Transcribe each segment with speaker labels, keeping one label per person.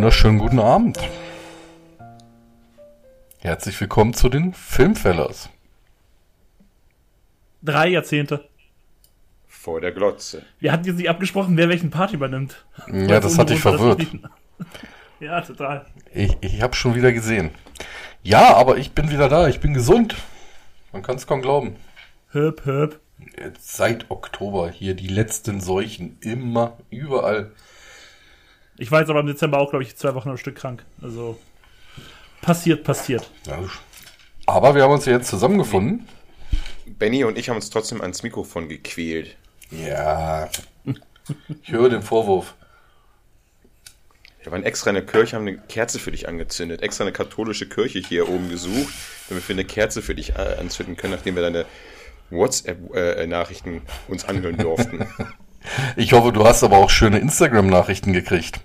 Speaker 1: wunderschönen guten Abend. Herzlich willkommen zu den Filmfellers.
Speaker 2: Drei Jahrzehnte.
Speaker 3: Vor der Glotze.
Speaker 2: Wir hatten jetzt nicht abgesprochen, wer welchen Part übernimmt.
Speaker 1: Ja, das hat dich verwirrt.
Speaker 2: ja, total.
Speaker 1: Ich, ich habe schon wieder gesehen. Ja, aber ich bin wieder da. Ich bin gesund. Man kann es kaum glauben.
Speaker 2: Hüb.
Speaker 1: Jetzt seit Oktober hier die letzten Seuchen. Immer, überall.
Speaker 2: Ich war jetzt aber im Dezember auch, glaube ich, zwei Wochen am Stück krank. Also passiert, passiert.
Speaker 1: Ja, aber wir haben uns ja jetzt zusammengefunden.
Speaker 3: Benny und ich haben uns trotzdem ans Mikrofon gequält.
Speaker 1: Ja. Ich höre den Vorwurf.
Speaker 3: Wir waren extra in der Kirche, haben eine Kerze für dich angezündet. Extra eine katholische Kirche hier oben gesucht, damit wir eine Kerze für dich äh, anzünden können, nachdem wir deine WhatsApp-Nachrichten äh, uns anhören durften.
Speaker 1: Ich hoffe, du hast aber auch schöne Instagram-Nachrichten gekriegt.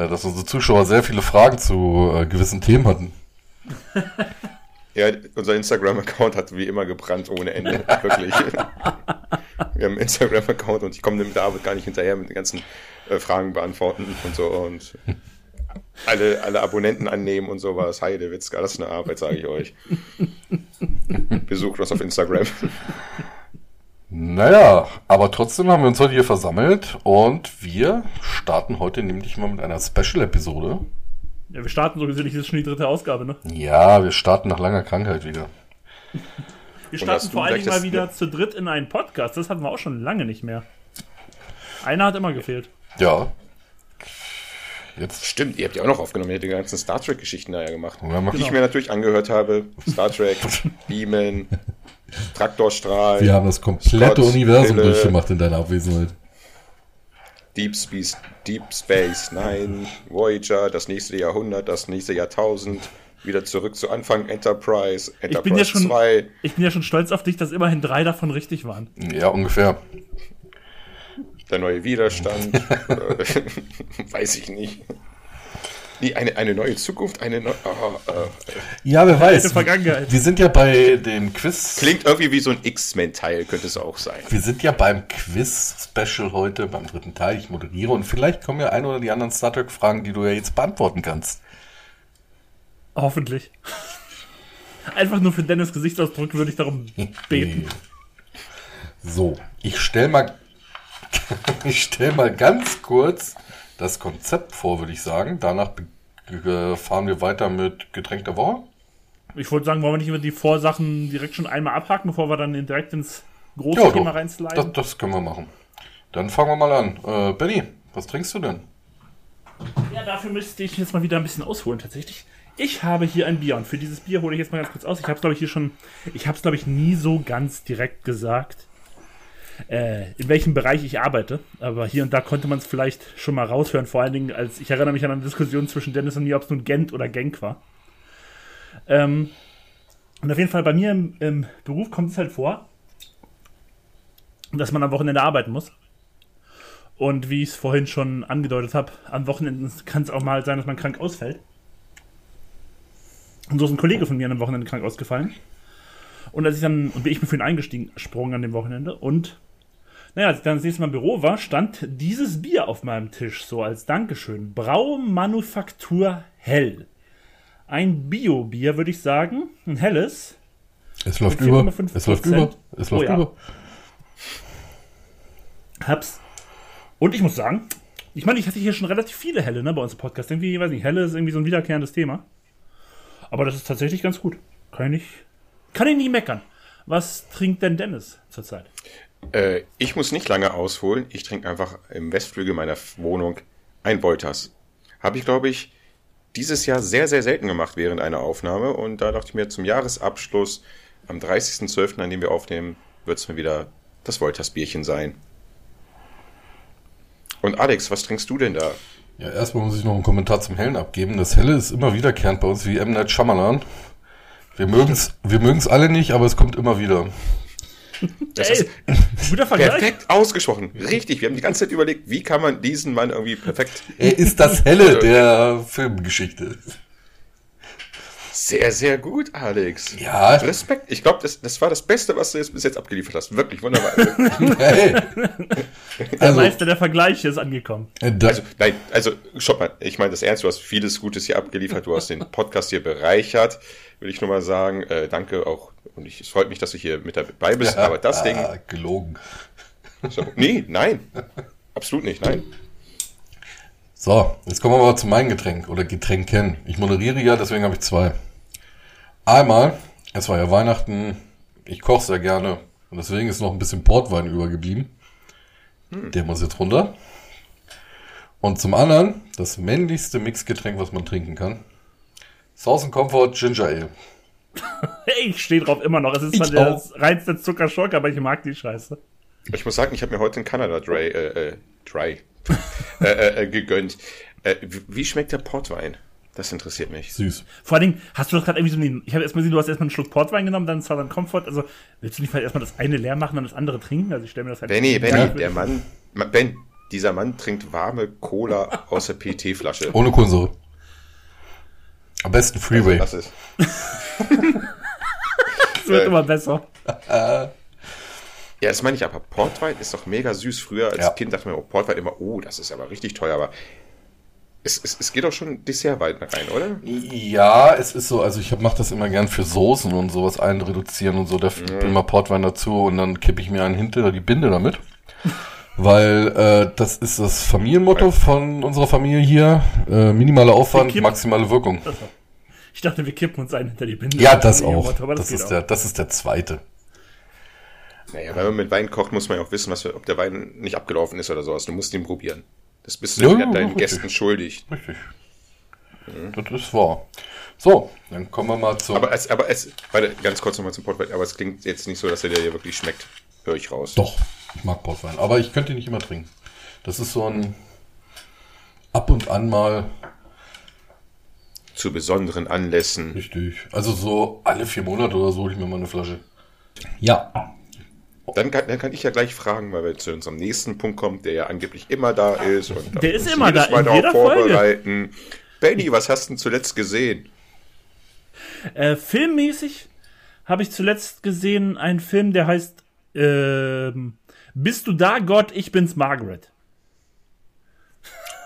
Speaker 1: Äh, dass unsere Zuschauer sehr viele Fragen zu äh, gewissen Themen hatten.
Speaker 3: Ja, unser Instagram-Account hat wie immer gebrannt ohne Ende. Wirklich. Wir haben einen Instagram-Account und ich komme mit der Arbeit gar nicht hinterher mit den ganzen äh, Fragen beantworten und so und alle, alle Abonnenten annehmen und sowas. Heide Witzka, das ist eine Arbeit, sage ich euch. Besucht uns auf Instagram.
Speaker 1: Naja, aber trotzdem haben wir uns heute hier versammelt und wir starten heute nämlich mal mit einer Special-Episode.
Speaker 2: Ja, wir starten so gesehen, das ist schon die dritte Ausgabe, ne?
Speaker 1: Ja, wir starten nach langer Krankheit wieder.
Speaker 2: Wir starten vor allen Dingen mal wieder zu dritt in einen Podcast. Das hatten wir auch schon lange nicht mehr. Einer hat immer gefehlt.
Speaker 1: Ja.
Speaker 3: Jetzt. Stimmt, ihr habt ja auch noch aufgenommen. Ihr habt die ganzen Star Trek-Geschichten da ja gemacht.
Speaker 1: Ja,
Speaker 3: die ich mir natürlich angehört habe. Star Trek, Beamen, Traktorstrahl.
Speaker 1: Wir haben das komplette Scott, Universum Pille, durchgemacht in deiner Abwesenheit.
Speaker 3: Deep Space, Deep Space Nine, Voyager, das nächste Jahrhundert, das nächste Jahrtausend, wieder zurück zu Anfang Enterprise, Enterprise ich bin ja
Speaker 2: schon,
Speaker 3: 2.
Speaker 2: Ich bin ja schon stolz auf dich, dass immerhin drei davon richtig waren.
Speaker 1: Ja, ungefähr.
Speaker 3: Der neue Widerstand, weiß ich nicht. Nee, eine, eine neue Zukunft, eine neue. Oh, oh.
Speaker 1: Ja, wer weiß. Vergangenheit. Wir sind ja bei dem Quiz.
Speaker 3: Klingt irgendwie wie so ein X-Men-Teil, könnte es auch sein.
Speaker 1: Wir sind ja beim Quiz-Special heute, beim dritten Teil. Ich moderiere und vielleicht kommen ja ein oder die anderen Star Trek-Fragen, die du ja jetzt beantworten kannst.
Speaker 2: Hoffentlich. Einfach nur für Dennis Gesichtsausdruck würde ich darum beten.
Speaker 1: So, ich stelle mal, ich stell mal ganz kurz das Konzept vor, würde ich sagen. Danach fahren wir weiter mit Getränk der Woche.
Speaker 2: Ich wollte sagen, wollen wir nicht immer die Vorsachen direkt schon einmal abhaken, bevor wir dann direkt ins große ja, Thema reinsliden?
Speaker 1: Das, das, können wir machen. Dann fangen wir mal an. Äh, Benny, was trinkst du denn?
Speaker 2: Ja, dafür müsste ich jetzt mal wieder ein bisschen ausholen, tatsächlich. Ich habe hier ein Bier und für dieses Bier hole ich jetzt mal ganz kurz aus. Ich habe es, glaube ich, hier schon, ich habe es, glaube ich, nie so ganz direkt gesagt äh, in welchem Bereich ich arbeite. Aber hier und da konnte man es vielleicht schon mal raushören. Vor allen Dingen, als ich erinnere mich an eine Diskussion zwischen Dennis und mir, ob es nun Gent oder Genk war. Ähm, und auf jeden Fall bei mir im, im Beruf kommt es halt vor, dass man am Wochenende arbeiten muss. Und wie ich es vorhin schon angedeutet habe, am Wochenende kann es auch mal sein, dass man krank ausfällt. Und so ist ein Kollege von mir einem Wochenende krank ausgefallen. Und als ich dann, und bin ich mir für ihn eingesprungen an dem Wochenende und naja, als ich dann das nächste Mal im Büro war, stand dieses Bier auf meinem Tisch, so als Dankeschön. Braumanufaktur Hell. Ein Bio-Bier, würde ich sagen. Ein helles.
Speaker 1: Es läuft über. Es läuft über. Es läuft oh, ja. über.
Speaker 2: Hab's. Und ich muss sagen, ich meine, ich hatte hier schon relativ viele helle, ne, bei uns im Podcast. Irgendwie, ich weiß nicht, helle ist irgendwie so ein wiederkehrendes Thema. Aber das ist tatsächlich ganz gut. Kann ich, kann ich nie meckern. Was trinkt denn Dennis zurzeit?
Speaker 3: Äh, ich muss nicht lange ausholen. Ich trinke einfach im Westflügel meiner Wohnung ein Wolters. Habe ich, glaube ich, dieses Jahr sehr, sehr selten gemacht während einer Aufnahme. Und da dachte ich mir, zum Jahresabschluss am 30.12., an dem wir aufnehmen, wird es mir wieder das Wolters-Bierchen sein. Und Alex, was trinkst du denn da?
Speaker 1: Ja, erstmal muss ich noch einen Kommentar zum Hellen abgeben. Das Helle ist immer wiederkehrend bei uns wie M. Night Shyamalan. Wir mögen es wir alle nicht, aber es kommt immer wieder.
Speaker 3: Das Ey, ist guter Vergleich. Perfekt ausgesprochen. Richtig. Wir haben die ganze Zeit überlegt, wie kann man diesen Mann irgendwie perfekt.
Speaker 1: Er ist das Helle der Filmgeschichte.
Speaker 3: Sehr, sehr gut, Alex.
Speaker 1: Ja.
Speaker 3: Respekt. Ich glaube, das, das war das Beste, was du jetzt bis jetzt abgeliefert hast. Wirklich wunderbar.
Speaker 1: hey.
Speaker 2: Der
Speaker 1: Also,
Speaker 2: Meister der Vergleiche ist angekommen.
Speaker 1: äh,
Speaker 3: Also, nein, also, schau mal, ich meine das ernst, du hast vieles Gutes hier abgeliefert, du hast den Podcast hier bereichert, will ich nur mal sagen. Äh, danke auch, und ich, es freut mich, dass du hier mit dabei bist, aber das Ding,
Speaker 1: Ah, gelogen.
Speaker 3: so, nee, nein, absolut nicht, nein.
Speaker 1: So, jetzt kommen wir mal zu meinem Getränk oder Getränken. Ich moderiere ja, deswegen habe ich zwei. Einmal, es war ja Weihnachten, ich koche sehr gerne und deswegen ist noch ein bisschen Portwein übergeblieben. Der muss jetzt runter. Und zum anderen, das männlichste Mixgetränk, was man trinken kann. Southern Comfort Ginger Ale.
Speaker 2: Ich stehe drauf immer noch. Es ist zwar der reinste Zuckerschock, aber ich mag die Scheiße.
Speaker 3: Ich muss sagen, ich habe mir heute in Kanada Dry, äh, äh, Dry äh, äh, äh, gegönnt. Äh, wie- schmeckt der Portwein? Das interessiert mich.
Speaker 1: Süß.
Speaker 2: Vor allen Dingen, hast du das gerade irgendwie so einen, ich habe erstmal gesehen, du hast erstmal einen Schluck Portwein genommen, dann Southern Comfort, also willst du nicht vielleicht erstmal das eine leer machen, dann das andere trinken? Also ich stelle mir das halt
Speaker 3: Benny, Benny, der Mann, Ma- Ben, dieser Mann trinkt warme Cola aus der PET-Flasche.
Speaker 1: Ohne Kohlensäure. Am besten Freeway.
Speaker 3: Das ist.
Speaker 2: Das wird immer besser.
Speaker 3: Ja, das meine ich, aber Portwein ist doch mega süß. Früher als
Speaker 1: Ja.
Speaker 3: Kind dachte man, oh, Portwein immer, oh, das ist aber richtig teuer, aber es, es, es geht doch schon Dessertwein rein, oder?
Speaker 1: Ja, es ist so, also ich mache das immer gern für Soßen und sowas einreduzieren und so. Da mm. bin mal Portwein dazu und dann kippe ich mir einen hinter die Binde damit. Weil äh, das ist das Familienmotto von unserer Familie hier. Äh, minimaler Aufwand, maximale Wirkung.
Speaker 2: Ich dachte, wir kippen uns einen hinter die Binde.
Speaker 1: Ja, das auch.
Speaker 2: Motto,
Speaker 1: Das
Speaker 2: geht
Speaker 1: ist
Speaker 2: auch.
Speaker 1: der, das ist der zweite.
Speaker 3: Naja, wenn man mit Wein kocht, muss man ja auch wissen, was, ob der Wein nicht abgelaufen ist oder sowas. Du musst ihn probieren. Das bist du
Speaker 1: Ja,
Speaker 3: deinen
Speaker 1: ja, richtig.
Speaker 3: Gästen schuldig.
Speaker 1: Richtig. Das ist wahr. So, dann kommen wir mal zu.
Speaker 3: Aber es, aber es, warte, ganz kurz nochmal zum Portwein, aber es klingt jetzt nicht so, dass der dir wirklich schmeckt. Höre ich raus.
Speaker 1: Doch, ich mag Portwein. Aber ich könnte ihn nicht immer trinken. Das ist so ein ab und an mal
Speaker 3: Zu besonderen Anlässen.
Speaker 1: Richtig. Also so alle vier Monate oder so hole ich mir mal eine Flasche. Ja.
Speaker 3: Dann kann, dann kann ich ja gleich fragen, weil wir zu unserem nächsten Punkt kommen, der ja angeblich immer da ist. Und
Speaker 2: Der ist immer da,
Speaker 3: Mal
Speaker 2: in jeder Folge.
Speaker 3: vorbereiten. Benny, was hast du denn zuletzt gesehen?
Speaker 2: Äh, filmmäßig habe ich zuletzt gesehen einen Film, der heißt ähm, Bist du da, Gott? Ich bin's, Margaret.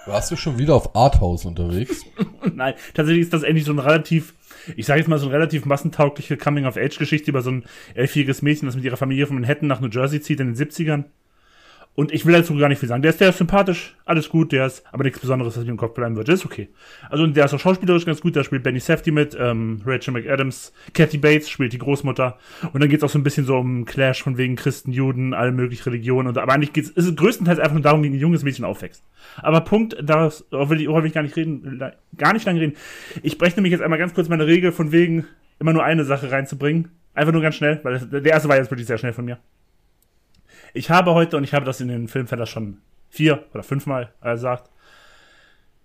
Speaker 1: Warst du schon wieder auf Arthouse unterwegs?
Speaker 2: Nein, tatsächlich ist das endlich so ein relativ, ich sage jetzt mal so eine relativ massentaugliche Coming-of-Age-Geschichte über so ein elfjähriges Mädchen, das mit ihrer Familie von Manhattan nach New Jersey zieht in den 70ern. Und ich will dazu gar nicht viel sagen. Der ist, der ist sympathisch, alles gut, der ist aber nichts Besonderes, was mir im Kopf bleiben wird. Ist okay. Also der ist auch schauspielerisch ganz gut, da spielt Benny Safdie mit, ähm, Rachel McAdams, Kathy Bates spielt die Großmutter. Und dann geht's auch so ein bisschen so um Clash von wegen Christen, Juden, alle möglichen Religionen. Und, aber eigentlich geht's, ist es größtenteils einfach nur darum, wie ein junges Mädchen aufwächst. Aber Punkt, darauf will ich, will ich gar nicht reden, gar nicht lange reden. Ich breche nämlich jetzt einmal ganz kurz meine Regel von wegen, immer nur eine Sache reinzubringen. Einfach nur ganz schnell, weil das, der erste war jetzt wirklich sehr schnell von mir. Ich habe heute, und ich habe das in den Filmfeldern schon vier oder fünfmal gesagt,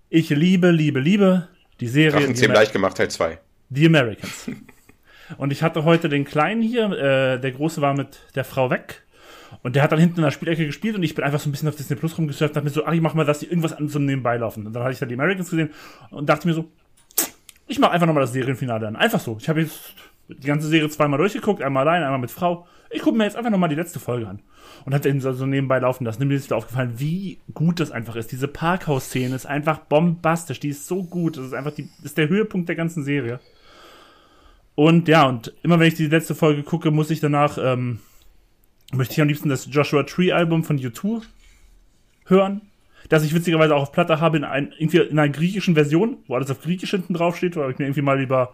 Speaker 2: ich liebe, liebe, liebe die Serie
Speaker 3: Drachenzähm leicht gemacht, Teil 2.
Speaker 2: The Americans. und ich hatte heute den Kleinen hier, äh, der Große war mit der Frau weg. Und der hat dann hinten in der Spielecke gespielt und ich bin einfach so ein bisschen auf Disney Plus rumgesurft und dachte mir so, ach, ich mach mal, dass die irgendwas an so nebenbei laufen. Und dann hatte ich da die Americans gesehen und dachte mir so, ich mache einfach nochmal das Serienfinale an. Einfach so. Ich habe jetzt die ganze Serie zweimal durchgeguckt, einmal allein, einmal mit Frau. Ich gucke mir jetzt einfach nochmal die letzte Folge an. Und hat den so nebenbei laufen lassen. Mir ist wieder aufgefallen, wie gut das einfach ist. Diese Parkhaus-Szene ist einfach bombastisch. Die ist so gut. Das ist einfach die, ist der Höhepunkt der ganzen Serie. Und ja, und immer wenn ich die letzte Folge gucke, muss ich danach, ähm, möchte ich am liebsten das Joshua Tree Album von U2 hören. Das ich witzigerweise auch auf Platte habe in, ein, irgendwie in einer griechischen Version, wo alles auf Griechisch hinten drauf steht, weil ich mir irgendwie mal über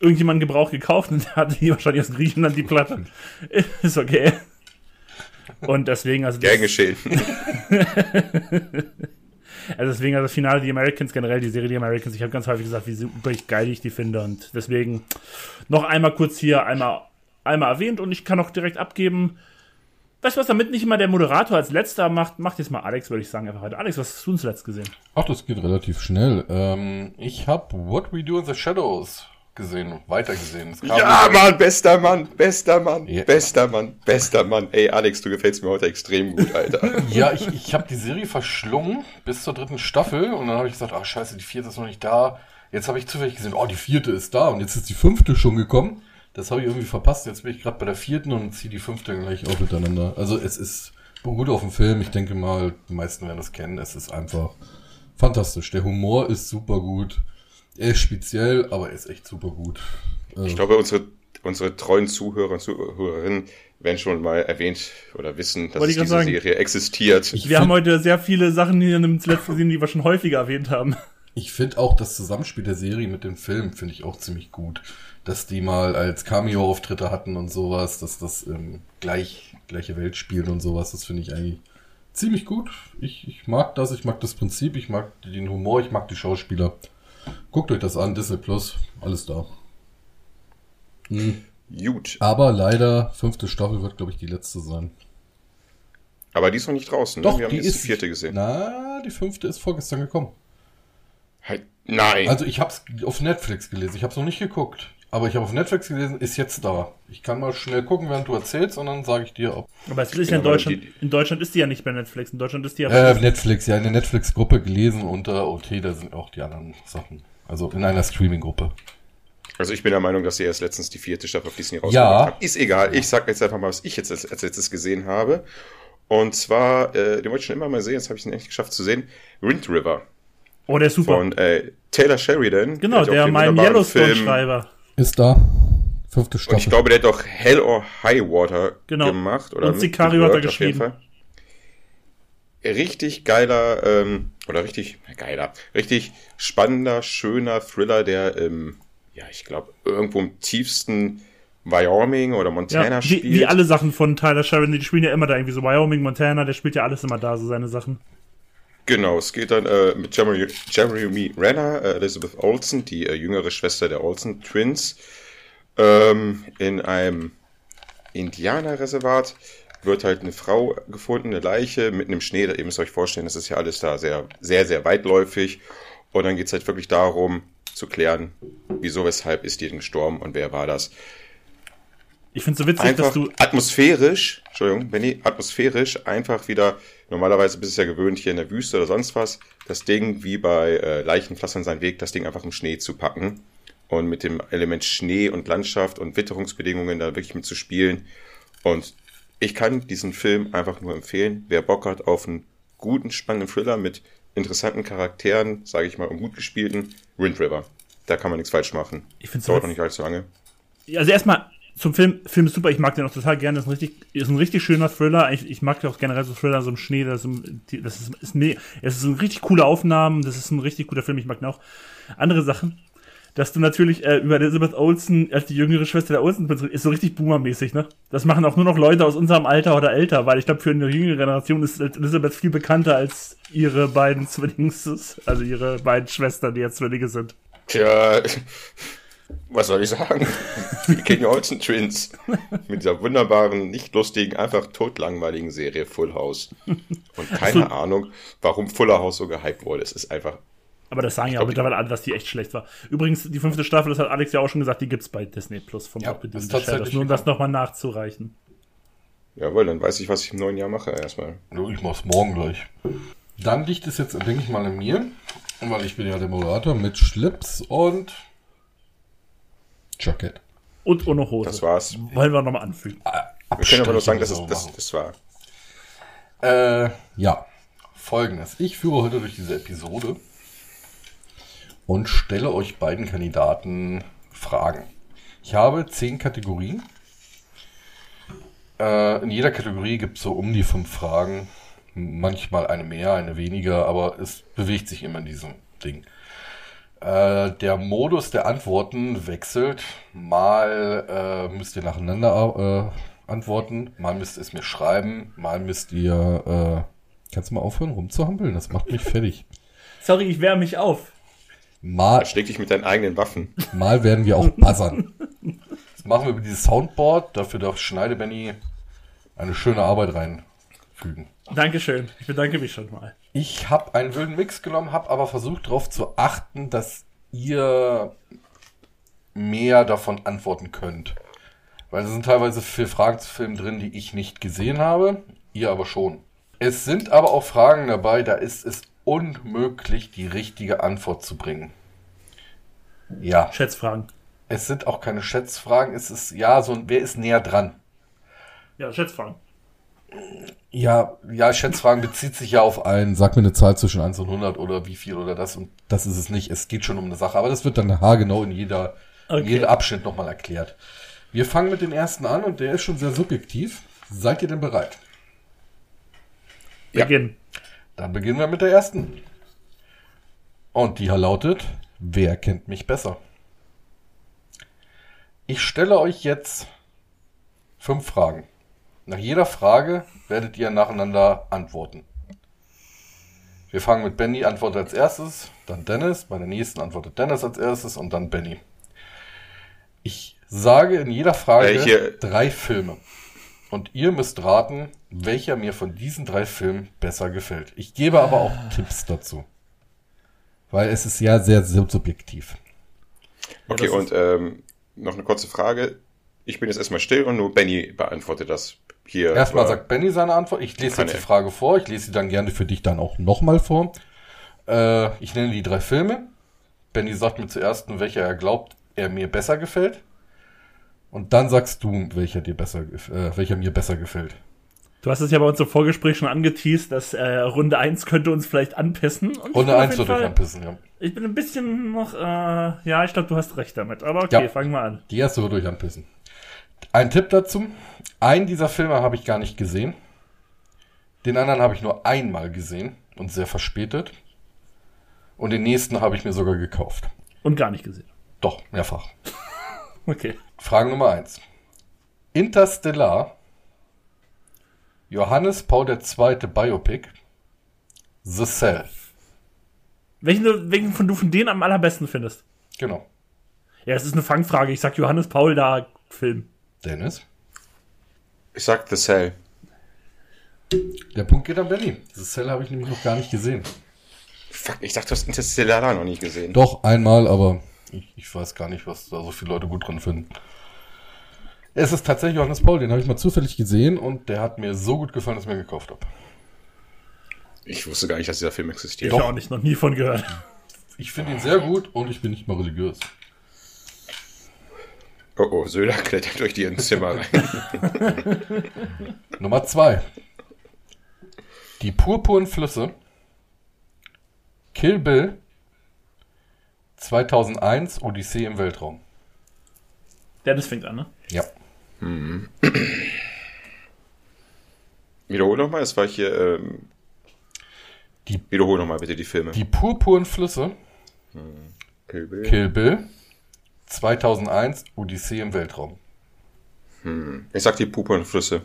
Speaker 2: irgendjemanden Gebrauch gekauft und der hatte hier wahrscheinlich aus Griechenland die Platte. Ist okay. Und deswegen, also.
Speaker 3: Gern geschehen.
Speaker 2: Also deswegen, also das Finale die Americans, generell die Serie die Americans, ich habe ganz häufig gesagt, wie super geil ich die finde und deswegen noch einmal kurz hier einmal, einmal erwähnt und ich kann auch direkt abgeben. Weißt du was, damit nicht immer der Moderator als letzter macht, macht jetzt mal Alex, würde ich sagen, einfach heute. Alex, was hast du denn zuletzt gesehen?
Speaker 1: Ach, das geht relativ schnell. Ähm, ich habe What We Do in the Shadows gesehen, weitergesehen. Es kam
Speaker 3: Ja, Mann, bester Mann, bester Mann,
Speaker 1: Ja.
Speaker 3: bester Mann, bester Mann. Ey, Alex, du gefällst mir heute extrem gut, Alter.
Speaker 1: Ja, ich, ich habe die Serie verschlungen bis zur dritten Staffel und dann habe ich gesagt, ach scheiße, die vierte ist noch nicht da. Jetzt habe ich zufällig gesehen, oh, die vierte ist da und jetzt ist die fünfte schon gekommen. Das habe ich irgendwie verpasst. Jetzt bin ich gerade bei der vierten und ziehe die fünfte gleich auch miteinander. Also es ist gut auf dem Film. Ich denke mal, die meisten werden das kennen. Es ist einfach fantastisch. Der Humor ist super gut. Er ist speziell, aber er ist echt super gut.
Speaker 3: Ich glaube, unsere, unsere treuen Zuhörer und Zuhörerinnen werden schon mal erwähnt oder wissen, dass diese sagen, Serie existiert.
Speaker 2: wir haben heute sehr viele Sachen hier zuletzt gesehen, die wir schon häufiger erwähnt haben.
Speaker 1: Ich finde auch das Zusammenspiel der Serie mit dem Film finde ich auch ziemlich gut. Dass die mal als Cameo-Auftritte hatten und sowas, dass das ähm, gleich, gleiche Welt spielt und sowas, das finde ich eigentlich ziemlich gut. Ich, ich mag das, ich mag das Prinzip, ich mag den Humor, ich mag die Schauspieler. Guckt euch das an, Disney Plus, alles da.
Speaker 3: Hm. Gut.
Speaker 1: Aber leider, fünfte Staffel wird, glaube ich, die letzte sein.
Speaker 3: Aber die ist noch nicht draußen,
Speaker 1: ne? Doch,
Speaker 3: Wir
Speaker 1: die
Speaker 3: haben
Speaker 1: ist
Speaker 3: die vierte gesehen.
Speaker 1: Na, die fünfte ist vorgestern gekommen.
Speaker 3: Halt, nein.
Speaker 1: Also ich habe es auf Netflix gelesen. Ich habe es noch nicht geguckt. Aber ich habe auf Netflix gelesen, ist jetzt da. Ich kann mal schnell gucken, während du erzählst, und dann sage ich dir, ob.
Speaker 2: Aber es ist ja in genau, Deutschland. In Deutschland ist die ja nicht bei Netflix. In Deutschland ist die ja.
Speaker 1: Äh, Netflix, ja, in der Netflix-Gruppe gelesen unter OT, da sind auch die anderen Sachen. Also in einer Streaming-Gruppe.
Speaker 3: Also ich bin der Meinung, dass sie erst letztens die vierte Staffel auf Disney rausgebracht
Speaker 1: ja.
Speaker 3: haben. Ist egal. Ich sag jetzt einfach mal, was ich jetzt als, als letztes gesehen habe. Und zwar, äh, den wollte ich schon immer mal sehen, jetzt habe ich es echt geschafft zu sehen. Wind River.
Speaker 2: Oh, der ist super.
Speaker 3: Von äh, Taylor Sheridan.
Speaker 2: Genau, der, der mein Yellowstone-Schreiber.
Speaker 1: Ist da. Fünfte Staffel.
Speaker 3: Und ich glaube, der hat doch Hell or High Water
Speaker 2: genau.
Speaker 3: gemacht. Oder
Speaker 2: Und Sicario hat er geschrieben.
Speaker 3: Richtig geiler, ähm, oder richtig, geiler, richtig spannender, schöner Thriller, der, ähm, ja, ich glaube, irgendwo im tiefsten Wyoming oder Montana
Speaker 2: ja,
Speaker 3: spielt.
Speaker 2: Wie, wie alle Sachen von Tyler Sheridan, die spielen ja immer da irgendwie so Wyoming, Montana, der spielt ja alles immer da, so seine Sachen.
Speaker 3: Genau, es geht dann äh, mit Jeremy, Jeremy Renner, äh, Elizabeth Olsen, die äh, jüngere Schwester der Olsen Twins, ähm, in einem Indianerreservat wird halt eine Frau gefunden, eine Leiche mitten im Schnee. Ihr müsst euch vorstellen, das ist ja alles da sehr, sehr, sehr weitläufig. Und dann geht es halt wirklich darum, zu klären, wieso, weshalb ist die denn gestorben und wer war das.
Speaker 2: Ich finde es so witzig,
Speaker 3: einfach
Speaker 2: dass du.
Speaker 3: Atmosphärisch, Entschuldigung, Benny, atmosphärisch einfach wieder, normalerweise bist du ja gewöhnt hier in der Wüste oder sonst was, das Ding wie bei äh, Leichenpflastern seinen Weg, das Ding einfach im Schnee zu packen und mit dem Element Schnee und Landschaft und Witterungsbedingungen da wirklich mitzuspielen. Und ich kann diesen Film einfach nur empfehlen. Wer Bock hat auf einen guten, spannenden Thriller mit interessanten Charakteren, sage ich mal, und gut gespielten, Wind River. Da kann man nichts falsch machen.
Speaker 2: Ich finde
Speaker 3: Dauert noch nicht allzu lange.
Speaker 2: Also erstmal, zum Film, Film ist super, ich mag den auch total gerne. Das ist ein richtig, ist ein richtig schöner Thriller. Ich, ich mag auch generell so Thriller so im Schnee. Das ist, das ist, ist nee, es ist ein richtig coole Aufnahmen. Das ist ein richtig guter Film. Ich mag den auch. Andere Sachen, dass du natürlich äh, über Elizabeth Olsen als die jüngere Schwester der Olsen ist so richtig boomermäßig, ne? Das machen auch nur noch Leute aus unserem Alter oder älter, weil ich glaube, für eine jüngere Generation ist Elizabeth viel bekannter als ihre beiden Zwillings, also ihre beiden Schwestern, die jetzt Zwillinge sind.
Speaker 3: Tja, was soll ich sagen? Wir kennen ja Olsen Twins. Mit dieser wunderbaren, nicht lustigen, einfach totlangweiligen Serie Full House. Und keine so. Ahnung, warum Fuller House so gehypt wurde. Es ist einfach.
Speaker 2: Aber das sagen ja auch mittlerweile alle, dass die echt schlecht war. Übrigens, die fünfte Staffel, das hat Alex ja auch schon gesagt, die gibt's bei Disney Plus vom
Speaker 1: ja,
Speaker 2: das tatsächlich Nur um das nochmal nachzureichen.
Speaker 3: Jawohl, dann weiß ich, was ich im neuen Jahr mache erstmal.
Speaker 1: Ich mach's morgen gleich. Dann liegt es jetzt, denke ich mal, an mir, weil ich bin ja der Moderator mit Schlips und Jacket.
Speaker 2: Und ohne Hose.
Speaker 3: Das war's.
Speaker 2: Wollen wir nochmal anfügen.
Speaker 3: Wir können aber nur sagen, dass es das, das war.
Speaker 1: Äh, ja. Folgendes. Ich führe heute durch diese Episode und stelle euch beiden Kandidaten Fragen. Ich habe zehn Kategorien. Äh, in jeder Kategorie gibt es so um die fünf Fragen. Manchmal eine mehr, eine weniger, aber es bewegt sich immer in diesem Ding. Äh, der Modus der Antworten wechselt. Mal äh, müsst ihr nacheinander äh, antworten, mal müsst ihr es mir schreiben, mal müsst ihr. Äh, kannst du mal aufhören rumzuhampeln? Das macht mich fertig.
Speaker 2: Sorry, ich wehre mich auf.
Speaker 3: Mal. Schläg dich mit deinen eigenen Waffen.
Speaker 1: Mal werden wir auch buzzern. Das machen wir über dieses Soundboard. Dafür darf Schneide Benny eine schöne Arbeit reinfügen.
Speaker 2: Dankeschön. Ich bedanke mich schon mal.
Speaker 1: Ich habe einen wilden Mix genommen, habe aber versucht darauf zu achten, dass ihr mehr davon antworten könnt. Weil es sind teilweise viele Fragen zu Filmen drin, die ich nicht gesehen habe, ihr aber schon. Es sind aber auch Fragen dabei, da ist es unmöglich, die richtige Antwort zu bringen. Ja.
Speaker 2: Schätzfragen.
Speaker 1: Es sind auch keine Schätzfragen. Es ist, ja, so ein, wer ist näher dran?
Speaker 2: Ja, Schätzfragen.
Speaker 1: Ja, ja, Schätzfragen bezieht sich ja auf einen, sag mir eine Zahl zwischen 1 und 100 oder wie viel oder das und das ist es nicht. Es geht schon um eine Sache, aber das wird dann haargenau in jeder, in
Speaker 2: Okay.
Speaker 1: jedem Abschnitt nochmal erklärt. Wir fangen mit dem ersten an und der ist schon sehr subjektiv. Seid ihr denn bereit?
Speaker 3: Ja.
Speaker 2: Beginn.
Speaker 1: Dann beginnen wir mit der ersten. Und die hier lautet, wer kennt mich besser? Ich stelle euch jetzt fünf Fragen. Nach jeder Frage werdet ihr nacheinander antworten. Wir fangen mit Benny, antwortet als erstes, dann Dennis, bei der nächsten antwortet Dennis als erstes und dann Benny. Ich sage in jeder Frage
Speaker 3: Welche-
Speaker 1: drei Filme. Und ihr müsst raten, welcher mir von diesen drei Filmen besser gefällt. Ich gebe aber auch Tipps dazu. Weil es ist ja sehr, sehr subjektiv.
Speaker 3: Okay,
Speaker 2: das
Speaker 3: und ähm, noch eine kurze Frage. Ich bin jetzt erstmal still und nur Benny beantwortet das hier.
Speaker 1: Erstmal
Speaker 3: Aber-
Speaker 1: sagt Benny seine Antwort. Ich lese jetzt die. Frage vor. Ich lese sie dann gerne für dich dann auch nochmal vor. Äh, ich nenne die drei Filme. Benny sagt mir zuerst, welcher er glaubt, er mir besser gefällt. Und dann sagst du, welcher dir besser, äh, welcher mir besser gefällt.
Speaker 2: Du hast es ja bei uns im Vorgespräch schon angeteased, dass äh, Runde 1 könnte uns vielleicht anpissen.
Speaker 1: Runde
Speaker 2: auf
Speaker 1: 1
Speaker 2: jeden
Speaker 1: wird euch
Speaker 2: Fall-
Speaker 1: anpissen, ja.
Speaker 2: Ich bin ein bisschen noch, äh, ja, ich glaube, du hast recht damit. Aber okay,
Speaker 1: Ja.
Speaker 2: fangen wir an.
Speaker 1: Die erste wird euch anpissen. Ein Tipp dazu. Einen dieser Filme habe ich gar nicht gesehen. Den anderen habe ich nur einmal gesehen und sehr verspätet. Und den nächsten habe ich mir sogar gekauft.
Speaker 2: Und gar nicht gesehen.
Speaker 1: Doch, mehrfach.
Speaker 2: Okay.
Speaker 1: Frage Nummer 1. Interstellar. Johannes Paul II. Biopic. The Cell.
Speaker 2: Welchen, welchen von du von denen am allerbesten findest?
Speaker 1: Genau.
Speaker 2: Ja, es ist eine Fangfrage. Ich sag Johannes Paul da Film.
Speaker 1: Dennis.
Speaker 3: Ich sag The Cell.
Speaker 1: Der Punkt geht an Benny. The Cell habe ich nämlich noch gar nicht gesehen.
Speaker 3: Fuck, ich dachte, du hast Interstellar noch nicht gesehen.
Speaker 1: Doch, einmal, aber ich, ich weiß gar nicht, was da so viele Leute gut dran finden. Es ist tatsächlich Johannes Paul, den habe ich mal zufällig gesehen und der hat mir so gut gefallen, dass ich mir gekauft habe.
Speaker 3: Ich wusste gar nicht, dass dieser Film existiert.
Speaker 2: Ich auch nicht, noch nie von gehört.
Speaker 1: Ich finde ihn sehr gut und ich bin nicht mal religiös.
Speaker 3: Oh oh, Söder klettert durch die ins Zimmer rein.
Speaker 1: Nummer zwei. Die purpuren Flüsse. Kill Bill. 2001 Odyssee im Weltraum.
Speaker 2: Dennis fängt an, ne?
Speaker 1: Ja.
Speaker 3: Wiederhol nochmal, das war hier. Ähm,
Speaker 1: Die-
Speaker 3: Wiederhol nochmal bitte die Filme.
Speaker 1: Die purpuren Flüsse.
Speaker 3: Kill Bill.
Speaker 1: Kill Bill. 2001 Odyssee im Weltraum.
Speaker 3: Ich sag die Puppe und Flüsse.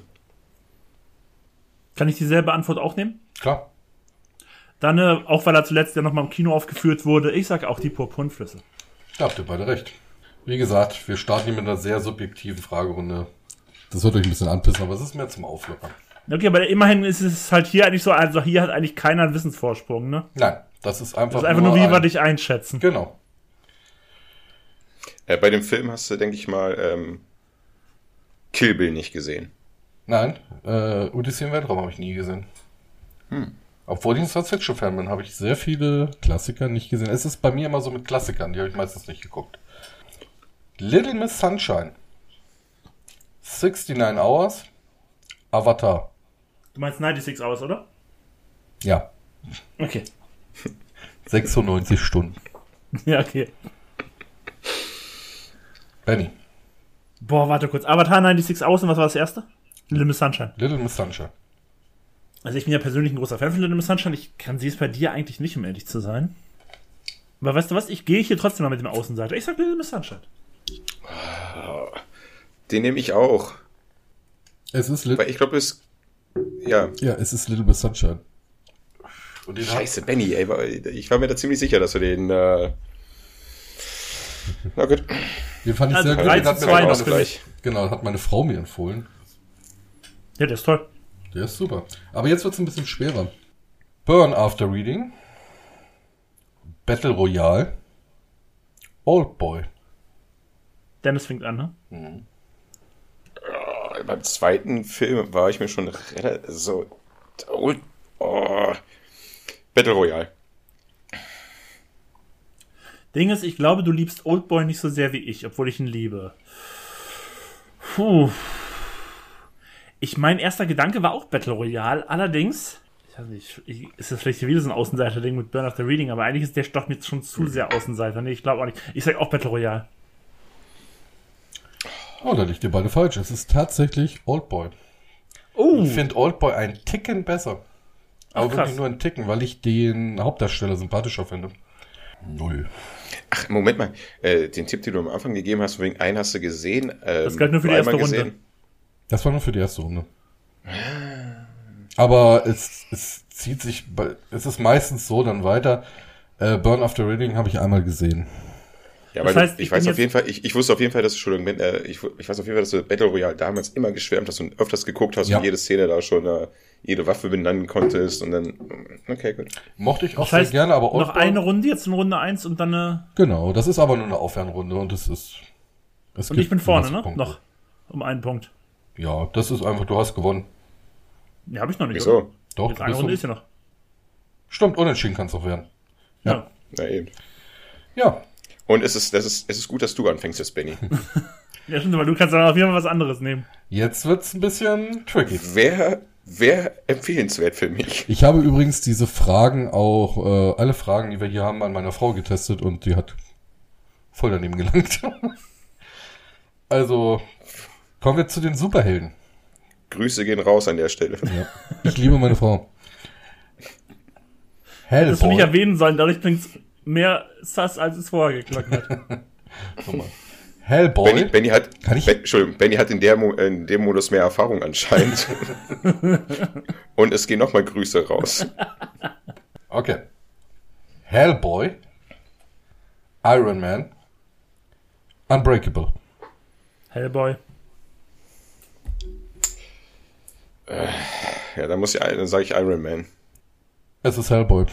Speaker 2: Kann ich dieselbe Antwort auch nehmen?
Speaker 1: Klar.
Speaker 2: Dann, äh, auch weil er zuletzt ja nochmal im Kino aufgeführt wurde, ich sag auch die Purpurnflüsse.
Speaker 1: Da habt ihr beide recht. Wie gesagt, wir starten hier mit einer sehr subjektiven Fragerunde. Das wird euch ein bisschen anpissen, aber es ist mehr zum Auflockern.
Speaker 2: Okay, aber immerhin ist es halt hier eigentlich so, also hier hat eigentlich keiner einen Wissensvorsprung, ne?
Speaker 1: Nein, das ist einfach,
Speaker 2: Das ist einfach nur, wie wir
Speaker 1: ein-
Speaker 2: dich einschätzen.
Speaker 1: Genau.
Speaker 3: Äh, bei dem Film hast du, denke ich mal, ähm, Kill Bill nicht gesehen.
Speaker 1: Nein, äh, Odyssee im Weltraum habe ich nie gesehen. Obwohl ich ein Science-Fiction-Fan bin, habe ich sehr viele Klassiker nicht gesehen. Es ist bei mir immer so mit Klassikern, die habe ich meistens nicht geguckt. Little Miss Sunshine. 69 Hours. Avatar.
Speaker 2: Du meinst 96 Hours, oder?
Speaker 1: Ja,
Speaker 2: Okay.
Speaker 1: 96 Stunden.
Speaker 2: Ja, okay.
Speaker 1: Benny.
Speaker 2: Boah, warte kurz. Avatar 96 Hours und was war das erste? Little Miss Sunshine.
Speaker 1: Little Miss Sunshine.
Speaker 2: Also ich bin ja persönlich ein großer Fan von Little Miss Sunshine. Ich kann sie es bei dir eigentlich nicht, um ehrlich zu sein. Aber weißt du was? Ich gehe hier trotzdem mal mit dem Außenseiter. Ich sag Little Miss Sunshine.
Speaker 3: Den nehme ich auch.
Speaker 1: Es ist
Speaker 3: Weil
Speaker 1: Little,
Speaker 3: ich glaube, es. Ja.
Speaker 1: ja, es ist Little Miss Sunshine. Und den hat,
Speaker 3: Scheiße, Benny, ey. Ich war mir da ziemlich sicher, dass du den. Äh... Na gut.
Speaker 1: den fand ich
Speaker 2: Also
Speaker 1: sehr gut.
Speaker 2: 3
Speaker 1: Den
Speaker 2: zu
Speaker 1: hat mir
Speaker 2: 2
Speaker 1: meine-
Speaker 2: noch
Speaker 3: Ausgleich.
Speaker 2: für mich.
Speaker 1: Genau, hat meine Frau mir empfohlen.
Speaker 2: Ja, der ist toll.
Speaker 1: Der ist super. Aber jetzt wird es ein bisschen schwerer. Burn After Reading. Battle Royale. Old Boy.
Speaker 2: Dennis fängt an, ne?
Speaker 3: Beim zweiten Film war ich mir schon relativ so. Oh, oh. Battle Royale.
Speaker 2: Ding ist, ich glaube, du liebst Oldboy nicht so sehr wie ich, obwohl ich ihn liebe. Puh. Ich, mein erster Gedanke war auch Battle Royale, allerdings, ich weiß nicht, ich, ist das vielleicht wieder so ein Außenseiter-Ding mit Burn After Reading, aber eigentlich ist der doch mir schon zu sehr Außenseiter. Nee, ich glaube auch nicht. Ich sag auch Battle Royale.
Speaker 1: Oh, da liegt ihr beide falsch. Es ist tatsächlich Oldboy.
Speaker 2: Oh,
Speaker 1: Ich finde Oldboy ein Ticken besser. Aber
Speaker 2: krass.
Speaker 1: wirklich nur ein Ticken, weil ich den Hauptdarsteller sympathischer finde. Null.
Speaker 3: Ach, Moment mal. Äh, den Tipp, den du am Anfang gegeben hast, wegen einen hast du gesehen. Ähm,
Speaker 2: Das galt nur für die erste Runde.
Speaker 1: Das war nur für die erste Runde. Aber es, es zieht sich, es ist meistens so dann weiter. Äh, Burn After Reading habe ich einmal gesehen.
Speaker 3: Ja,
Speaker 2: Das
Speaker 3: weil
Speaker 2: heißt,
Speaker 3: ich,
Speaker 2: ich
Speaker 3: weiß auf jeden Fall, ich, ich wusste auf jeden Fall, dass, Entschuldigung, Ben, äh, ich, ich weiß auf jeden Fall, dass du Battle Royale damals immer geschwärmt hast und öfters geguckt hast
Speaker 1: Ja.
Speaker 3: und jede Szene da schon äh, jede Waffe benennen konntest und dann, okay, gut.
Speaker 1: Mochte ich auch
Speaker 2: das heißt,
Speaker 1: sehr gerne, aber
Speaker 2: noch
Speaker 1: Oldboy,
Speaker 2: eine Runde jetzt in Runde 1 und dann eine.
Speaker 1: Genau, das ist aber nur eine Aufwärmrunde und es ist. Es
Speaker 2: Und ich bin vorne, ne?
Speaker 1: Punkte.
Speaker 2: Noch. Um einen Punkt.
Speaker 1: Ja, das ist einfach, du hast gewonnen.
Speaker 2: Ja, habe ich noch nicht. oder?
Speaker 3: Wieso?
Speaker 1: Doch,
Speaker 2: Jetzt
Speaker 1: du
Speaker 2: eine Runde
Speaker 1: um-
Speaker 2: ist ja noch.
Speaker 1: Stimmt, unentschieden kann es auch werden.
Speaker 2: Ja.
Speaker 3: Na eben.
Speaker 1: Ja,
Speaker 3: Und es ist, das ist, es ist gut, dass du anfängst jetzt, Benny.
Speaker 2: Ja, stimmt, aber du kannst dann auf jeden Fall was anderes nehmen.
Speaker 1: jetzt wird's ein bisschen tricky.
Speaker 3: Wer, wer empfehlenswert für mich?
Speaker 1: Ich habe übrigens diese Fragen auch, äh, alle Fragen, die wir hier haben, an meiner Frau getestet und die hat voll daneben gelangt. also, kommen wir zu den Superhelden.
Speaker 3: Grüße gehen raus an der Stelle.
Speaker 1: Ja. Ich liebe meine Frau.
Speaker 2: Das du nicht
Speaker 1: Hellboy.
Speaker 2: erwähnen sollen, dadurch klingt's mehr sass, als es vorher geklungen hat.
Speaker 1: Guck mal. Hellboy.
Speaker 3: Benny, Benny hat,
Speaker 1: Kann ich-
Speaker 3: Ben, Entschuldigung, Benny hat in, der, in dem Modus mehr Erfahrung anscheinend. und es gehen nochmal Grüße raus.
Speaker 1: Okay. Hellboy. Iron Man. Unbreakable.
Speaker 2: Hellboy.
Speaker 3: Ja, dann muss ich, dann sage ich Iron Man.
Speaker 1: Es ist Hellboy.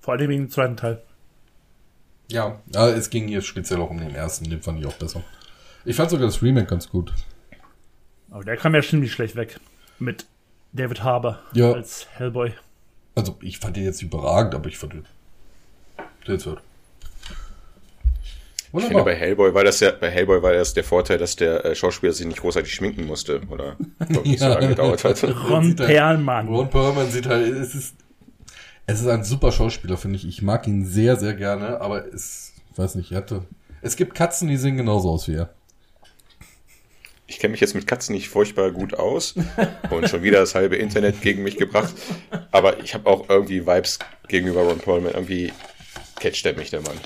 Speaker 2: Vor allem wegen dem zweiten Teil.
Speaker 1: Ja, ja, es ging hier speziell auch um den ersten, den fand ich auch besser. Ich fand sogar das Remake ganz gut.
Speaker 2: Aber der kam ja ziemlich schlecht weg. Mit David Harbour
Speaker 1: Ja.
Speaker 2: als Hellboy.
Speaker 1: Also, ich fand den jetzt überragend, aber ich fand den sehenswert.
Speaker 3: Ich finde, bei Hellboy war das ja, bei Hellboy war das der Vorteil, dass der äh, Schauspieler sich nicht großartig schminken musste, oder nicht so
Speaker 1: Ja.
Speaker 3: lange gedauert hat.
Speaker 2: Ron
Speaker 1: Sieht er-
Speaker 2: Perlmann.
Speaker 1: Ron Perlman sieht halt, es ist, es ist ein super Schauspieler, finde ich. Ich mag ihn sehr, sehr gerne, aber es, weiß nicht, er hatte, es gibt Katzen, die sehen genauso aus wie er.
Speaker 3: Ich kenne mich jetzt mit Katzen nicht furchtbar gut aus und schon wieder das halbe Internet gegen mich gebracht. Aber ich habe auch irgendwie Vibes gegenüber Ron Perlman. Irgendwie catcht er mich, der Mann.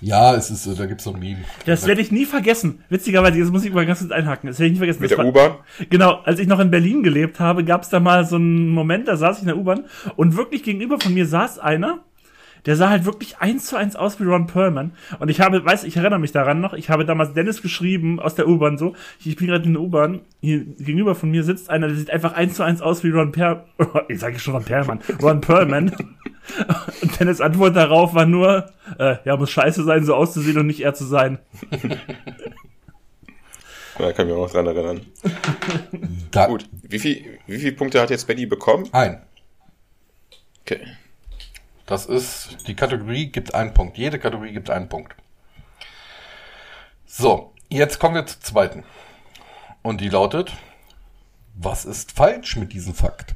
Speaker 1: Ja, es ist, äh, da gibt's so ein Meme.
Speaker 2: Das werde ich nie vergessen. Witzigerweise, jetzt muss ich mal ganz kurz einhaken. Das werde ich nie vergessen.
Speaker 3: Mit
Speaker 2: Das
Speaker 3: der U-Bahn?
Speaker 2: Genau, als ich noch in Berlin gelebt habe, gab es da mal so einen Moment, da saß ich in der U-Bahn und wirklich gegenüber von mir saß einer, der sah halt wirklich eins zu eins aus wie Ron Perlman. Und ich habe, weiß, ich erinnere mich daran noch, ich habe damals Dennis geschrieben aus der U-Bahn so, ich bin gerade in der U-Bahn, hier gegenüber von mir sitzt einer, der sieht einfach eins zu eins aus wie Ron Per, ich sage schon Ron Perlman, Ron Perlman. Und Dennis Antwort darauf war nur, äh, ja, muss scheiße sein, so auszusehen und nicht er zu sein.
Speaker 3: Da kann ich mich auch noch dran erinnern.
Speaker 1: Da,
Speaker 3: Gut. Wie viel, wie viele Punkte hat jetzt Benny bekommen?
Speaker 1: Ein.
Speaker 3: Okay.
Speaker 1: Das ist, die Kategorie gibt einen Punkt. Jede Kategorie gibt einen Punkt. So, jetzt kommen wir zur zweiten. Und die lautet, was ist falsch mit diesem Fakt?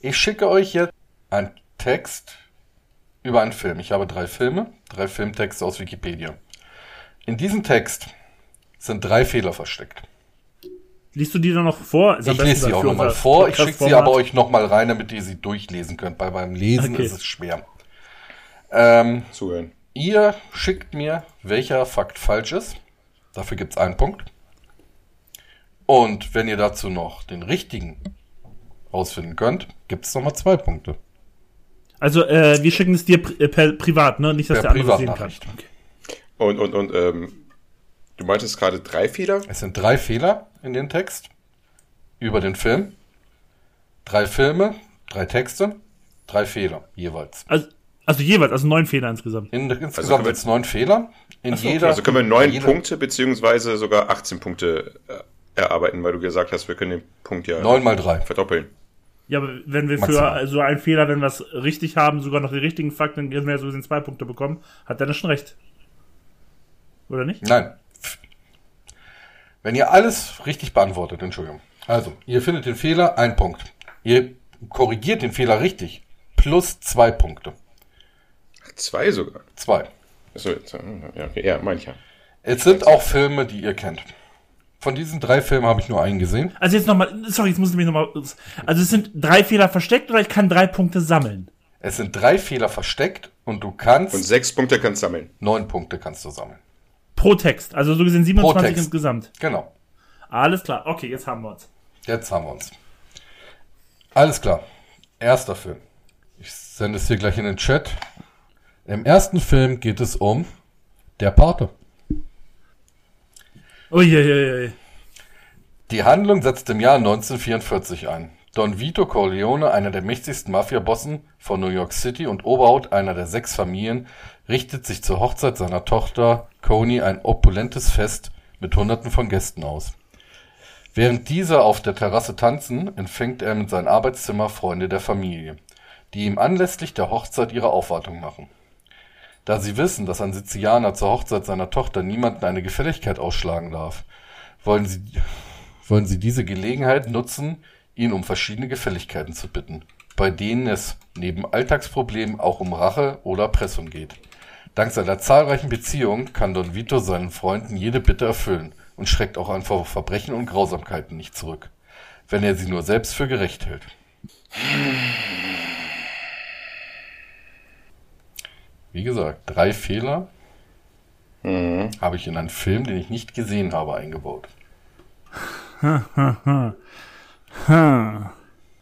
Speaker 1: Ich schicke euch jetzt einen Text über einen Film. Ich habe drei Filme, drei Filmtexte aus Wikipedia. In diesem Text sind drei Fehler versteckt.
Speaker 2: Liest du die dann noch vor?
Speaker 1: Ich lese sie auch nochmal vor. Ich schicke sie aber euch nochmal rein, damit ihr sie durchlesen könnt. Weil beim Lesen
Speaker 2: Okay.
Speaker 1: ist es schwer. Ähm,
Speaker 3: Zuhören.
Speaker 1: ihr schickt mir, welcher Fakt falsch ist. Dafür gibt's einen Punkt. Und wenn ihr dazu noch den richtigen rausfinden könnt, gibt's nochmal zwei Punkte.
Speaker 2: Also, äh, wir schicken es dir pri äh, per privat, ne? Nicht, dass
Speaker 1: Per
Speaker 2: der andere sehen kann. Okay.
Speaker 3: Und, und, und, ähm, du meintest gerade drei Fehler?
Speaker 1: Es sind drei Fehler in dem Text über den Film. Drei Filme, drei Texte, drei Fehler jeweils.
Speaker 2: Also, also jeweils, also neun Fehler insgesamt.
Speaker 1: In,
Speaker 3: können
Speaker 1: insgesamt
Speaker 3: wir-
Speaker 1: wird's neun Fehler. In
Speaker 2: so, okay.
Speaker 1: jeder,
Speaker 3: Also können wir neun Punkte beziehungsweise sogar 18 Punkte äh, erarbeiten, weil du gesagt hast, wir können den Punkt ja
Speaker 1: Neun mal drei.
Speaker 3: verdoppeln.
Speaker 2: Ja, aber wenn wir
Speaker 1: Maximal.
Speaker 2: für so einen Fehler, wenn wir es richtig haben, sogar noch die richtigen Fakten, dann werden wir ja so gesehen zwei Punkte bekommen, hat Dennis schon recht. Oder nicht?
Speaker 1: Nein. Wenn ihr alles richtig beantwortet, Entschuldigung. Also, ihr findet den Fehler, ein Punkt. Ihr korrigiert den Fehler richtig, plus zwei Punkte.
Speaker 3: Zwei sogar.
Speaker 1: Zwei.
Speaker 3: Achso, jetzt, ja, okay, ja, ich ja.
Speaker 1: Es sind auch Filme, die ihr kennt. Von diesen drei Filmen habe ich nur einen gesehen.
Speaker 2: Also jetzt nochmal, sorry, jetzt muss ich mich nochmal, also es sind drei Fehler versteckt oder ich kann drei Punkte sammeln?
Speaker 1: Es sind drei Fehler versteckt und du kannst
Speaker 3: Und sechs Punkte kannst du sammeln.
Speaker 1: neun Punkte kannst du sammeln.
Speaker 2: Pro Text, also so gesehen 27
Speaker 1: Text.
Speaker 2: insgesamt.
Speaker 1: Genau.
Speaker 2: Alles klar, okay, jetzt haben wir uns.
Speaker 1: Jetzt haben wir uns. Alles klar. Erster Film. Ich sende es hier gleich in den Chat. Im ersten Film geht es um Der Pate.
Speaker 2: Uiuiui.
Speaker 1: Die Handlung setzt im Jahr 1944 ein. Don Vito Corleone, einer der mächtigsten Mafiabossen von New York City und Oberhaupt einer der sechs Familien, richtet sich zur Hochzeit seiner Tochter Coney ein opulentes Fest mit Hunderten von Gästen aus. Während diese auf der Terrasse tanzen, empfängt er mit seinem Arbeitszimmer Freunde der Familie, die ihm anlässlich der Hochzeit ihre Aufwartung machen. Da sie wissen, dass ein Sizilianer zur Hochzeit seiner Tochter niemanden eine Gefälligkeit ausschlagen darf, wollen sie, wollen sie diese Gelegenheit nutzen, ihn um verschiedene Gefälligkeiten zu bitten, bei denen es neben Alltagsproblemen auch um Rache oder Erpressung geht. Dank seiner zahlreichen Beziehungen kann Don Vito seinen Freunden jede Bitte erfüllen und schreckt auch an Verbrechen und Grausamkeiten nicht zurück, wenn er sie nur selbst für gerecht hält. Wie gesagt, drei Fehler habe ich in einen Film, den ich nicht gesehen habe, eingebaut.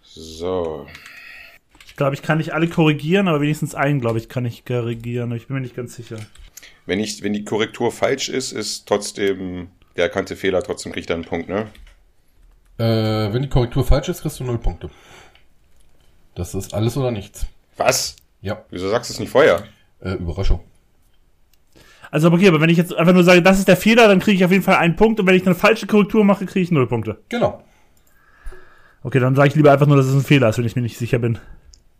Speaker 3: So.
Speaker 2: Ich glaube, ich kann nicht alle korrigieren, aber wenigstens einen, glaube ich, kann ich korrigieren. Ich bin mir nicht ganz sicher.
Speaker 3: Wenn, ich, wenn die Korrektur falsch ist, ist trotzdem der erkannte Fehler, trotzdem kriegt er einen Punkt, ne?
Speaker 1: Äh, wenn die Korrektur falsch ist, kriegst du null Punkte. Das ist alles oder nichts.
Speaker 3: Was?
Speaker 1: Ja,
Speaker 3: Wieso sagst du es nicht vorher?
Speaker 1: Äh, Überraschung.
Speaker 2: Also, okay, aber wenn ich jetzt einfach nur sage, das ist der Fehler, dann kriege ich auf jeden Fall einen Punkt und wenn ich eine falsche Korrektur mache, kriege ich null Punkte.
Speaker 1: Genau.
Speaker 2: Okay, dann sage ich lieber einfach nur, dass es ein Fehler ist, wenn ich mir nicht sicher bin.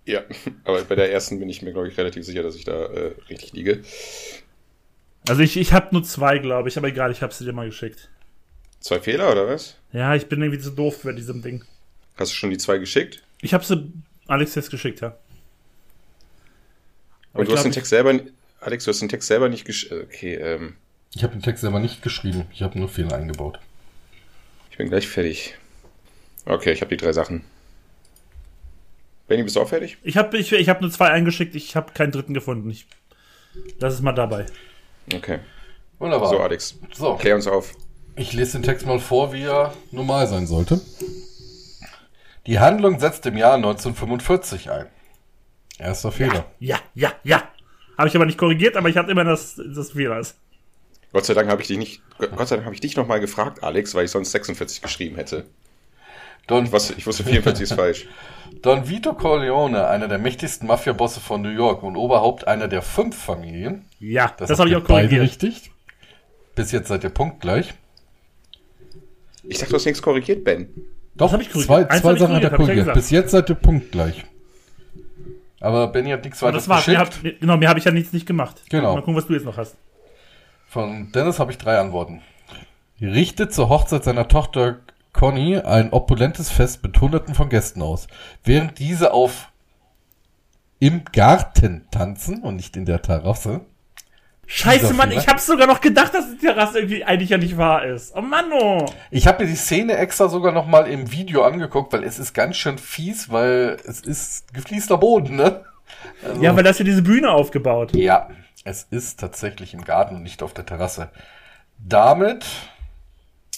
Speaker 3: Ja, aber bei der ersten bin ich mir, glaube ich, relativ sicher, dass ich da äh, richtig liege.
Speaker 2: Also ich, ich habe nur zwei, glaube ich, aber egal, ich habe sie dir mal geschickt.
Speaker 3: Zwei Fehler oder was?
Speaker 2: Ja, ich bin irgendwie zu doof bei diesem Ding.
Speaker 3: Hast du schon die zwei geschickt?
Speaker 2: Ich habe sie Alex jetzt geschickt, ja.
Speaker 3: Aber
Speaker 2: ich
Speaker 3: du hast den Text selber, Alex, du hast den Text selber nicht gesch... äh, Okay, ähm,
Speaker 1: Ich habe den Text selber nicht geschrieben. Ich habe nur Fehler eingebaut.
Speaker 3: ich bin gleich fertig. Okay, ich habe die drei Sachen. Benny, bist du auch fertig?
Speaker 2: Ich habe ich, ich hab nur zwei eingeschickt, ich habe keinen dritten gefunden. Ich lass es mal dabei.
Speaker 3: Okay.
Speaker 1: Wunderbar.
Speaker 3: So, Alex,
Speaker 1: So,
Speaker 3: klär uns auf.
Speaker 1: ich lese den Text mal vor, wie er normal sein sollte. Die Handlung setzt im Jahr 1945 ein. Erster Fehler.
Speaker 2: Ja, ja, ja. Habe ich aber nicht korrigiert, aber ich hatte immer das, das Fehler ist.
Speaker 3: Gott sei Dank habe ich dich nicht, Gott sei Dank habe ich dich nochmal gefragt, Alex, weil ich sonst 46 geschrieben hätte.
Speaker 1: Don,
Speaker 3: Was, ich wusste 44 ist falsch.
Speaker 1: Don Vito Corleone, einer der mächtigsten Mafiabosse von New York und Oberhaupt einer der fünf Familien.
Speaker 2: Ja, das,
Speaker 1: habt
Speaker 2: habe ich auch korrigiert.
Speaker 1: richtig. Bis jetzt seid ihr punktgleich.
Speaker 3: Ich dachte, du hast nichts korrigiert, Ben.
Speaker 1: Doch,
Speaker 2: hab ich korrigiert.
Speaker 1: zwei, zwei
Speaker 2: ich
Speaker 1: Sachen hat er
Speaker 2: korrigiert, ich ja.
Speaker 1: Bis jetzt seid ihr punktgleich. Aber Benny hat nichts weiter
Speaker 2: das war's. Mir
Speaker 1: geschickt.
Speaker 2: hab, genau, mir habe ich ja nichts nicht gemacht.
Speaker 1: Genau.
Speaker 2: Mal gucken, was du jetzt noch hast.
Speaker 1: Von Dennis habe ich drei Antworten. Richtet zur Hochzeit seiner Tochter Conny ein opulentes Fest mit Hunderten von Gästen aus, während diese auf im Garten tanzen und nicht in der Terrasse.
Speaker 2: Scheiße, Mann, ich habe sogar noch gedacht, dass die Terrasse irgendwie eigentlich ja nicht wahr ist. Oh Mann, oh.
Speaker 1: Ich habe mir die Szene extra sogar noch mal im Video angeguckt, weil es ist ganz schön fies, weil es ist gefließter Boden, ne? Also,
Speaker 2: Ja, weil da ist ja diese Bühne aufgebaut.
Speaker 1: ja, es ist tatsächlich im Garten und nicht auf der Terrasse. Damit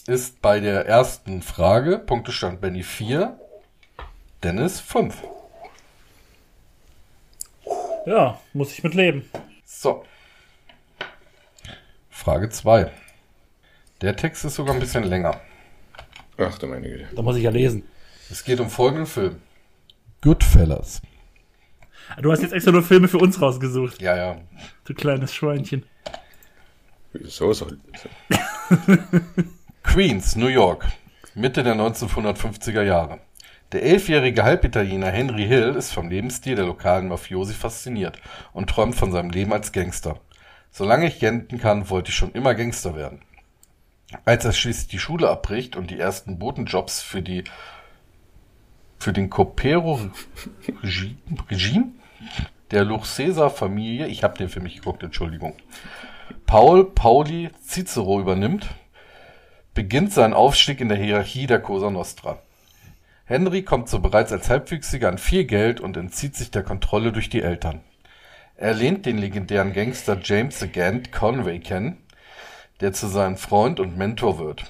Speaker 1: ist bei der ersten Frage Punktestand Benny 4, Dennis 5.
Speaker 2: Ja, muss ich mit leben.
Speaker 1: So. Frage 2. Der Text ist sogar ein bisschen länger.
Speaker 3: Ach du meine Güte.
Speaker 2: Da muss ich ja lesen.
Speaker 1: Es geht um folgenden Film. Goodfellas.
Speaker 2: Du hast jetzt extra nur Filme für uns rausgesucht,
Speaker 1: Ja, ja.
Speaker 2: du kleines Schweinchen.
Speaker 3: So, so.
Speaker 1: Queens, New York, Mitte der 1950er Jahre. Der elfjährige Halbitaliener Henry Hill ist vom Lebensstil der lokalen Mafiosi fasziniert und träumt von seinem Leben als Gangster. Solange ich jenten kann, wollte ich schon immer Gangster werden. Als er schließlich die Schule abbricht und die ersten Botenjobs für die für den Copero-Regime der Luchsesa-Familie, ich habe den für mich geguckt, Entschuldigung, Paul Pauli Cicero übernimmt, beginnt sein Aufstieg in der Hierarchie der Cosa Nostra. Henry kommt so bereits als Halbwüchsiger an viel Geld und entzieht sich der Kontrolle durch die Eltern. Er lernt den legendären Gangster James the Gant Conway kennen, der zu seinem Freund und Mentor wird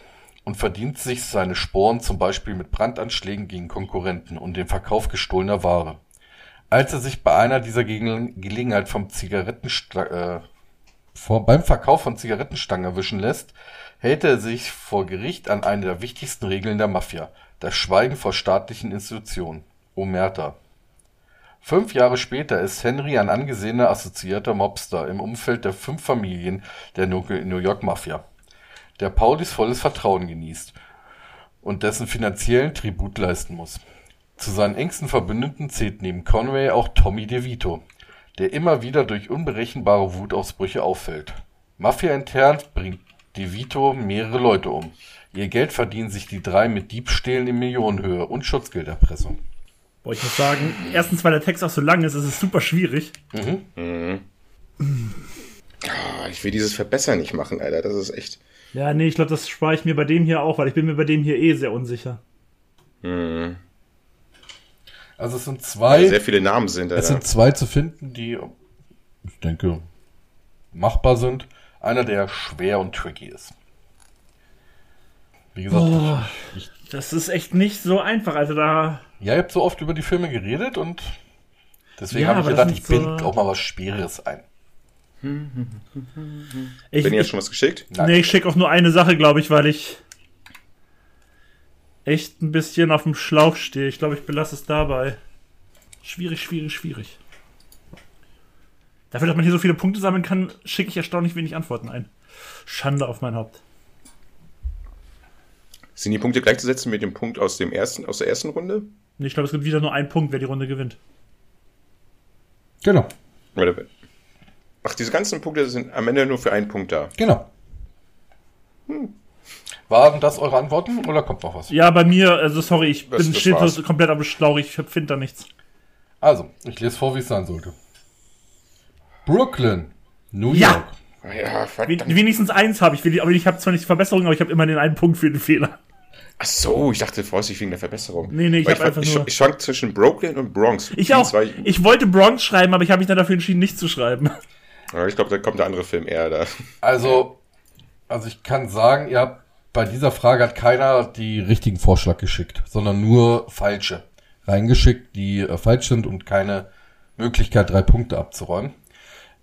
Speaker 1: und verdient sich seine Sporen zum Beispiel mit Brandanschlägen gegen Konkurrenten und dem Verkauf gestohlener Ware. Als er sich bei einer dieser Gelegenheit vom Zigarettensta äh, vor, beim Verkauf von Zigarettenstangen erwischen lässt, hält er sich vor Gericht an eine der wichtigsten Regeln der Mafia, das Schweigen vor staatlichen Institutionen. Omerta. Fünf Jahre später ist Henry ein angesehener assoziierter Mobster im Umfeld der fünf Familien der New York Mafia der Paulis volles Vertrauen genießt und dessen finanziellen Tribut leisten muss. Zu seinen engsten Verbündeten zählt neben Conway auch Tommy DeVito, der immer wieder durch unberechenbare Wutausbrüche auffällt. Mafia-intern bringt DeVito mehrere Leute um. Ihr Geld verdienen sich die drei mit Diebstählen in Millionenhöhe und Schutzgelderpressung.
Speaker 2: Boah, ich muss sagen, erstens, weil der Text auch so lang ist, ist es super schwierig. Mhm.
Speaker 3: Mhm. Ich will dieses Verbessern nicht machen, Alter. Das ist echt.
Speaker 2: Ja, nee, ich glaube, das spare ich mir bei dem hier auch, weil ich bin mir bei dem hier eh sehr unsicher.
Speaker 3: Hm.
Speaker 1: Also es sind zwei.
Speaker 3: Ja, sehr viele Namen sind.
Speaker 1: Es sind zwei zu finden, die, ich denke, machbar sind. Einer, der schwer und tricky ist.
Speaker 2: Wie gesagt, oh, ich, das ist echt nicht so einfach. Also da.
Speaker 1: Ja, ihr habt so oft über die Filme geredet und deswegen ja, habe ich gedacht, ich so... bind auch mal was Schwereres ein.
Speaker 3: Ich, Bin jetzt schon was geschickt?
Speaker 2: Nein. Nee, ich schicke auch nur eine Sache, glaube ich, weil ich echt ein bisschen auf dem Schlauch stehe. Ich glaube, ich belasse es dabei. Schwierig, schwierig, schwierig. Dafür, dass man hier so viele Punkte sammeln kann, schicke ich erstaunlich wenig Antworten ein. Schande auf mein Haupt.
Speaker 3: Sind die Punkte gleichzusetzen mit dem Punkt aus, dem ersten, aus der ersten Runde?
Speaker 2: Ich glaube, es gibt wieder nur einen Punkt, wer die Runde gewinnt.
Speaker 1: Genau.
Speaker 3: Ach, diese ganzen Punkte sind am Ende nur für einen Punkt da.
Speaker 1: Genau. Hm. Waren das eure Antworten oder kommt noch was?
Speaker 2: Ja, bei mir, also sorry, ich das, bin das steht komplett am Schlauch, ich finde da nichts.
Speaker 1: Also, ich lese vor, wie es sein sollte. Brooklyn, New
Speaker 2: ja.
Speaker 1: York.
Speaker 2: Ja, Wenigstens eins habe ich. Aber ich habe zwar nicht die Verbesserung, aber ich habe immer den einen Punkt für den Fehler.
Speaker 3: Ach so, ich dachte vorsichtig wegen der Verbesserung.
Speaker 2: Nee, nee, ich habe einfach
Speaker 3: ich,
Speaker 2: nur...
Speaker 3: Ich schwank zwischen Brooklyn und Bronx.
Speaker 2: Ich auch. Ich wollte Bronx schreiben, aber ich habe mich dann dafür entschieden, nicht zu schreiben.
Speaker 3: Ja, ich glaube, da kommt der andere Film eher da.
Speaker 1: Also, also ich kann sagen, ihr habt bei dieser Frage hat keiner die richtigen Vorschlag geschickt, sondern nur falsche reingeschickt, die äh, falsch sind und keine Möglichkeit, drei Punkte abzuräumen.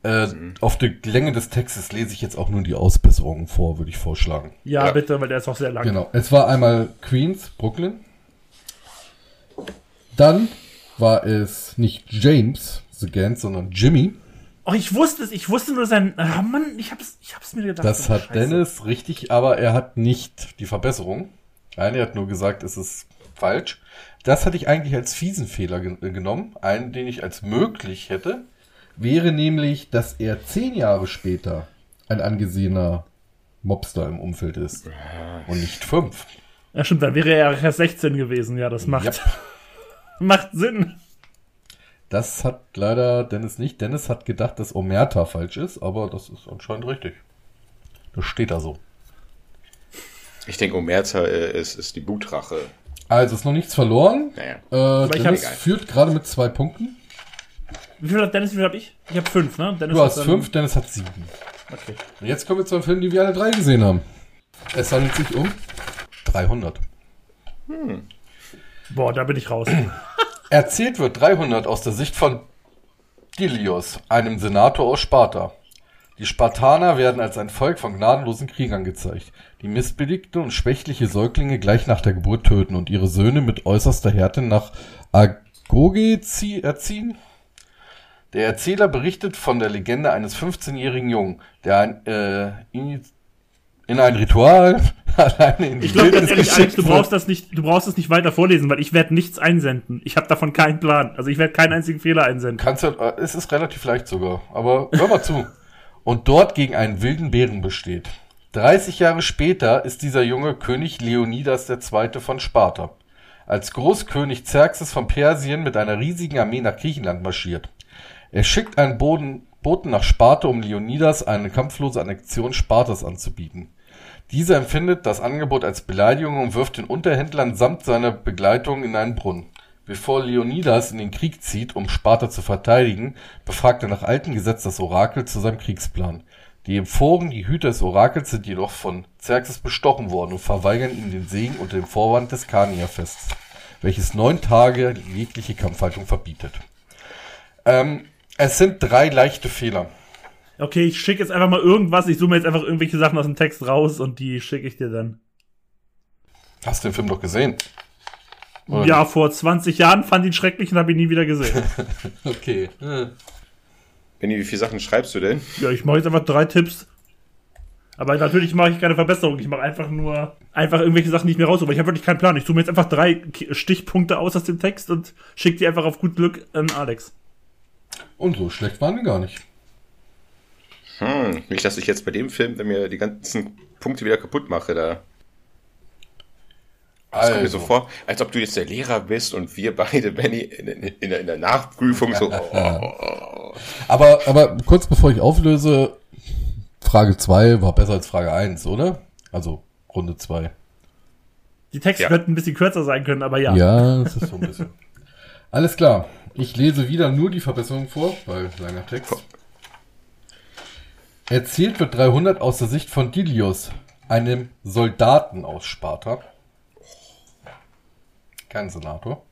Speaker 1: Äh, mhm. Auf der Länge des Textes lese ich jetzt auch nur die Ausbesserungen vor, würde ich vorschlagen.
Speaker 2: Ja, ja, bitte, weil der ist auch sehr lang.
Speaker 1: Genau. Es war einmal Queens, Brooklyn. Dann war es nicht James The Gant, sondern Jimmy.
Speaker 2: Oh, ich wusste es, ich wusste nur sein. Oh Mann, ich hab's, ich hab's mir gedacht.
Speaker 1: Das hat Scheiße. Dennis richtig, aber er hat nicht die Verbesserung. Nein, er hat nur gesagt, es ist falsch. Das hatte ich eigentlich als fiesen Fehler ge genommen. Einen, den ich als möglich hätte, wäre nämlich, dass er zehn Jahre später ein angesehener Mobster im Umfeld ist. Und nicht fünf.
Speaker 2: Ja, stimmt, dann wäre er erst 16 gewesen. Ja, das macht, yep. macht Sinn.
Speaker 1: Das hat leider Dennis nicht. Dennis hat gedacht, dass Omerta falsch ist, aber das ist anscheinend richtig. Das steht da so.
Speaker 3: Ich denke, Omerta äh, ist, ist die Blutrache.
Speaker 1: Also ist noch nichts verloren.
Speaker 3: Naja.
Speaker 1: Äh, Dennis führt gerade mit zwei Punkten.
Speaker 2: Wie viel hat Dennis, wie viel habe ich? Ich habe fünf, ne?
Speaker 1: Dennis du hast fünf, Dennis hat sieben.
Speaker 2: Okay.
Speaker 1: Und jetzt kommen wir zu einem Film, den wir alle drei gesehen haben. Es handelt sich um 300.
Speaker 2: Hm. Boah, da bin ich raus.
Speaker 1: Erzählt wird 300 aus der Sicht von Dilios, einem Senator aus Sparta. Die Spartaner werden als ein Volk von gnadenlosen Kriegern gezeigt, die missbilligte und schwächliche Säuglinge gleich nach der Geburt töten und ihre Söhne mit äußerster Härte nach Agoge erziehen. Der Erzähler berichtet von der Legende eines 15-jährigen Jungen, der ein äh, in ein Ritual, alleine in die
Speaker 2: Ich glaube ganz ehrlich, Alex, du brauchst das nicht, du brauchst das nicht weiter vorlesen, weil ich werde nichts einsenden. Ich habe davon keinen Plan. Also ich werde keinen einzigen Fehler einsenden.
Speaker 1: Kannst du, äh, es ist relativ leicht sogar, aber hör mal zu. Und dort gegen einen wilden Bären besteht. 30 Jahre später ist dieser junge König Leonidas II. von Sparta. Als Großkönig Xerxes von Persien mit einer riesigen Armee nach Griechenland marschiert. Er schickt einen Boten nach Sparta, um Leonidas eine kampflose Annexion Spartas anzubieten. Dieser empfindet das Angebot als Beleidigung und wirft den Unterhändlern samt seiner Begleitung in einen Brunnen. Bevor Leonidas in den Krieg zieht, um Sparta zu verteidigen, befragt er nach altem Gesetz das Orakel zu seinem Kriegsplan. Die Emphoren, die Hüter des Orakels, sind jedoch von Xerxes bestochen worden und verweigern ihm den Segen unter dem Vorwand des Kania-Fests, welches neun Tage jegliche Kampfhaltung verbietet. Ähm, es sind drei leichte Fehler.
Speaker 2: Okay, ich schicke jetzt einfach mal irgendwas. Ich zoome jetzt einfach irgendwelche Sachen aus dem Text raus und die schicke ich dir dann.
Speaker 1: Hast du den Film doch gesehen? Oder
Speaker 2: ja, vor 20 Jahren fand ihn schrecklich und habe ihn nie wieder gesehen.
Speaker 1: Okay.
Speaker 3: Benni, wie viele Sachen schreibst du denn?
Speaker 2: ja, ich mache jetzt einfach drei Tipps. Aber natürlich mache ich keine Verbesserung. Ich mache einfach nur einfach irgendwelche Sachen, die ich mir raussuche. Aber ich habe wirklich keinen Plan. Ich zoome jetzt einfach drei Stichpunkte aus aus dem Text und schicke die einfach auf gut Glück an Alex.
Speaker 1: Und so schlecht waren die gar nicht.
Speaker 3: Hm, nicht, dass ich jetzt bei dem Film mir die ganzen Punkte wieder kaputt mache. Da Das kommt mir so vor, als ob du jetzt der Lehrer bist und wir beide, Benny, in, in, in, der, in der Nachprüfung so. Oh, oh, oh.
Speaker 1: Aber, aber kurz bevor ich auflöse, Frage 2 war besser als Frage 1, oder? Also Runde 2.
Speaker 2: Die Texte
Speaker 3: Ja.
Speaker 2: könnten ein bisschen kürzer sein können, aber ja.
Speaker 1: Ja, das ist so ein bisschen. Alles klar. Ich lese wieder nur die Verbesserung vor, weil langer Text. Erzählt wird 300 aus der Sicht von Dilius, einem Soldaten aus Sparta. Kein Senator.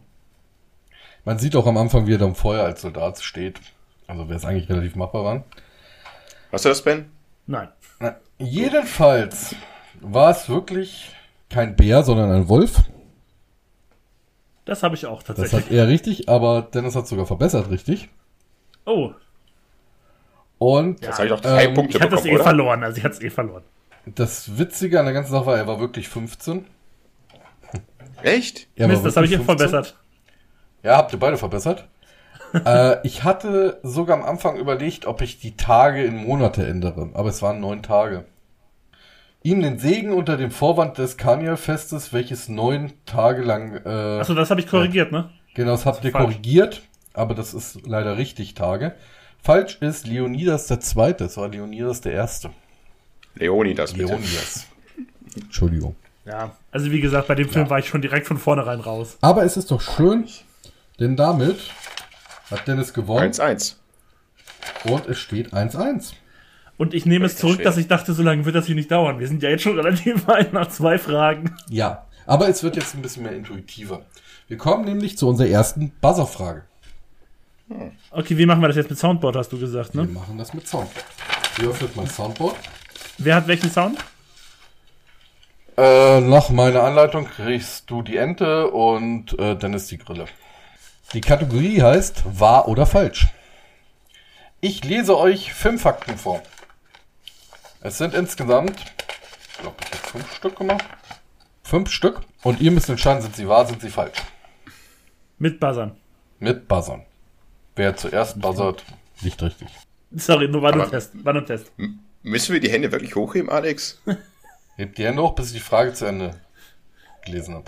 Speaker 1: Man sieht auch am Anfang, wie er da im Feuer als Soldat steht. Also wäre es eigentlich relativ machbar waren.
Speaker 3: Hast du das, Ben?
Speaker 2: Nein.
Speaker 1: Na, jedenfalls war es wirklich kein Bär, sondern ein Wolf.
Speaker 2: Das habe ich auch
Speaker 1: Das
Speaker 2: tatsächlich.
Speaker 1: hat er richtig, aber Dennis hat sogar verbessert richtig.
Speaker 2: oh,
Speaker 1: Und
Speaker 3: Jetzt habe ich doch drei
Speaker 1: Ähm,
Speaker 3: Punkte
Speaker 2: ich hatte es
Speaker 3: bekommen,
Speaker 2: eh
Speaker 3: oder?
Speaker 2: verloren. Also ich hatte es eh verloren.
Speaker 1: das Witzige an der ganzen Sache war, er war wirklich 15.
Speaker 3: Echt?
Speaker 1: Er
Speaker 2: Mist, das habe ich eben
Speaker 1: 15.
Speaker 2: verbessert.
Speaker 1: Ja, habt ihr beide verbessert. äh, ich hatte sogar am Anfang überlegt, ob ich die Tage in Monate ändere, aber es waren neun Tage. Ihm den Segen unter dem Vorwand des Karnevalfestes, welches neun Tage lang, äh,
Speaker 2: Achso, das habe ich korrigiert, ne?
Speaker 1: genau, das habt ihr
Speaker 2: falsch.
Speaker 1: korrigiert, aber das ist leider richtig Tage. Falsch ist Leonidas der Zweite, es war Leonidas der Erste.
Speaker 3: Leonidas, bitte.
Speaker 1: Leonidas. Entschuldigung.
Speaker 2: Ja. Also wie gesagt, bei dem Film war ich schon direkt von vornherein raus.
Speaker 1: Aber es ist doch schön, denn damit hat Dennis gewonnen
Speaker 3: 1-1.
Speaker 1: und es steht 1-1.
Speaker 2: Und ich nehme es zurück, dass ich dachte, so lange wird das hier nicht dauern. Wir sind ja jetzt schon relativ weit nach zwei Fragen.
Speaker 1: Ja, aber es wird jetzt ein bisschen mehr intuitiver. Wir kommen nämlich zu unserer ersten Buzzer-Frage.
Speaker 2: Okay, wie machen wir das jetzt mit Soundboard, hast du gesagt,
Speaker 1: Wir
Speaker 2: ne?
Speaker 1: machen das mit Soundboard. Hier öffnet mein Soundboard.
Speaker 2: Wer hat welchen Sound?
Speaker 1: Äh, nach meiner Anleitung kriegst du die Ente und äh, Dennis die Grille. Die Kategorie heißt wahr oder falsch. Ich lese euch fünf Fakten vor. Es sind insgesamt, ich glaube, ich habe fünf Stück gemacht. Fünf Stück. Und ihr müsst entscheiden, sind sie wahr, sind sie falsch.
Speaker 2: Mit Buzzern.
Speaker 1: Mit Buzzern. Wer zuerst buzzert, liegt richtig.
Speaker 2: Sorry, nur war nur Test. War nur Test.
Speaker 3: Müssen wir die Hände wirklich hochheben, Alex?
Speaker 1: Hebt die Hände hoch, bis ich die Frage zu Ende gelesen habe.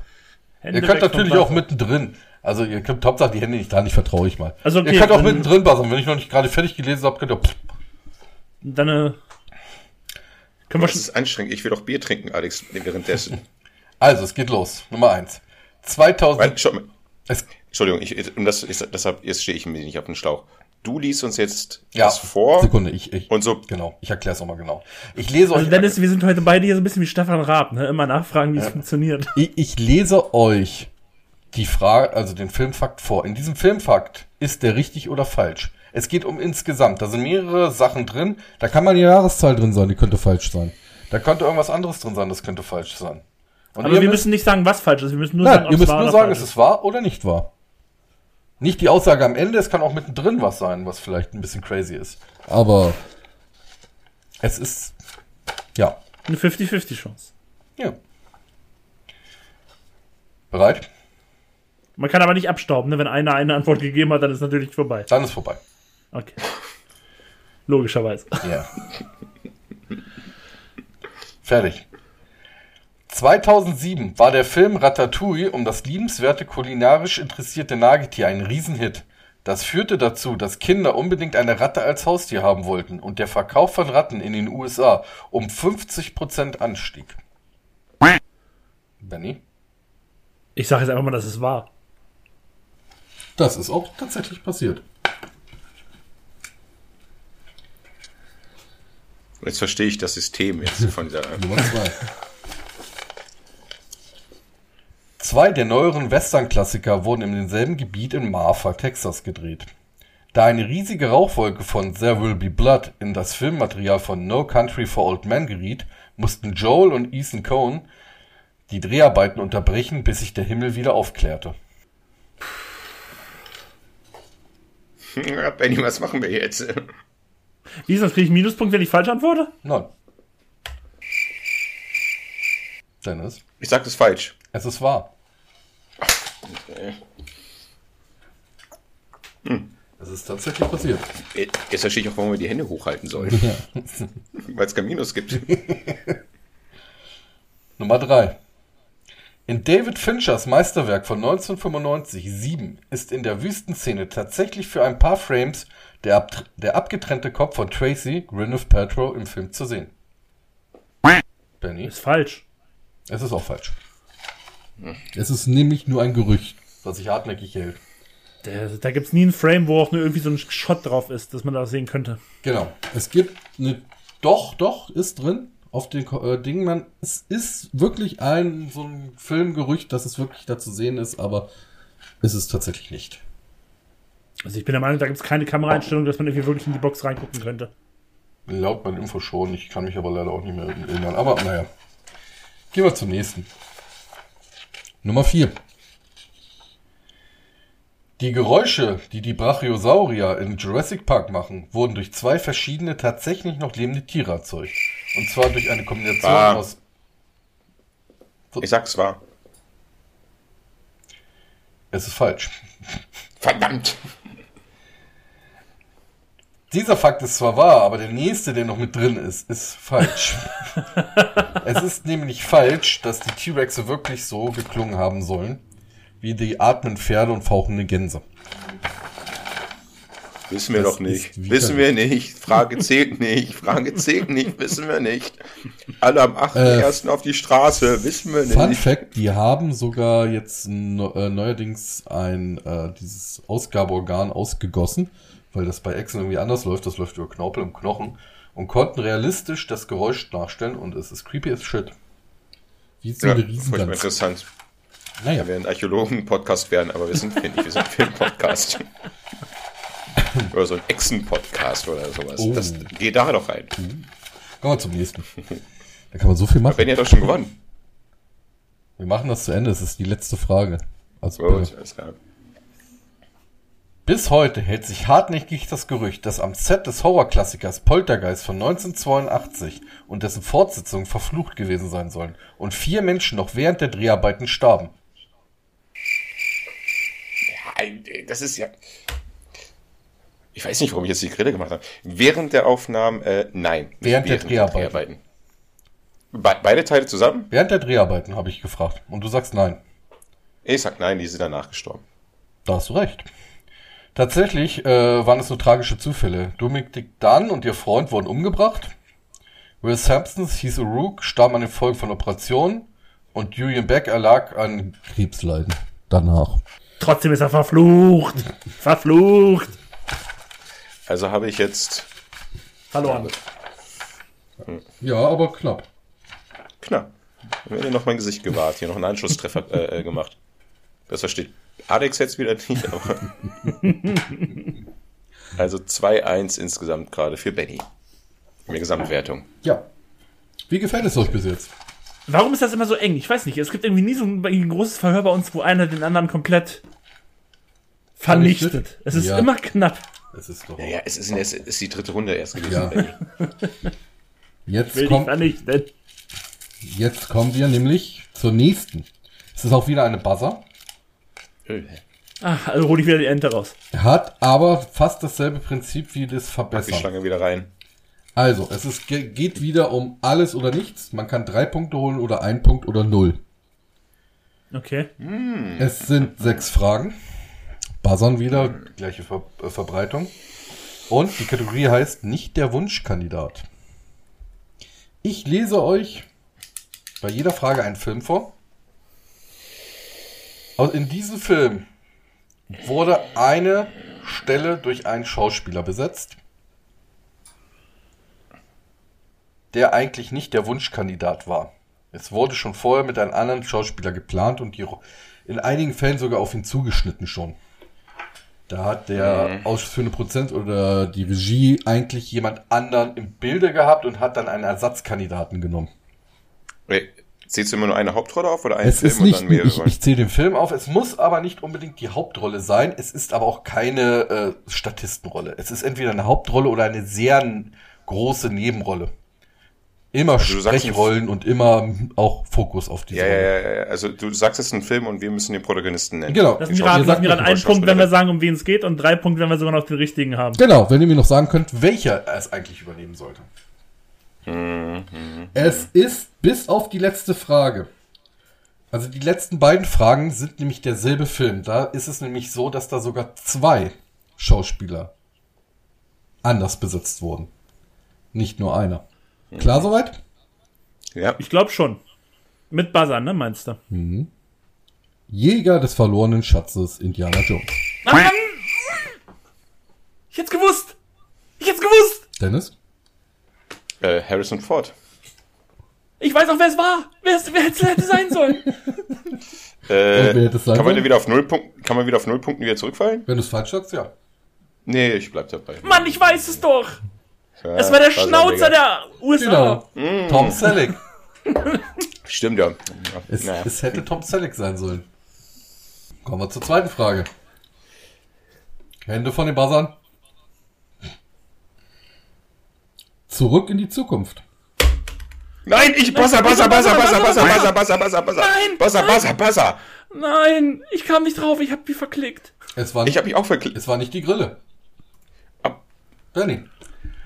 Speaker 2: Hände
Speaker 1: Ihr könnt natürlich auch mittendrin. Also ihr könnt Hauptsache die Hände nicht da, nicht vertraue ich mal.
Speaker 2: Also okay,
Speaker 1: ihr könnt auch mittendrin buzzern. Wenn ich noch nicht gerade fertig gelesen habe, könnt ihr. Pff,
Speaker 2: Dann äh, können wir
Speaker 3: Das
Speaker 2: schon.
Speaker 3: ist anstrengend. Ich will doch Bier trinken, Alex, währenddessen.
Speaker 1: Also, es geht los. Nummer eins. 2000.
Speaker 3: Weil, schau mal.
Speaker 1: Es,
Speaker 3: Entschuldigung, ich, das ist, deshalb, jetzt stehe ich mir nicht auf den Schlauch. Du liest uns jetzt
Speaker 1: ja,
Speaker 3: das vor
Speaker 1: Sekunde, ich, ich.
Speaker 3: und so.
Speaker 1: Genau, ich erkläre es nochmal genau. Ich lese
Speaker 2: Also
Speaker 1: euch.
Speaker 2: Dennis, wir sind heute beide hier so ein bisschen wie Stefan Raab, ne? Immer nachfragen, wie es funktioniert.
Speaker 1: Ich, ich lese euch die Frage, also den Filmfakt vor. In diesem Filmfakt ist der richtig oder falsch. Es geht um insgesamt. Da sind mehrere Sachen drin. Da kann mal die Jahreszahl drin sein, die könnte falsch sein. Da könnte irgendwas anderes drin sein, das könnte falsch sein. Und
Speaker 2: Aber wir müssen nicht sagen, was falsch ist. Wir müssen nur
Speaker 1: Nein,
Speaker 2: sagen,
Speaker 1: ihr müsst nur sagen,
Speaker 2: falsch
Speaker 1: es ist wahr oder nicht wahr. Nicht die Aussage am Ende, es kann auch mittendrin was sein, was vielleicht ein bisschen crazy ist. Aber es ist, ja,
Speaker 2: Eine 50-50 Chance.
Speaker 1: Ja. Bereit?
Speaker 2: Man kann aber nicht abstauben, ne? Wenn einer eine Antwort gegeben hat, dann ist natürlich vorbei.
Speaker 1: Dann ist vorbei.
Speaker 2: Okay. Logischerweise.
Speaker 1: Ja. Fertig. 2007 war der Film Ratatouille um das liebenswerte kulinarisch interessierte Nagetier ein Riesenhit. Das führte dazu, dass Kinder unbedingt eine Ratte als Haustier haben wollten und der Verkauf von Ratten in den USA um 50% anstieg. Benny?
Speaker 2: Ich sage jetzt einfach mal, dass es war.
Speaker 1: Das ist auch tatsächlich passiert.
Speaker 3: Jetzt verstehe ich das System jetzt von dieser.
Speaker 1: Nummer zwei. Zwei der neueren Western-Klassiker wurden in demselben Gebiet in Marfa, Texas gedreht. Da eine riesige Rauchwolke von There Will Be Blood in das Filmmaterial von No Country for Old Men geriet, mussten Joel und Ethan Cohen die Dreharbeiten unterbrechen, bis sich der Himmel wieder aufklärte.
Speaker 3: Ja, Benny, was machen wir jetzt?
Speaker 2: Wie, sonst kriege ich einen Minuspunkt, wenn ich falsch antworte?
Speaker 1: Nein. Dennis,
Speaker 3: Ich sag das falsch.
Speaker 1: es ist wahr. Es ist tatsächlich passiert.
Speaker 3: Jetzt verstehe ich auch, warum wir die Hände hochhalten sollen. Weil es kein Minus gibt.
Speaker 1: Nummer 3. In David Finchers Meisterwerk von 1995, 7, ist in der Wüstenszene tatsächlich für ein paar Frames der, ab der abgetrennte Kopf von Tracy, Gwyneth Paltrow, im Film zu sehen. Benny?
Speaker 2: Ist falsch.
Speaker 1: Es ist auch falsch. Es ist nämlich nur ein Gerücht, was sich hartnäckig hält.
Speaker 2: Da, da gibt es nie einen Frame, wo auch nur irgendwie so ein Shot drauf ist, dass man da sehen könnte.
Speaker 1: Genau. Es gibt eine. Doch, doch, ist drin. Auf den äh, Ding, man. Es ist wirklich ein so ein Filmgerücht, dass es wirklich da zu sehen ist, aber ist es tatsächlich nicht.
Speaker 2: Also ich bin der Meinung, da gibt es keine Kameraeinstellung, dass man irgendwie wirklich in die Box reingucken könnte.
Speaker 1: Laut meiner Info schon. Ich kann mich aber leider auch nicht mehr erinnern. Aber naja. Gehen wir zum nächsten. Nummer 4. Die Geräusche, die die Brachiosaurier in Jurassic Park machen, wurden durch zwei verschiedene tatsächlich noch lebende Tiere erzeugt. Und zwar durch eine Kombination
Speaker 3: Wahr.
Speaker 1: aus.
Speaker 3: Ich sag's wahr.
Speaker 1: Es ist falsch.
Speaker 3: Verdammt!
Speaker 1: Dieser Fakt ist zwar wahr, aber der nächste, der noch mit drin ist, ist falsch. es ist nämlich falsch, dass die T-Rexe wirklich so geklungen haben sollen, wie die atmenden Pferde und fauchende Gänse.
Speaker 3: Wissen wir
Speaker 1: Das
Speaker 3: doch nicht. Wissen wir nicht. Frage zählt nicht. Frage zählt nicht. Wissen wir nicht. Alle am 8.1. auf die Straße. Wissen wir
Speaker 1: Fun
Speaker 3: nicht.
Speaker 1: Fact, die haben sogar jetzt äh, neuerdings ein äh, dieses Ausgabeorgan ausgegossen, weil das bei Echsen irgendwie anders läuft, das läuft über Knorpel und Knochen und konnten realistisch das Geräusch nachstellen und es ist creepy as shit. Wie so
Speaker 3: Ja,
Speaker 1: eine Riesengans.
Speaker 3: interessant.
Speaker 1: Naja,
Speaker 3: Wir werden Archäologen-Podcast werden, aber wir sind nicht. Wir sind Film-Podcast. oder so ein Echsen-Podcast oder sowas.
Speaker 1: Oh.
Speaker 3: Das geht da doch rein.
Speaker 1: kommen wir zum nächsten. Da kann man so viel machen.
Speaker 3: Benny hat doch schon gewonnen.
Speaker 1: Wir machen das zu Ende, es ist die letzte Frage. Also
Speaker 3: Gut,
Speaker 1: bitte.
Speaker 3: alles klar.
Speaker 1: Bis heute hält sich hartnäckig das Gerücht, dass am Set des Horrorklassikers Poltergeist von 1982 und dessen Fortsetzung verflucht gewesen sein sollen und vier Menschen noch während der Dreharbeiten starben.
Speaker 3: Ja, das ist ja. Ich weiß nicht, warum ich jetzt die Grille gemacht habe. Während der Aufnahmen, äh, nein. nicht
Speaker 1: Während der Dreharbeiten.
Speaker 3: Be beide Teile zusammen?
Speaker 1: Während der Dreharbeiten habe ich gefragt und du sagst nein.
Speaker 3: Ich sag nein, die sind danach gestorben.
Speaker 1: Da hast du recht. Tatsächlich äh, waren es nur tragische Zufälle. Dominic Dunn und ihr Freund wurden umgebracht. Will Sampson, hieß O'Rourke, starb an den Folgen von Operationen und Julian Beck erlag an Krebsleiden. Danach.
Speaker 2: Trotzdem ist er verflucht. Verflucht.
Speaker 3: Also habe ich jetzt
Speaker 2: Verloren.
Speaker 1: Ja, aber knapp.
Speaker 3: knapp. Mir hätte noch mein Gesicht gewahrt, hier noch einen Anschlusstreffer äh, äh, gemacht. Das versteht Alex jetzt wieder nicht, aber. also 2-1 insgesamt gerade für Benny. In der Gesamtwertung.
Speaker 1: Ja. Wie gefällt es euch bis jetzt?
Speaker 2: Warum ist das immer so eng? Ich weiß nicht. Es gibt irgendwie nie so ein, ein großes Verhör bei uns, wo einer den anderen komplett vernichtet.
Speaker 1: Vernichtet?
Speaker 2: Es ist
Speaker 1: Ja.
Speaker 2: immer knapp.
Speaker 1: Es ist doch.
Speaker 3: Ja, ja, es ist, es ist die dritte Runde erst gewesen.
Speaker 1: Ja.
Speaker 3: Benny.
Speaker 1: Jetzt
Speaker 2: dich
Speaker 1: kommt. Jetzt kommen wir nämlich zur nächsten. Es ist auch wieder eine Buzzer.
Speaker 2: Ah, also hole ich wieder die Ente raus.
Speaker 1: Hat aber fast dasselbe Prinzip wie das
Speaker 3: Die
Speaker 1: Verbessern.
Speaker 3: Schlange wieder rein.
Speaker 1: Also, es ist, ge- geht wieder um alles oder nichts. Man kann drei Punkte holen oder ein Punkt oder null.
Speaker 2: Okay.
Speaker 1: Es sind sechs Fragen. Buzzern wieder, gleiche Ver äh, Verbreitung. Und die Kategorie heißt nicht der Wunschkandidat. Ich lese euch bei jeder Frage einen Film vor. Und in diesem Film wurde eine Stelle durch einen Schauspieler besetzt, der eigentlich nicht der Wunschkandidat war. Es wurde schon vorher mit einem anderen Schauspieler geplant und die, in einigen Fällen sogar auf ihn zugeschnitten schon. Da hat der ausführende Prozent oder die Regie eigentlich jemand anderen im Bilde gehabt und hat dann einen Ersatzkandidaten genommen.
Speaker 3: Wait, Zählst du immer nur eine Hauptrolle auf oder einen
Speaker 1: Es
Speaker 3: Film
Speaker 1: ist nicht,
Speaker 3: und dann mehrere?
Speaker 1: ich, ich zähle den Film auf, es muss aber nicht unbedingt die Hauptrolle sein, es ist aber auch keine äh, Statistenrolle. Es ist entweder eine Hauptrolle oder eine sehr große Nebenrolle. Immer
Speaker 3: Also
Speaker 1: Sprechrollen und immer auch Fokus auf diese
Speaker 3: ja, ja,
Speaker 1: Rolle.
Speaker 3: ja, ja. Also du sagst, es ist ein Film und wir müssen den Protagonisten nennen.
Speaker 1: Genau.
Speaker 2: Lass
Speaker 1: Ich-
Speaker 2: mich raten, lass mich raten. Einen. Punkt, wenn wir sagen, um wen es geht, und drei Punkte, wenn wir sogar noch den richtigen haben.
Speaker 1: Genau, wenn ihr mir noch sagen könnt, welcher es eigentlich übernehmen sollte. Es ist bis auf die letzte Frage. Also die letzten beiden Fragen sind nämlich derselbe Film. Da ist es nämlich so, dass da sogar zwei Schauspieler anders besetzt wurden. Nicht nur einer. Klar soweit?
Speaker 3: Ja.
Speaker 2: Ich glaube schon. Mit Buzzern, ne, meinst du?
Speaker 1: Jäger des verlorenen Schatzes Indiana Jones.
Speaker 2: Mann! Ich hätt's gewusst! Ich hätt's gewusst!
Speaker 1: Dennis?
Speaker 3: Äh, Harrison Ford.
Speaker 2: Ich weiß auch, wer es war! Wer es wer hätte sein sollen!
Speaker 3: Äh,
Speaker 1: wer hätte es sein
Speaker 3: kann man
Speaker 1: sollen?
Speaker 3: wieder auf null Punkten, kann man wieder auf null Punkten wieder zurückfallen?
Speaker 1: Wenn du es falsch sagst, ja.
Speaker 3: Nee, ich bleib dabei.
Speaker 2: Mann, ich weiß es doch!
Speaker 3: Ja,
Speaker 2: Es war der Schnauzer der USA!
Speaker 1: Genau. Tom Selleck.
Speaker 3: Stimmt ja. ja.
Speaker 1: Es,
Speaker 3: naja.
Speaker 1: es hätte Tom Selleck sein sollen. Kommen wir zur zweiten Frage. Hände von den Buzzern. Zurück in die Zukunft.
Speaker 3: Nein, ich Buzzer, Buzzer, Buzzer, Buzzer, Buzzer, Buzzer, Buzzer, Buzzer, Buzzer.
Speaker 2: Nein, nein.
Speaker 3: Buzzer, Buzzer.
Speaker 2: Nein, ich kam nicht drauf, ich hab mich verklickt.
Speaker 1: Es war,
Speaker 3: Ich
Speaker 1: nicht,
Speaker 3: hab mich auch verklickt.
Speaker 1: es war nicht die Grille. Danny.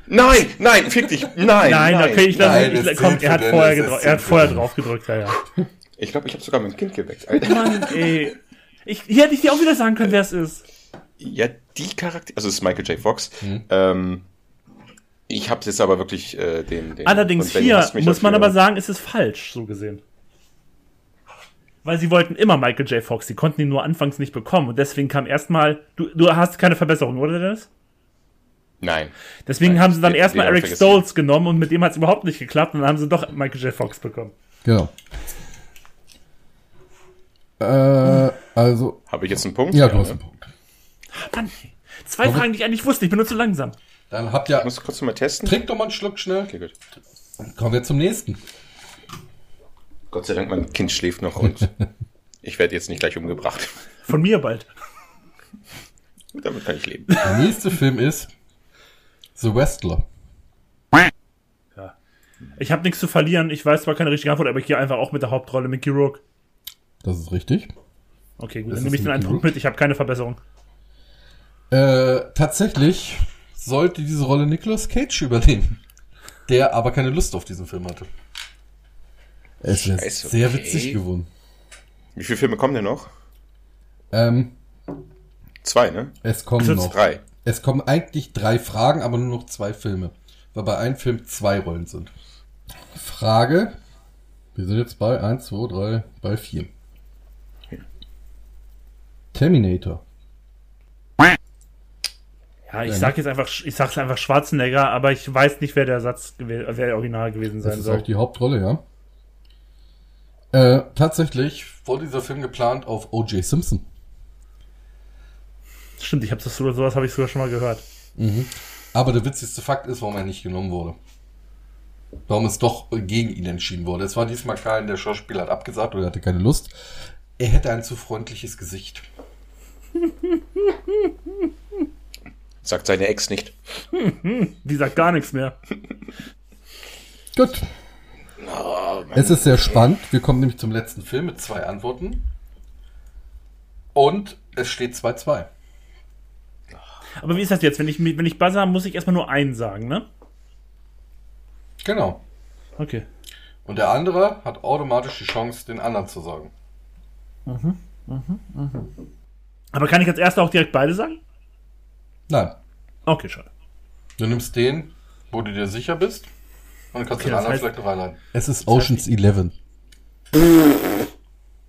Speaker 3: Nein, nein, fick dich. Nein,
Speaker 2: Nein,
Speaker 3: nein.
Speaker 2: okay, ich lasse
Speaker 1: Nein,
Speaker 2: ich, komm, er hat vorher,
Speaker 1: es
Speaker 2: er hat vorher drauf gedrückt, ja, ja.
Speaker 3: Ich glaube, ich habe sogar mein Kind geweckt. Alter.
Speaker 2: Mann, ey. Ich, hier hätte ich dir auch wieder sagen können, wer es ist.
Speaker 3: Ja, die Charakter, also es ist Michael J. Fox.
Speaker 1: Mhm.
Speaker 3: Ähm, ich habe jetzt aber wirklich äh, den, den.
Speaker 2: Allerdings hier muss man aber sagen, ist es falsch, so gesehen. Weil sie wollten immer Michael J. Fox, sie konnten ihn nur anfangs nicht bekommen und deswegen kam erstmal, du, du hast keine Verbesserung, oder Dennis?
Speaker 3: Nein.
Speaker 2: Deswegen
Speaker 3: Nein,
Speaker 2: haben sie dann
Speaker 3: den-
Speaker 2: erstmal
Speaker 3: den
Speaker 2: Eric. Stoltz genommen und mit dem hat es überhaupt nicht geklappt und dann haben sie doch Michael J. Fox bekommen.
Speaker 1: Genau. Äh, also,
Speaker 3: Habe ich jetzt einen Punkt?
Speaker 1: ja, du hast
Speaker 3: ne?
Speaker 1: einen Punkt.
Speaker 2: Mann, zwei Fragen, die ich eigentlich wusste, ich bin nur zu langsam.
Speaker 1: Dann habt ihr,
Speaker 3: Ich muss kurz mal testen.
Speaker 1: trink doch mal einen Schluck schnell.
Speaker 3: Okay, gut.
Speaker 1: Kommen wir zum nächsten.
Speaker 3: Gott sei Dank, mein Kind schläft noch und ich werde jetzt nicht gleich umgebracht.
Speaker 2: Von mir bald.
Speaker 3: Damit kann ich leben.
Speaker 1: Der nächste Film ist The Wrestler.
Speaker 2: Ich habe nichts zu verlieren, ich weiß zwar keine richtige Antwort, aber ich gehe einfach auch mit der Hauptrolle Mickey Rourke.
Speaker 1: Das ist richtig.
Speaker 2: Okay, gut,
Speaker 1: Das
Speaker 2: dann nehme ich den einen Punkt mit, ich habe keine Verbesserung.
Speaker 1: Äh, tatsächlich sollte diese Rolle Nicolas Cage übernehmen. Der aber keine Lust auf diesen Film hatte. Es ist
Speaker 3: Scheiße,
Speaker 1: sehr
Speaker 3: okay.
Speaker 1: witzig geworden.
Speaker 3: Wie viele Filme kommen denn noch?
Speaker 1: Ähm,
Speaker 3: Zwei, ne?
Speaker 1: es kommen
Speaker 2: Das ist
Speaker 1: noch.
Speaker 3: Drei.
Speaker 1: Es kommen eigentlich drei Fragen, aber nur noch zwei Filme. Weil bei einem Film zwei Rollen sind. Frage. Wir sind jetzt bei 1, 2, 3, bei 4. Terminator.
Speaker 2: Ja, ich sag jetzt einfach, ich sag's einfach Schwarzenegger, aber ich weiß nicht, wer der Satz, wer der Original gewesen
Speaker 1: Das
Speaker 2: sein
Speaker 1: ist
Speaker 2: soll.
Speaker 1: auch die Hauptrolle, ja. Äh, tatsächlich wurde dieser Film geplant auf O.J. Simpson.
Speaker 2: Stimmt, ich habe das so, sowas habe ich sogar schon mal gehört.
Speaker 1: Aber der witzigste Fakt ist, warum er nicht genommen wurde. Warum es doch gegen ihn entschieden wurde. Es war diesmal kein, der Schauspieler hat abgesagt oder er hatte keine Lust. Er hätte ein zu freundliches Gesicht.
Speaker 3: Sagt seine Ex nicht.
Speaker 2: Die sagt gar nichts mehr.
Speaker 1: Gut. Es ist sehr spannend. Wir kommen nämlich zum letzten Film mit zwei Antworten. Und es steht 2-2.
Speaker 2: Aber wie ist das jetzt? Wenn ich, wenn ich buzzer, muss ich erstmal nur einen sagen, ne?
Speaker 1: Genau.
Speaker 2: Okay.
Speaker 1: Und der andere hat automatisch die Chance, den anderen zu sagen.
Speaker 2: Aber kann ich als erster auch direkt beide sagen?
Speaker 1: Nein.
Speaker 2: Okay, schade.
Speaker 1: Du nimmst den, wo du dir sicher bist. Und dann kannst
Speaker 2: Okay,
Speaker 1: du den anderen
Speaker 2: heißt-
Speaker 1: vielleicht noch reinleiten.
Speaker 4: Es ist Oceans 11.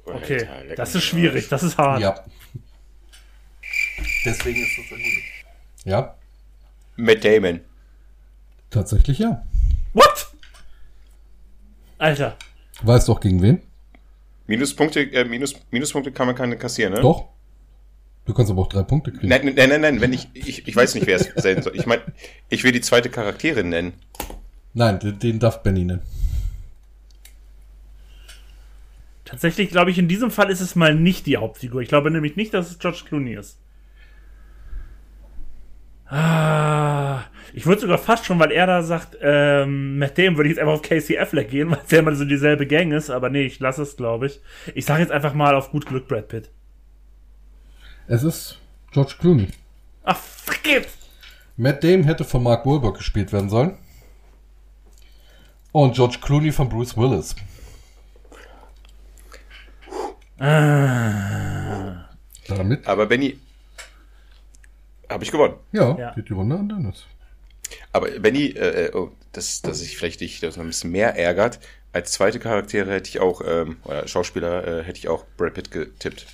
Speaker 2: Okay, das ist schwierig, das ist hart.
Speaker 1: Ja. Deswegen ist das ein gut. Ja?
Speaker 3: Matt Damon.
Speaker 4: Tatsächlich ja.
Speaker 2: What? Alter.
Speaker 4: Weißt du auch gegen wen?
Speaker 3: Minuspunkte, äh, Minus, Minuspunkte kann man keine kassieren, ne?
Speaker 4: Doch. Du kannst aber auch drei Punkte kriegen.
Speaker 3: Nein, nein, nein, nein, wenn ich, ich, ich weiß nicht, wer es sein soll. Ich meine, ich will die zweite Charakterin nennen.
Speaker 4: Nein, den, den darf Benny nennen.
Speaker 2: Tatsächlich glaube ich, in diesem Fall ist es mal nicht die Hauptfigur. Ich glaube nämlich nicht, dass es George Clooney ist. Ah, ich würde sogar fast schon, weil er da sagt, ähm, mit dem würde ich jetzt einfach auf Casey Affleck gehen, weil es ja immer so dieselbe Gang ist. Aber nee, ich lasse es, glaube ich. Ich sage jetzt einfach mal auf gut Glück Brad Pitt.
Speaker 4: Es ist George Clooney.
Speaker 2: Ach, fuck it!
Speaker 1: Matt Damon hätte von Mark Wahlberg gespielt werden sollen. Und George Clooney von Bruce Willis.
Speaker 4: Damit,
Speaker 3: Aber Benny, habe ich gewonnen.
Speaker 4: ja,
Speaker 2: Ja.
Speaker 4: geht die Runde an Dennis.
Speaker 3: Aber Benny, äh, äh, oh, dass, dass ich vielleicht dich das ein bisschen mehr ärgert. Als zweite Charaktere hätte ich auch, ähm, oder Schauspieler, äh, hätte ich auch Brad Pitt getippt.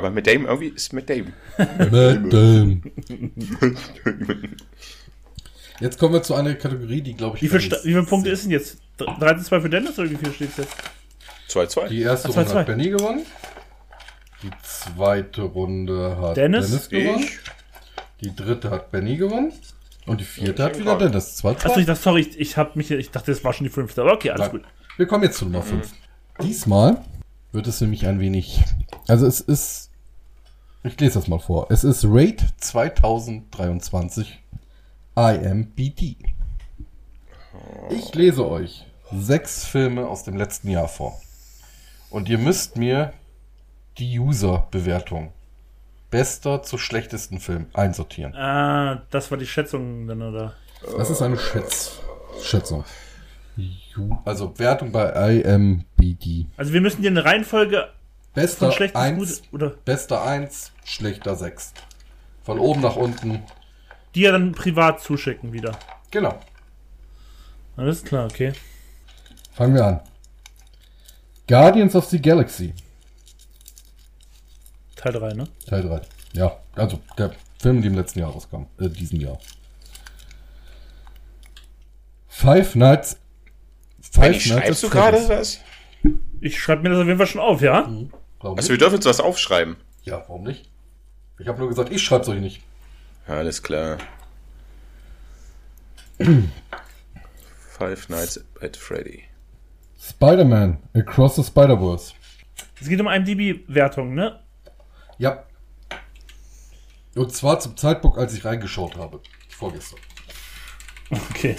Speaker 3: Aber mit Damon, irgendwie ist mit Damon.
Speaker 4: Matt Damon.
Speaker 1: Jetzt kommen wir zu einer Kategorie, die glaube ich.
Speaker 2: Wie, viel, Sta- wie viele Punkte ist denn jetzt? 13-2 für Dennis oder wie viel steht jetzt?
Speaker 3: 2-2.
Speaker 1: Die erste
Speaker 2: Ach, zwei,
Speaker 1: Runde hat
Speaker 2: zwei.
Speaker 1: Benny gewonnen. Die zweite Runde hat
Speaker 2: Dennis?
Speaker 1: Dennis, gewonnen.
Speaker 3: Ich.
Speaker 1: Die dritte hat Benny gewonnen. Und die vierte hat wieder Dennis. Zwei, zwei.
Speaker 2: Achso, ich dachte, sorry, ich, ich hab mich, ich dachte, das war schon die fünfte. Aber okay, alles
Speaker 1: Nein.
Speaker 2: gut.
Speaker 1: Wir kommen jetzt zu Nummer 5.
Speaker 4: Diesmal wird es nämlich ein wenig. Also es ist. Ich lese das mal vor. Es ist Raid
Speaker 1: 2023 IMBD. Ich lese euch sechs Filme aus dem letzten Jahr vor. Und ihr müsst mir die User-Bewertung bester zu schlechtesten Film einsortieren.
Speaker 2: Ah, das war die Schätzung dann, oder?
Speaker 4: Das ist eine Schätz, Schätzung.
Speaker 1: Also Wertung bei
Speaker 4: IMBD.
Speaker 2: Also wir müssen dir eine Reihenfolge
Speaker 1: bester
Speaker 2: von schlecht bis
Speaker 1: 1,
Speaker 2: gut, oder?
Speaker 1: bester 1, schlechter 6. Von oben nach unten.
Speaker 2: Die ja dann privat zuschicken wieder.
Speaker 1: Genau.
Speaker 2: Alles klar, okay.
Speaker 4: Fangen wir an. Guardians of the Galaxy.
Speaker 2: Teil 3, ne?
Speaker 4: Teil 3. Ja, also der Film, der im letzten Jahr rauskam. Äh, diesen Jahr. Five Nights. Five Nights
Speaker 3: schreibst du gerade was?
Speaker 2: Ich schreibe mir das auf jeden Fall schon auf, ja?
Speaker 1: Warum
Speaker 3: Also wir
Speaker 1: nicht?
Speaker 3: dürfen uns was aufschreiben.
Speaker 1: Ja, warum nicht? Ich habe nur gesagt, ich schreibe es euch nicht.
Speaker 3: Alles klar. Five Nights at Freddy.
Speaker 4: Spider-Man Across the Spider-Verse.
Speaker 2: Es geht um IMDb-Wertung, ne?
Speaker 1: Ja. Und zwar zum Zeitpunkt, als ich reingeschaut habe. Vorgestern.
Speaker 2: Okay.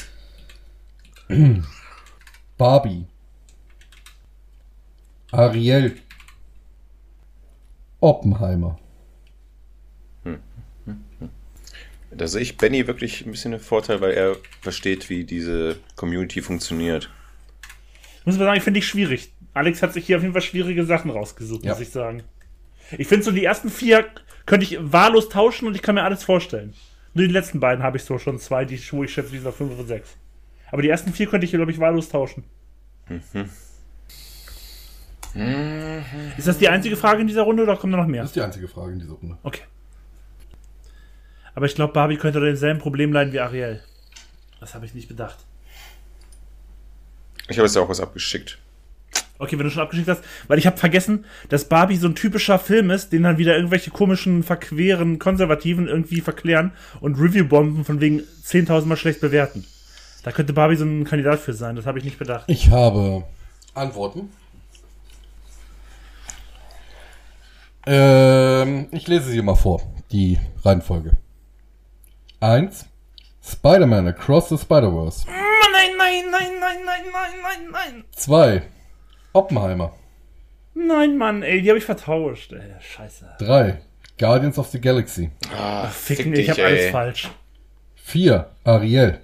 Speaker 4: Barbie. Ariel. Oppenheimer.
Speaker 3: Da sehe ich Benny wirklich ein bisschen einen Vorteil, weil er versteht, wie diese Community funktioniert.
Speaker 2: Muss man sagen, ich finde ich schwierig. Alex hat sich hier auf jeden Fall schwierige Sachen rausgesucht,
Speaker 1: Ja.
Speaker 2: muss ich sagen. Ich finde so die ersten vier könnte ich wahllos tauschen und ich kann mir alles vorstellen. Nur die letzten beiden habe ich so schon zwei, die, wo ich schätze, die sind auf 5 und 6. Aber die ersten vier könnte ich, glaube ich, wahllos tauschen. Ist das die einzige Frage in dieser Runde oder kommen da noch mehr?
Speaker 1: Das ist die einzige Frage in dieser Runde.
Speaker 2: Okay. Aber ich glaube, Barbie könnte unter demselben Problem leiden wie Ariel. Das habe ich nicht bedacht.
Speaker 3: Ich habe jetzt auch was abgeschickt.
Speaker 2: Okay, wenn du schon abgeschickt hast, weil ich habe vergessen, dass Barbie so ein typischer Film ist, den dann wieder irgendwelche komischen, verqueren Konservativen irgendwie verklären und Review-Bomben von wegen 10.000 Mal schlecht bewerten. Da könnte Barbie so ein Kandidat für sein, das habe ich nicht bedacht.
Speaker 4: Ich habe
Speaker 1: Antworten. Ähm,
Speaker 4: Ich lese sie mal vor, die Reihenfolge. 1. Spider-Man Across the Spider-Verse.
Speaker 2: Nein, nein, nein, nein, nein, nein, nein, nein.
Speaker 4: Zwei. Oppenheimer.
Speaker 2: Nein, Mann, ey, die habe ich vertauscht. Ey, scheiße.
Speaker 4: Drei. Guardians of the Galaxy.
Speaker 3: Ah,
Speaker 2: Fick, fick ich habe alles falsch.
Speaker 4: Vier. Ariel.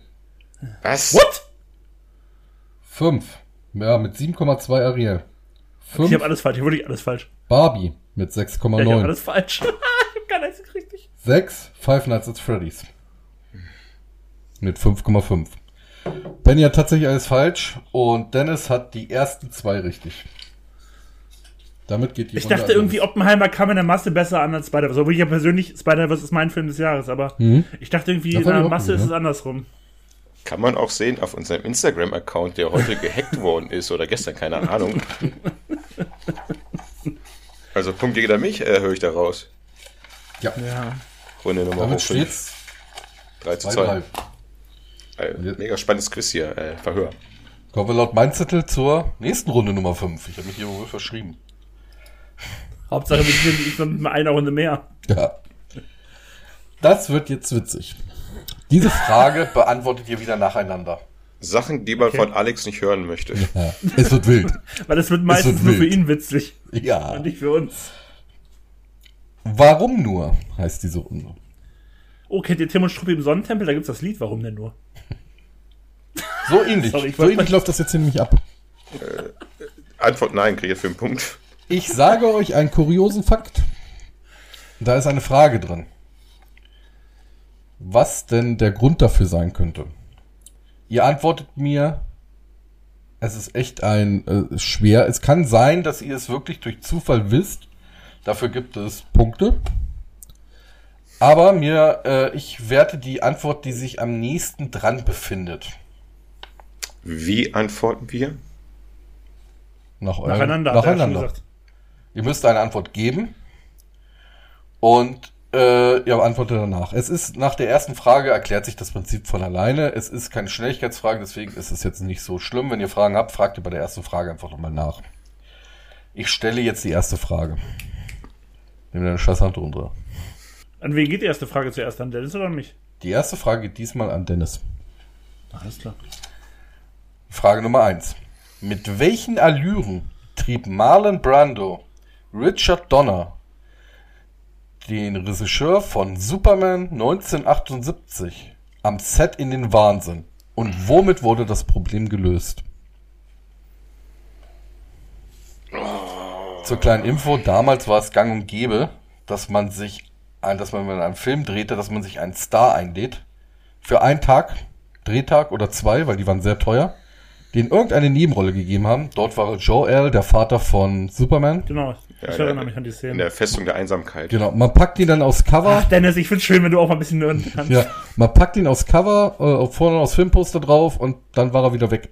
Speaker 3: Was?
Speaker 2: What?
Speaker 4: Fünf. Ja, mit 7,2 Ariel. Fünf.
Speaker 2: Ich habe alles falsch, ich wollte alles falsch.
Speaker 4: Barbie mit
Speaker 2: Ja, ich habe
Speaker 4: 6,9.
Speaker 2: alles falsch. ich habe gar nichts richtig.
Speaker 4: Sechs. Five Nights at Freddy's. Mit 5,5. Benny hat tatsächlich alles falsch und Dennis hat die ersten zwei richtig. Damit geht die
Speaker 2: Ich
Speaker 4: Runde
Speaker 2: dachte irgendwie, Oppenheimer kam in der Masse besser an als Spider-Verse. Obwohl ich ja persönlich, Spider-Verse ist mein Film des Jahres, aber
Speaker 4: Mhm.
Speaker 2: ich dachte irgendwie,
Speaker 4: Das
Speaker 2: in
Speaker 4: hab
Speaker 2: der Masse ist es
Speaker 4: ja.
Speaker 2: andersrum.
Speaker 3: Kann man auch sehen auf unserem Instagram-Account, der heute gehackt worden ist oder gestern, keine Ahnung. Also Punkt gegen an mich, äh, höre ich da raus.
Speaker 4: Ja,
Speaker 2: Ja.
Speaker 3: Runde Nummer
Speaker 4: damit
Speaker 3: 5.
Speaker 4: steht's
Speaker 3: 3 zu
Speaker 4: 2-3.
Speaker 3: 2. Äh, mega spannendes Quiz hier, äh, Verhör.
Speaker 1: Kommen wir laut mein Zettel zur nächsten Runde Nummer 5. Ich habe mich hier wohl verschrieben.
Speaker 2: Hauptsache, wir sind mit einer Runde mehr.
Speaker 4: Ja. Das wird jetzt witzig.
Speaker 1: Diese Frage beantwortet ihr wieder nacheinander.
Speaker 3: Sachen, die man
Speaker 2: Okay.
Speaker 3: von Alex nicht hören möchte.
Speaker 4: Ja. Es wird wild.
Speaker 2: Weil es wird meistens
Speaker 4: wird
Speaker 2: nur für ihn witzig
Speaker 4: Ja.
Speaker 2: und nicht für uns.
Speaker 4: Warum nur heißt diese Runde?
Speaker 2: Oh, kennt ihr Tim und Struppi im Sonnentempel? Da gibt's das Lied. Warum denn nur?
Speaker 1: So ähnlich.
Speaker 2: Sorry, ich
Speaker 4: So ähnlich läuft das jetzt hier nämlich ab.
Speaker 3: Antwort nein, kriege ich für einen Punkt.
Speaker 4: Ich sage euch einen kuriosen Fakt. Da ist eine Frage drin. Was denn der Grund dafür sein könnte? Ihr antwortet mir, es ist echt ein äh, schwer. Es kann sein, dass ihr es wirklich durch Zufall wisst. Dafür gibt es Punkte. Aber mir, äh, ich werte die Antwort, die sich am nächsten dran befindet.
Speaker 3: Wie antworten wir?
Speaker 4: Nach eurem-
Speaker 2: Nacheinander, er
Speaker 4: nacheinander.
Speaker 1: Ihr müsst eine Antwort geben. Und äh, ihr antwortet danach. Es ist nach der ersten Frage erklärt sich das Prinzip von alleine. Es ist keine Schnelligkeitsfrage, deswegen ist es jetzt nicht so schlimm. Wenn ihr Fragen habt, fragt ihr bei der ersten Frage einfach nochmal nach. Ich stelle jetzt die erste Frage. Nimm deine scheiß Hand runter.
Speaker 2: An wen geht die erste Frage zuerst? An Dennis oder an mich?
Speaker 1: Die erste Frage geht diesmal an Dennis.
Speaker 2: Alles klar.
Speaker 1: Frage Nummer eins: Mit welchen Allüren trieb Marlon Brando Richard Donner, den Regisseur von Superman 1978, am Set in den Wahnsinn? Und womit wurde das Problem gelöst? Zur kleinen Info, damals war es gang und gäbe, dass man sich, dass man, wenn man einen Film drehte, dass man sich einen Star einlädt. Für einen Tag, Drehtag oder zwei, weil die waren sehr teuer, den irgendeine Nebenrolle gegeben haben. Dort war Joel, der Vater von Superman.
Speaker 2: Genau.
Speaker 3: Ja,
Speaker 2: ich erinnere mich an die
Speaker 3: In
Speaker 2: Szene.
Speaker 3: der Festung der Einsamkeit.
Speaker 4: Genau, man packt ihn dann aufs Cover.
Speaker 2: Ach, Dennis, ich find's schön, wenn du auch mal ein bisschen nörden kannst.
Speaker 4: Ja, man packt ihn aufs Cover, äh, vorne aufs Filmposter drauf und dann war er wieder weg.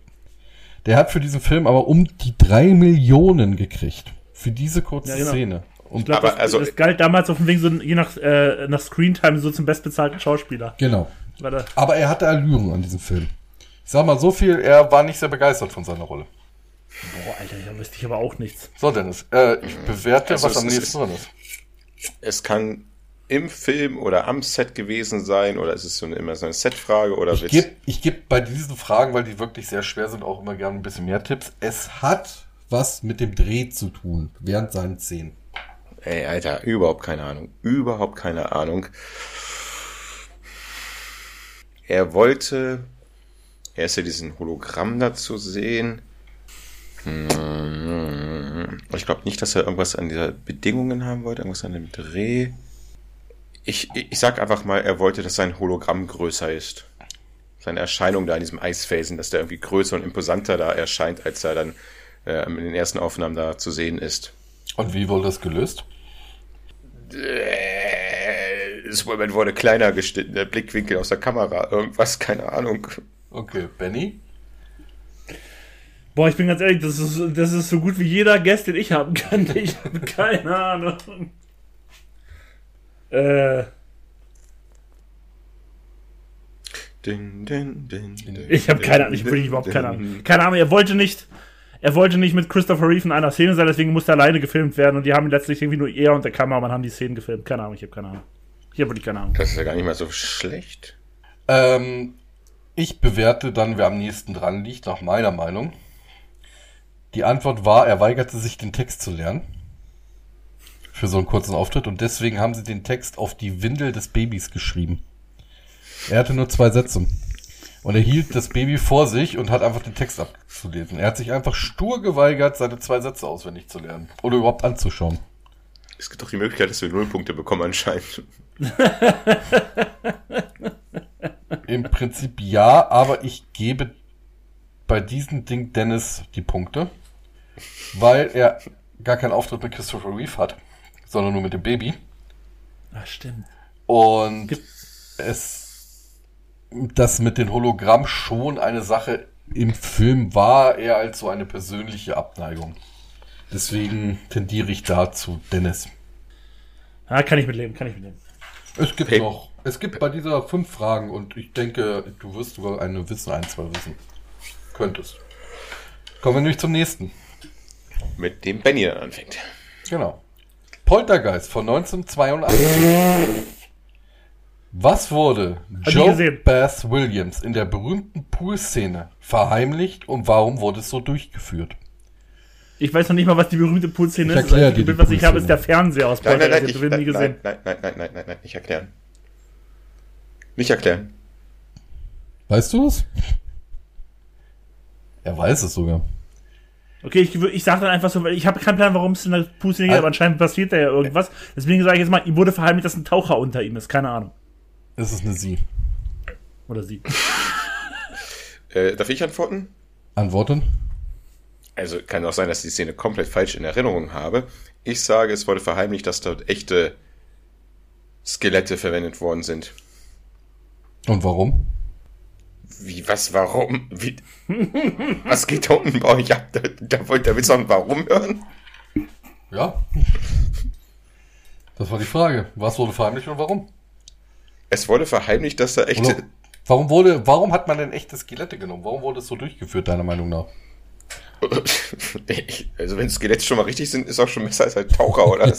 Speaker 4: Der hat für diesen Film aber um die drei Millionen gekriegt. Für diese kurze
Speaker 2: Ja, genau.
Speaker 4: Szene. Und
Speaker 2: Ich glaube,
Speaker 3: Aber
Speaker 2: das,
Speaker 3: also-
Speaker 2: das galt damals auf dem Weg so je nach, äh, nach Screentime so zum bestbezahlten Schauspieler.
Speaker 4: genau. Aber er hatte Allüren an diesem Film.
Speaker 1: Ich sag mal so viel, er war nicht sehr begeistert von seiner Rolle.
Speaker 2: Boah, Alter, da wüsste ich aber auch nichts.
Speaker 1: So, Dennis, äh, ich bewerte,
Speaker 3: Also
Speaker 1: was am nächsten drin ist.
Speaker 3: Es kann im Film oder am Set gewesen sein oder ist es so eine, immer so eine Setfrage oder
Speaker 1: Ich
Speaker 3: Witz?
Speaker 1: gebe ich geb bei diesen Fragen, weil die wirklich sehr schwer sind, auch immer gerne ein bisschen mehr Tipps.
Speaker 4: Es hat was mit dem Dreh zu tun, während seinen Szenen.
Speaker 3: Ey, Alter, überhaupt keine Ahnung. Überhaupt keine Ahnung. Er wollte, er ist ja diesen Hologramm da zu sehen. Ich glaube nicht, dass er irgendwas an dieser Bedingungen haben wollte, irgendwas an dem Dreh. Ich, ich ich sag einfach mal, er wollte, dass sein Hologramm größer ist. Seine Erscheinung da in diesem Eisfelsen, dass der irgendwie größer und imposanter da erscheint, als er dann äh, in den ersten Aufnahmen da zu sehen ist.
Speaker 1: Und wie wurde das gelöst?
Speaker 3: Äh, Das Moment wurde kleiner geschnitten, der Blickwinkel aus der Kamera, irgendwas, keine Ahnung.
Speaker 1: Okay, Benny?
Speaker 2: Boah, ich bin ganz ehrlich, das ist, das ist so gut wie jeder Gast, den ich haben kann. Ich habe keine Ahnung. Äh,
Speaker 3: Din, din, din, din,
Speaker 2: ich habe keine Ahnung, ich wirklich überhaupt keine. Ahnung. Keine Ahnung, er wollte nicht, er wollte nicht mit Christopher Reeve in einer Szene sein, deswegen musste er alleine gefilmt werden und die haben letztlich irgendwie nur er und der Kameramann haben die Szenen gefilmt. Keine Ahnung, ich habe keine Ahnung. Ich habe wirklich keine Ahnung.
Speaker 3: Das ist ja gar nicht mal so schlecht.
Speaker 1: Ähm, Ich bewerte dann, wer am nächsten dran liegt, nach meiner Meinung. Die Antwort war, er weigerte sich, den Text zu lernen. Für so einen kurzen Auftritt. Und deswegen haben sie den Text auf die Windel des Babys geschrieben. Er hatte nur zwei Sätze. Und er hielt das Baby vor sich und hat einfach den Text abzulesen. Er hat sich einfach stur geweigert, seine zwei Sätze auswendig zu lernen. Oder überhaupt anzuschauen.
Speaker 3: Es gibt doch die Möglichkeit, dass wir Nullpunkte bekommen anscheinend.
Speaker 1: Im Prinzip ja, aber ich gebe bei diesem Ding Dennis die Punkte, weil er gar keinen Auftritt mit Christopher Reeve hat, sondern nur mit dem Baby.
Speaker 2: Ach, stimmt.
Speaker 1: Und
Speaker 2: Gibt-
Speaker 1: es, das mit den Hologramm schon eine Sache im Film war, eher als so eine persönliche Abneigung. Deswegen tendiere ich dazu, Dennis.
Speaker 2: Ah, kann ich mitleben, kann ich mitleben.
Speaker 1: Es gibt
Speaker 3: Hey.
Speaker 1: noch, es gibt bei dieser fünf Fragen und ich denke, du wirst sogar eine wissen, ein, zwei wissen. Könntest. Kommen wir nämlich zum nächsten.
Speaker 3: Mit dem Benny dann anfängt.
Speaker 1: Genau. Poltergeist von 1982. Was wurde Joe. Bass Williams in der berühmten Poolszene verheimlicht und warum wurde es so durchgeführt?
Speaker 2: Ich weiß noch nicht mal, was die berühmte Poolszene ist. Das
Speaker 1: dir die
Speaker 2: Bild, was ich habe, ist der Fernseher aus
Speaker 3: Nein, nein, nein,
Speaker 2: Poltergeist.
Speaker 3: ich,
Speaker 2: den nie
Speaker 3: nein,
Speaker 2: gesehen.
Speaker 3: nein, nein, nein, nein, nein, nein, nicht erklären. Nicht erklären.
Speaker 1: Weißt du es? Er weiß es sogar.
Speaker 2: Okay, ich, ich sage dann einfach so, weil ich habe keinen Plan, warum es in der Poolszene geht,
Speaker 1: Al-
Speaker 2: aber anscheinend passiert da ja irgendwas. Deswegen sage ich jetzt mal, ihm wurde verheimlicht, dass ein Taucher unter ihm ist. Keine Ahnung.
Speaker 1: Es ist eine Sie.
Speaker 2: Oder sie.
Speaker 3: Äh, darf ich antworten?
Speaker 1: Antworten?
Speaker 3: Also kann auch sein, dass ich die Szene komplett falsch in Erinnerung habe. Ich sage, es wurde verheimlicht, dass dort echte Skelette verwendet worden sind.
Speaker 1: Und warum?
Speaker 3: Wie, was, warum? Wie, was geht da unten bei euch ab? Da, da, wollt- noch ein Warum hören?
Speaker 1: Ja. Das war die Frage. Was wurde verheimlicht und warum?
Speaker 3: Es wurde verheimlicht, dass da echte...
Speaker 1: Oder warum wurde, warum hat man denn echte Skelette genommen? Warum wurde es so durchgeführt, deiner Meinung nach?
Speaker 3: Also wenn Skelette schon mal richtig sind, ist auch schon besser als ein Taucher, oder?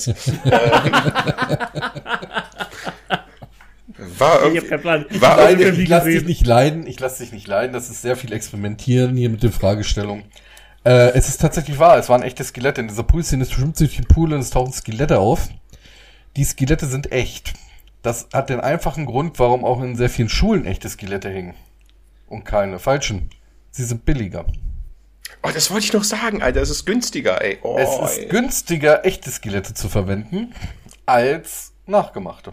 Speaker 3: War
Speaker 2: Ich habe
Speaker 3: irgendwie...
Speaker 2: keinen Plan. Ich
Speaker 3: War
Speaker 1: ich lass dich nicht leiden. Ich lass dich nicht leiden. Das ist sehr viel Experimentieren hier mit den Fragestellungen. Äh, es ist tatsächlich wahr. Es waren echte Skelette. In dieser Poolszene es schwimmt sich durch den Pool und es tauchen Skelette auf. Die Skelette sind echt. Das hat den einfachen Grund, warum auch in sehr vielen Schulen echte Skelette hängen. Und keine falschen. Sie sind billiger.
Speaker 3: Oh, das wollte ich noch sagen, Alter. Es ist günstiger, ey. Oh,
Speaker 1: es ist
Speaker 3: ey.
Speaker 1: günstiger, echte Skelette zu verwenden, als nachgemachte.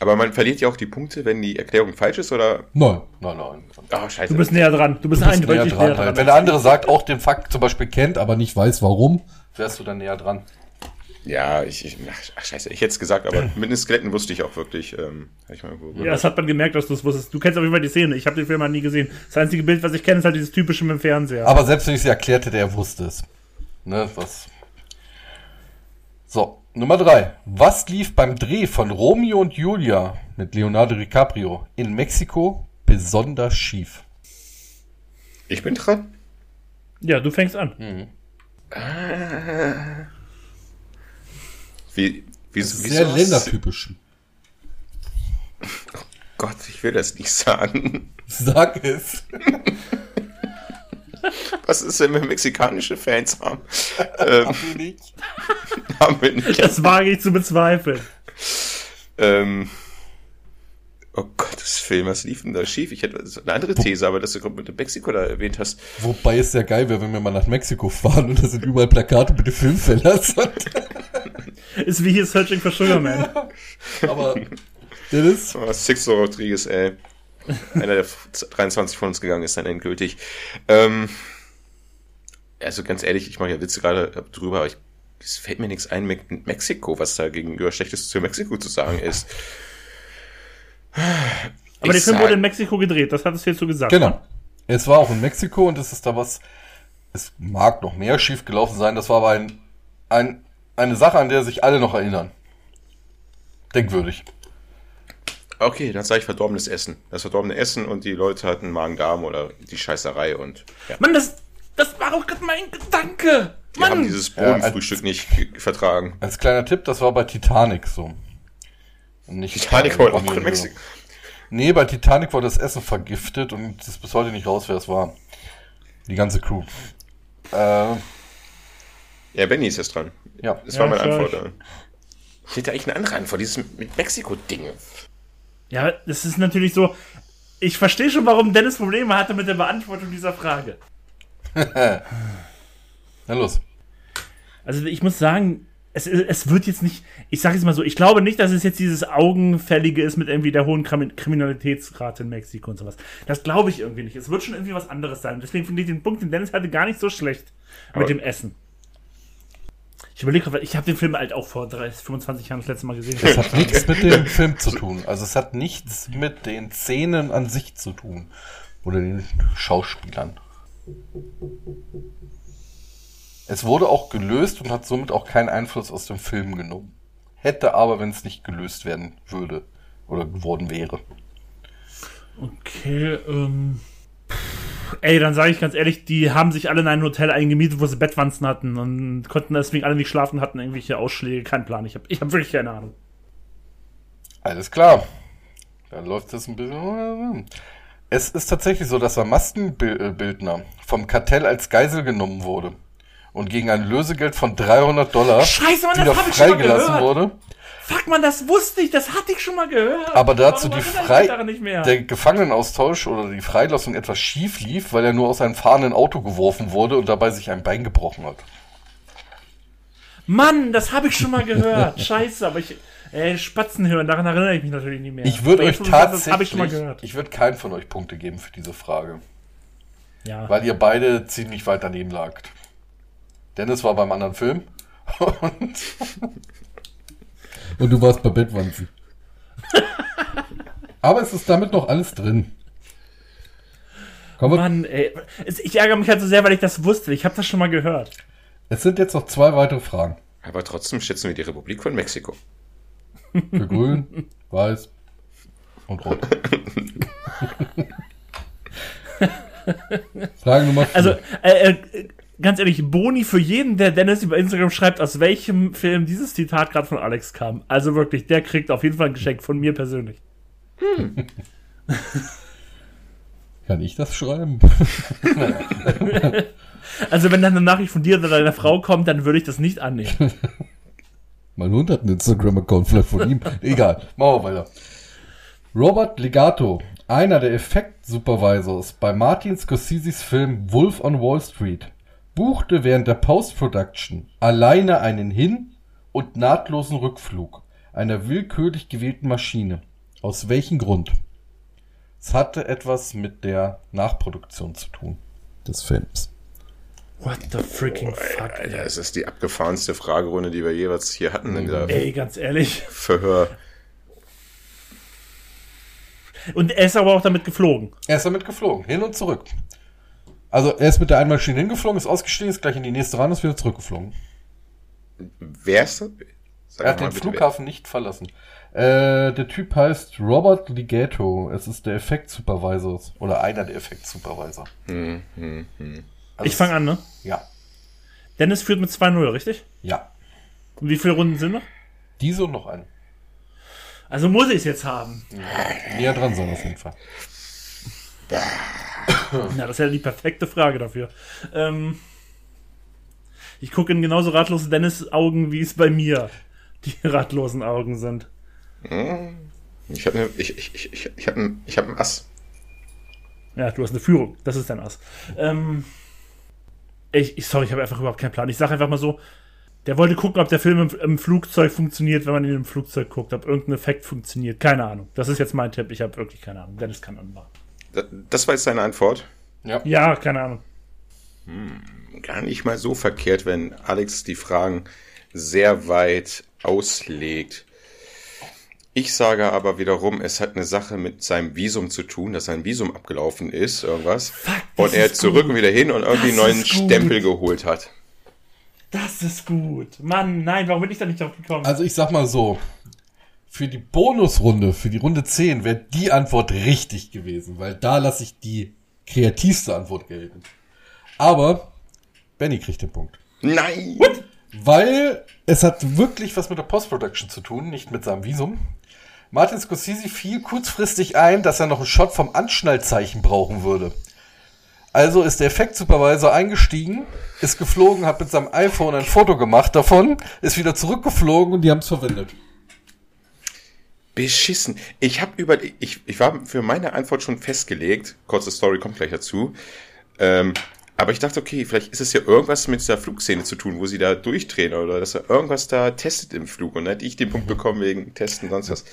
Speaker 3: Aber man verliert ja auch die Punkte, wenn die Erklärung falsch ist, oder?
Speaker 1: Nein, nein, nein.
Speaker 3: Oh, scheiße.
Speaker 2: Du bist näher dran. Du bist,
Speaker 1: Du bist näher
Speaker 2: eindeutig
Speaker 1: dran.
Speaker 2: näher dran.
Speaker 1: halt. Wenn der andere sagt, auch den Fakt zum Beispiel kennt, aber nicht weiß, warum, wärst du dann näher dran.
Speaker 3: ja, ich, ich ach, scheiße, ich hätte es gesagt, aber mit den Skeletten wusste ich auch wirklich. Ähm, ich mal
Speaker 2: Ja, das hat man gemerkt, dass du es wusstest. Du kennst auf jeden Fall die Szene. Ich habe den Film halt nie gesehen. Das einzige Bild, was ich kenne, ist halt dieses typische mit dem Fernseher.
Speaker 1: Aber selbst wenn ich sie erklärt hätte, er wusste es. Ne, was. So, Nummer drei. Was lief beim Dreh von Romeo und Julia mit Leonardo DiCaprio in Mexiko besonders schief?
Speaker 3: ich bin dran.
Speaker 2: ja, du fängst an.
Speaker 3: Wie, wie,
Speaker 1: Das ist
Speaker 3: wieso
Speaker 1: sehr
Speaker 3: hast-
Speaker 1: ländertypisch.
Speaker 3: Gott, ich will das nicht sagen.
Speaker 1: Sag es.
Speaker 3: Was ist, wenn wir mexikanische Fans haben? ähm, haben wir nicht.
Speaker 2: Das wage ich zu bezweifeln.
Speaker 3: Ähm, oh Gottes Film, was lief denn da schief? Ich hätte eine andere These, aber dass du gerade mit Mexiko da erwähnt hast.
Speaker 1: Wobei es sehr geil wäre, wenn wir mal nach Mexiko fahren und da sind überall Plakate mit den Filmfellers.
Speaker 2: Ist wie hier Searching for Sugar Man.
Speaker 1: Aber Dennis,
Speaker 3: Oh, Sixto Rodriguez, ey. Einer der 23 von uns gegangen ist dann endgültig. Ähm, also ganz ehrlich, ich mache ja Witze gerade drüber, aber ich, es fällt mir nichts ein mit Mexiko, was da gegenüber Schlechtes zu Mexiko zu sagen ist.
Speaker 2: Aber der
Speaker 3: Ich
Speaker 2: Film
Speaker 3: sag-
Speaker 2: wurde in Mexiko gedreht. Das hattest du jetzt so gesagt.
Speaker 1: genau. Es war auch in Mexiko und es ist da was, es mag noch mehr schief gelaufen sein, das war aber ein, ein, eine Sache, an der sich alle noch erinnern. Denkwürdig.
Speaker 3: Okay, dann sage ich verdorbenes Essen. Das verdorbene Essen und die Leute hatten Magen-Darm oder die Scheißerei und ja.
Speaker 2: Mann, das, das war auch gerade mein Gedanke.
Speaker 3: Die haben
Speaker 2: Mann.
Speaker 3: dieses
Speaker 1: Ja,
Speaker 3: Bohnenfrühstück nicht ge- vertragen.
Speaker 1: Als kleiner Tipp, das war bei Titanic so. Nicht
Speaker 3: Titanic war auch in Mexiko.
Speaker 1: Nee, bei Titanic wurde das Essen vergiftet und es ist bis heute nicht raus, wer es war. Die ganze Crew. Äh,
Speaker 3: Ja, Benny ist jetzt dran.
Speaker 1: ja.
Speaker 3: Das
Speaker 2: Ja,
Speaker 3: war meine
Speaker 2: klar.
Speaker 3: Antwort. Ich hätte eigentlich eine andere Antwort, dieses mit Mexiko-Ding.
Speaker 2: Ja, das ist natürlich so. Ich verstehe schon, warum Dennis Probleme hatte mit der Beantwortung dieser Frage.
Speaker 1: Na los.
Speaker 2: Also ich muss sagen, es, es wird jetzt nicht, ich sage jetzt mal so, ich glaube nicht, dass es jetzt dieses Augenfällige ist mit irgendwie der hohen Krimi- Kriminalitätsrate in Mexiko und sowas. Das glaube ich irgendwie nicht. Es wird schon irgendwie was anderes sein. Deswegen finde ich den Punkt, den Dennis hatte, gar nicht so schlecht
Speaker 3: Aber-
Speaker 2: mit dem Essen. Ich überlege gerade, ich habe den Film halt auch vor 30, 25 Jahren das letzte Mal gesehen.
Speaker 1: Das hat nichts mit dem Film zu tun. Also es hat nichts mit den Szenen an sich zu tun. Oder den Schauspielern. Es wurde auch gelöst und hat somit auch keinen Einfluss aus dem Film genommen. Hätte aber, wenn es nicht gelöst werden würde. Oder geworden wäre.
Speaker 2: Okay, ähm. Ey, dann sage ich ganz ehrlich, die haben sich alle in ein Hotel eingemietet, wo sie Bettwanzen hatten und konnten deswegen alle nicht schlafen, hatten irgendwelche Ausschläge, kein Plan. Ich habe ich hab wirklich keine Ahnung.
Speaker 1: Alles klar. Dann läuft das ein bisschen. Es ist tatsächlich so, dass der Maskenbildner vom Kartell als Geisel genommen wurde und gegen ein Lösegeld von 300 Dollar
Speaker 2: Scheiße, Mann,
Speaker 1: wieder freigelassen wurde.
Speaker 2: Fuck man, das wusste ich, das hatte ich schon mal gehört.
Speaker 1: Aber dazu die Frei der Gefangenenaustausch oder die Freilassung etwas schief lief, weil er nur aus einem fahrenden Auto geworfen wurde und dabei sich ein Bein gebrochen hat.
Speaker 2: Mann, das habe ich schon mal gehört. Scheiße, aber ich. Ey, Spatzen hören, daran erinnere ich mich natürlich nicht mehr.
Speaker 1: Ich würde euch
Speaker 2: sagst, Das
Speaker 1: tatsächlich,
Speaker 2: ich
Speaker 1: ich würde keinen von euch Punkte geben für diese Frage,
Speaker 2: Ja.
Speaker 1: weil ihr beide ziemlich weit daneben lagt. Dennis war beim anderen Film und
Speaker 4: Und du warst bei Bettwanzen. Aber es ist damit noch alles drin. Wir,
Speaker 2: Mann, ey. Ich ärgere mich halt so sehr, weil ich das wusste. Ich habe das schon mal gehört.
Speaker 4: es sind jetzt noch zwei weitere Fragen.
Speaker 3: Aber trotzdem schätzen wir die Republik von Mexiko.
Speaker 4: Für grün, weiß und rot. Frage Nummer vier.
Speaker 2: Also, äh, äh, ganz ehrlich, Boni für jeden, der Dennis über Instagram schreibt, aus welchem Film dieses Zitat gerade von Alex kam. Also wirklich, der kriegt auf jeden Fall ein Geschenk von mir persönlich.
Speaker 4: Kann ich das schreiben?
Speaker 2: Also, wenn dann eine Nachricht von dir oder deiner Frau kommt, dann würde ich das nicht annehmen.
Speaker 4: Mein Hund hat einen Instagram-Account, vielleicht von ihm. Egal, machen wir weiter. Robert Legato, einer der Effekt-Supervisors bei Martin Scorseses Film Wolf on Wall Street, buchte während der Post-Production alleine einen Hin- und nahtlosen Rückflug einer willkürlich gewählten Maschine. Aus welchem Grund? Es hatte etwas mit der Nachproduktion zu tun des Films.
Speaker 2: What the freaking fuck,
Speaker 3: Alter, es ist die abgefahrenste Fragerunde, die wir jeweils hier hatten in der
Speaker 2: Ey, ganz ehrlich.
Speaker 3: Verhör.
Speaker 2: Und er ist aber auch damit geflogen.
Speaker 1: er ist damit geflogen, hin und zurück. Also er ist mit der einen Maschine hingeflogen, ist ausgestiegen, ist gleich in die nächste ran, ist wieder zurückgeflogen.
Speaker 3: Wer ist das? Sag
Speaker 1: Er hat den Flughafen nicht verlassen. Äh, der Typ heißt Robert Ligato. Es ist der Effekt-Supervisor. Oder einer der Effekt-Supervisor.
Speaker 3: wer? Hm, hm, hm.
Speaker 1: Also
Speaker 2: Ich fange an, ne?
Speaker 1: Ja.
Speaker 2: Dennis führt mit 2-0, richtig?
Speaker 1: Ja.
Speaker 2: Und wie viele Runden sind noch?
Speaker 1: Diese und noch eine.
Speaker 2: Also muss ich es jetzt haben.
Speaker 1: Näher dran sein auf jeden Fall.
Speaker 2: Na, das ist ja die perfekte Frage dafür. Ähm, ich gucke in genauso ratlose Dennis Augen, wie es bei mir die ratlosen Augen sind.
Speaker 3: Ich habe ich, ich, ich, ich, ich hab ein, ich hab ein Ass.
Speaker 2: Ja, du hast eine Führung. Das ist dein Ass. Ähm, ich, ich, sorry, ich habe einfach überhaupt keinen Plan. Ich sage einfach mal so, der wollte gucken, ob der Film im, im Flugzeug funktioniert, wenn man ihn im Flugzeug guckt, ob irgendein Effekt funktioniert. Keine Ahnung. Das ist jetzt mein Tipp. Ich habe wirklich keine Ahnung. Dennis kann anmachen.
Speaker 3: Das, war jetzt deine Antwort.
Speaker 1: Ja.
Speaker 2: Ja, keine Ahnung.
Speaker 3: Gar nicht mal so verkehrt, wenn Alex die Fragen sehr weit auslegt. Ich sage aber wiederum, es hat eine Sache mit seinem Visum zu tun, dass sein Visum abgelaufen ist, irgendwas.
Speaker 2: das
Speaker 3: und er zurück
Speaker 2: gut.
Speaker 3: und wieder hin und irgendwie einen neuen. Stempel geholt hat.
Speaker 2: Das ist gut. Mann, nein, warum bin ich da nicht drauf gekommen?
Speaker 4: Also ich sag mal so, für die Bonusrunde, für die Runde 10 wäre die Antwort richtig gewesen, weil da lasse ich die kreativste Antwort gelten. Aber Benny kriegt den Punkt.
Speaker 3: Nein!
Speaker 4: Weil
Speaker 1: Es hat wirklich was mit der Post-Production zu tun, nicht mit seinem Visum. Martin Scorsese fiel kurzfristig ein, dass er noch einen Shot vom Anschnallzeichen brauchen würde. Also ist der Effekt-Supervisor eingestiegen, ist geflogen, hat mit seinem iPhone ein Foto gemacht davon, ist wieder zurückgeflogen und die haben es verwendet.
Speaker 3: Beschissen. Ich habe über, ich, ich war für meine Antwort schon festgelegt. Kurze Story kommt gleich dazu. Ähm, aber ich dachte, okay, vielleicht ist es ja irgendwas mit der Flugszene zu tun, wo sie da durchdrehen oder dass er irgendwas da testet im Flug. Und dann hätte ich den Punkt bekommen wegen Testen und sonst was.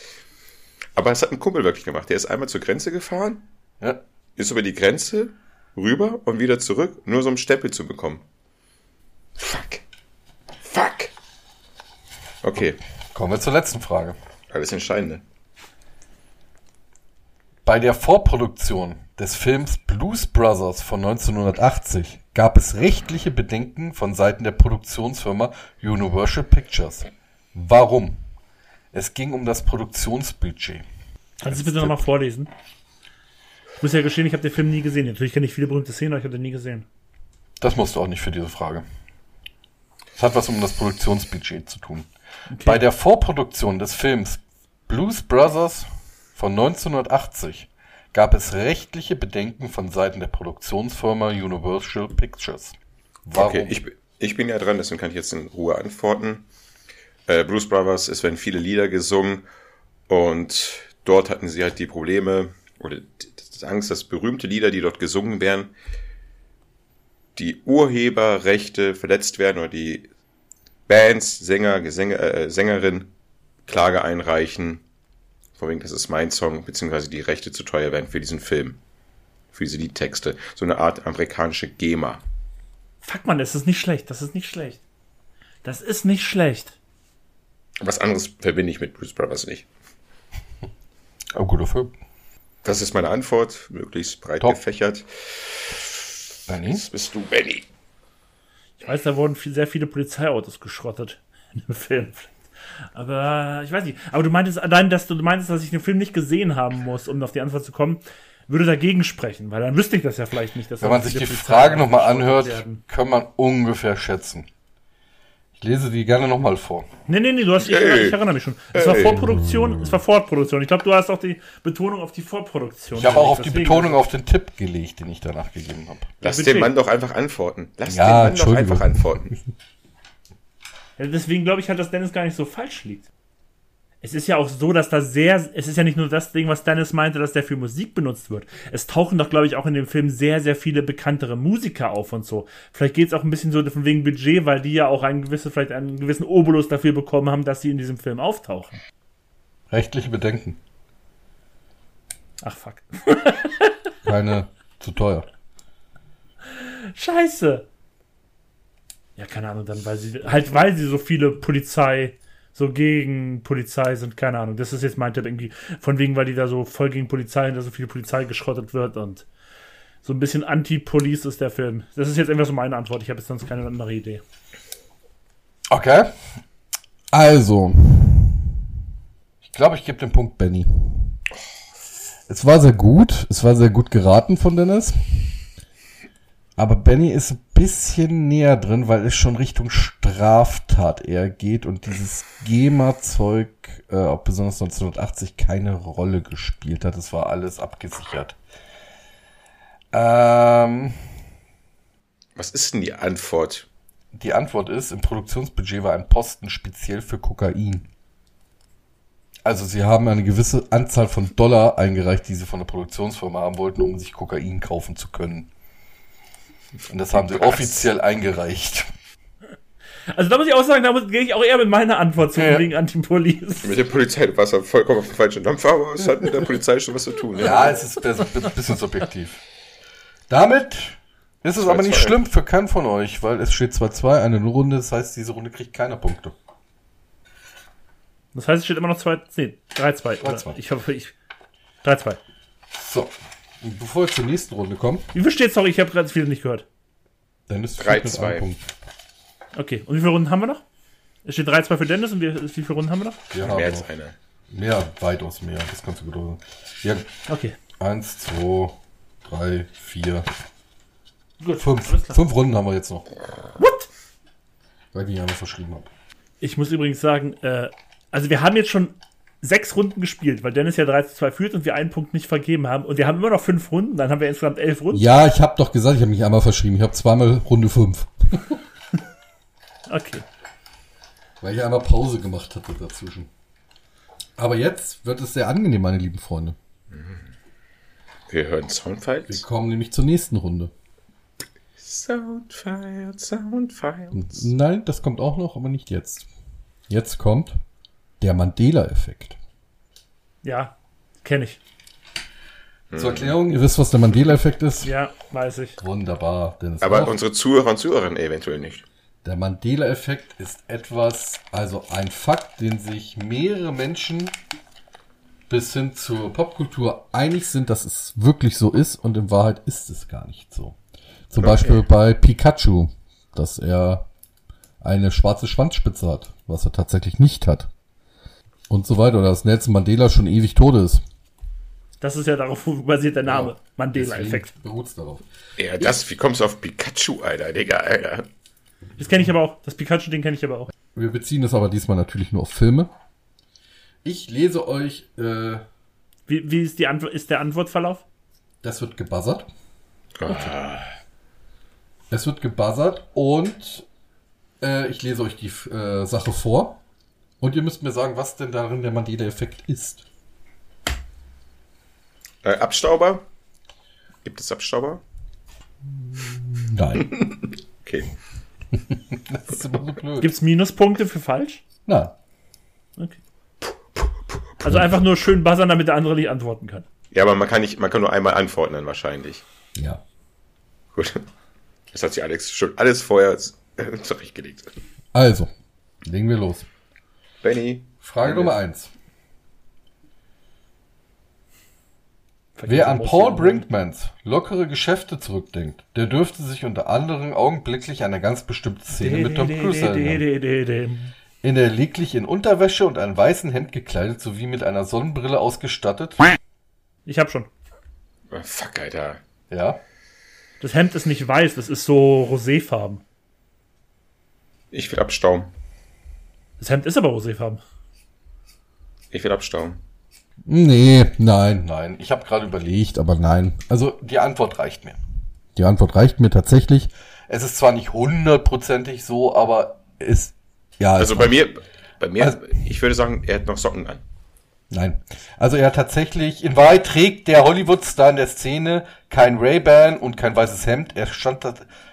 Speaker 3: Aber es hat ein Kumpel wirklich gemacht. Der ist einmal zur Grenze gefahren,
Speaker 1: Ja.
Speaker 3: ist über die Grenze rüber und wieder zurück, nur so einen Stempel zu bekommen. Fuck. Fuck. Okay,
Speaker 1: Kommen wir zur letzten Frage.
Speaker 3: Alles Entscheidende.
Speaker 1: Bei der Vorproduktion des Films Blues Brothers von 1980 gab es rechtliche Bedenken von Seiten der Produktionsfirma Universal Pictures. Warum? Es ging um das Produktionsbudget.
Speaker 2: Kannst du bitte nochmal vorlesen? Ich muss ja gestehen, ich habe den Film nie gesehen. Natürlich kenne ich viele berühmte Szenen, aber ich habe den nie gesehen.
Speaker 1: Das musst du auch nicht für diese Frage. Es hat was um das Produktionsbudget zu tun. Bei der Vorproduktion des Films Blues Brothers von 1980 gab es rechtliche Bedenken von Seiten der Produktionsfirma Universal Pictures. Warum?
Speaker 3: Okay, ich, ich bin ja dran, deswegen kann ich jetzt in Ruhe antworten. Äh, Blues Brothers, es werden viele Lieder gesungen und dort hatten sie halt die Probleme oder die Angst, dass berühmte Lieder, die dort gesungen werden, die Urheberrechte verletzt werden oder die Bands, Sänger, Gesänge, äh, Sängerin Klage einreichen, vor wegen, das ist mein Song, beziehungsweise die Rechte zu teuer werden für diesen Film, für diese Liedtexte. So eine Art amerikanische GEMA.
Speaker 2: Fuck man, das ist nicht schlecht. Das ist nicht schlecht. Das ist nicht schlecht.
Speaker 3: Was anderes verbinde ich mit Blues Brothers nicht.
Speaker 1: Oh, guter Film.
Speaker 3: Das ist meine Antwort, möglichst breit
Speaker 1: Top.
Speaker 3: gefächert.
Speaker 1: Benny?
Speaker 3: Jetzt bist du Benny.
Speaker 2: Ich weiß, da wurden viel, sehr viele Polizeiautos geschrottet in dem Film. Aber ich weiß nicht. Aber du meintest allein, dass du, meintest, dass ich den Film nicht gesehen haben muss, um auf die Antwort zu kommen, würde dagegen sprechen, weil dann wüsste ich das ja vielleicht nicht. Dass
Speaker 1: Wenn man sich die Frage nochmal anhört,
Speaker 2: werden.
Speaker 1: kann man ungefähr schätzen. Ich lese die gerne nochmal vor.
Speaker 2: Nee, nee, nee, du hast, ich, ich erinnere mich schon. Es war. Vorproduktion, es war Vorproduktion. Ich glaube, du hast auch die Betonung auf die Vorproduktion.
Speaker 1: Ich habe auch auf die Betonung auf den Tipp gelegt, den ich danach gegeben habe.
Speaker 3: Lass
Speaker 2: bitte.
Speaker 3: den Mann doch einfach antworten. Lass
Speaker 1: Ja,
Speaker 3: den Mann doch einfach antworten.
Speaker 2: Deswegen glaube ich halt, dass Dennis gar nicht so falsch liegt. Es ist ja auch so, dass da sehr, es ist ja nicht nur das Ding, was Dennis meinte, dass der für Musik benutzt wird. Es tauchen doch, glaube ich, auch in dem Film sehr, sehr viele bekanntere Musiker auf und so. Vielleicht geht es auch ein bisschen so von wegen Budget, weil die ja auch einen gewissen, vielleicht einen gewissen Obolus dafür bekommen haben, dass sie in diesem Film auftauchen.
Speaker 1: Rechtliche Bedenken.
Speaker 2: Ach fuck.
Speaker 1: Keine zu teuer.
Speaker 2: Scheiße. Ja, keine Ahnung, dann, weil sie, halt, weil sie so viele Polizei, so gegen Polizei sind, keine Ahnung. Das ist jetzt mein Tipp irgendwie. Von wegen, weil die da so voll gegen Polizei und da so viel Polizei geschrottet wird und so ein bisschen Anti-Police ist der Film. Das ist jetzt einfach so meine Antwort. Ich habe jetzt sonst keine andere Idee.
Speaker 1: Okay.
Speaker 4: Also,
Speaker 1: Ich glaube, ich gebe den Punkt Benny.
Speaker 4: es war sehr gut. Es war sehr gut geraten von Dennis. Aber Benny ist ein bisschen näher drin, weil es schon Richtung Straftat eher geht und dieses GEMA-Zeug, äh, auch besonders 1980, keine Rolle gespielt hat. Es war alles abgesichert.
Speaker 1: Ähm,
Speaker 3: Was ist denn die Antwort?
Speaker 1: die Antwort ist, im Produktionsbudget war ein Posten speziell für Kokain. Also sie haben eine gewisse Anzahl von Dollar eingereicht, die sie von der Produktionsfirma haben wollten, um sich Kokain kaufen zu können. Und das haben sie offiziell eingereicht.
Speaker 2: Also da muss ich auch sagen, da muss- gehe ich auch eher mit meiner Antwort zu,
Speaker 1: Ja.
Speaker 2: wegen Anti-Police.
Speaker 3: Mit der Polizei, du warst ja vollkommen auf dem falschen Dampfer, aber es hat mit der Polizei schon was zu tun.
Speaker 1: Ja, es ist ein bisschen subjektiv. Damit ist es aber nicht
Speaker 3: 2-2.
Speaker 1: schlimm für keinen von euch, weil es steht 2-2, eine Runde, das heißt, diese Runde kriegt keiner Punkte.
Speaker 2: Das heißt, es steht immer noch 2, nee, 3-2. oder?
Speaker 1: 3-2.
Speaker 2: Ich hoffe, ich, 3-2.
Speaker 1: So, und bevor wir zur nächsten Runde kommen,
Speaker 2: Wie viel steht Sorry, ich habe gerade viele nicht gehört.
Speaker 1: Dennis führt
Speaker 3: 3-2.
Speaker 1: mit einem Punkt.
Speaker 2: Okay, und wie viele Runden haben wir noch? Es steht 3-2 für Dennis und wie, wie viele Runden haben wir noch?
Speaker 1: Haben
Speaker 3: Mehr als
Speaker 1: noch
Speaker 3: einer.
Speaker 1: mehr, weitaus mehr, das kannst du bedeuten. Ja,
Speaker 2: Okay,
Speaker 1: eins, zwei, drei, vier,
Speaker 2: gut.
Speaker 1: fünf. Fünf Runden haben wir jetzt noch,
Speaker 2: What?
Speaker 1: weil ich die einmal verschrieben habe.
Speaker 2: Ich muss übrigens sagen, äh, also wir haben jetzt schon sechs Runden gespielt, weil Dennis ja 3 zu 2 führt und wir einen Punkt nicht vergeben haben. Und wir haben immer noch fünf Runden, dann haben wir insgesamt elf Runden.
Speaker 1: Ja, ich habe doch gesagt, ich habe mich einmal verschrieben. Ich habe zweimal Runde 5.
Speaker 2: Okay.
Speaker 1: Weil ich einmal Pause gemacht hatte dazwischen. Aber jetzt wird es sehr angenehm, meine lieben Freunde.
Speaker 3: Wir hören
Speaker 1: Wir
Speaker 3: Soundfiles.
Speaker 1: kommen nämlich zur nächsten Runde.
Speaker 3: Soundfiles, Soundfiles.
Speaker 1: Nein, das kommt auch noch, aber nicht jetzt. Jetzt kommt der Mandela-Effekt.
Speaker 2: Ja, kenne ich.
Speaker 1: Zur Erklärung, ihr wisst, was der Mandela-Effekt ist?
Speaker 2: Ja, weiß ich.
Speaker 1: Wunderbar, Dennis.
Speaker 3: Aber
Speaker 1: auch.
Speaker 3: unsere Zuhörer und Zuhörerinnen eventuell nicht.
Speaker 1: Der Mandela-Effekt ist etwas, also ein Fakt, den sich mehrere Menschen bis hin zur Popkultur einig sind, dass es wirklich so ist und in Wahrheit ist es gar nicht so. Zum
Speaker 3: Okay.
Speaker 1: Beispiel bei Pikachu, dass er eine schwarze Schwanzspitze hat, was er tatsächlich nicht hat. Und so weiter. Oder dass Nelson Mandela schon ewig tot ist.
Speaker 2: Das ist ja darauf basiert der Name.
Speaker 1: Genau.
Speaker 2: Mandela-Effekt.
Speaker 1: Beruht's darauf.
Speaker 3: Ja, das, wie kommst du auf Pikachu, Alter, Digga, Alter?
Speaker 2: Das kenne ich aber auch. Das Pikachu-Ding kenne ich aber auch.
Speaker 1: Wir beziehen das aber diesmal natürlich nur auf Filme. Ich lese euch, äh,
Speaker 2: Wie, wie ist, die Antwort, ist der Antwortverlauf?
Speaker 1: das wird gebuzzert.
Speaker 3: Ah,
Speaker 1: Es wird gebuzzert und äh, ich lese euch die äh, Sache vor. Und ihr müsst mir sagen, was denn darin der Mandela-Effekt ist.
Speaker 3: Äh, Abstauber? Gibt es Abstauber?
Speaker 1: Nein.
Speaker 3: Okay.
Speaker 1: das ist immer so blöd.
Speaker 2: Gibt es Minuspunkte für falsch?
Speaker 1: Nein.
Speaker 2: Okay. Also einfach nur schön buzzern, damit der andere nicht antworten kann.
Speaker 3: Ja, aber man kann nicht, man kann nur einmal antworten dann wahrscheinlich.
Speaker 1: Ja.
Speaker 3: Gut. Das hat sich Alex schon alles vorher äh, zurechtgelegt.
Speaker 1: Also, legen wir los.
Speaker 3: Benny.
Speaker 1: Frage
Speaker 3: Ende.
Speaker 1: Nummer eins. Wer an Paul Brinkmans lockere Geschäfte zurückdenkt, der dürfte sich unter anderem augenblicklich an eine ganz bestimmte Szene mit Tom Cruise erinnern. In der lediglich in Unterwäsche und einem weißen Hemd gekleidet sowie mit einer Sonnenbrille ausgestattet.
Speaker 2: Ich hab schon.
Speaker 3: Oh, fuck, Alter.
Speaker 1: Ja.
Speaker 2: Das Hemd ist nicht weiß, das ist so roséfarben.
Speaker 3: Ich will abstauben.
Speaker 2: Das Hemd ist aber roséfarben.
Speaker 3: Ich will abstauben.
Speaker 1: Nee, nein, nein. Ich habe gerade überlegt, aber nein.
Speaker 5: Also die Antwort reicht mir.
Speaker 1: Die Antwort reicht mir tatsächlich.
Speaker 5: Es ist zwar nicht hundertprozentig so, aber
Speaker 1: Ist, ja,
Speaker 3: Also
Speaker 1: es
Speaker 3: bei mir, bei mir,
Speaker 5: Also-
Speaker 3: ich würde sagen, er hat noch Socken an.
Speaker 1: Nein.
Speaker 5: Also er tatsächlich, in Wahrheit trägt der Hollywood-Star in der Szene kein Ray-Ban und kein weißes Hemd. Er stand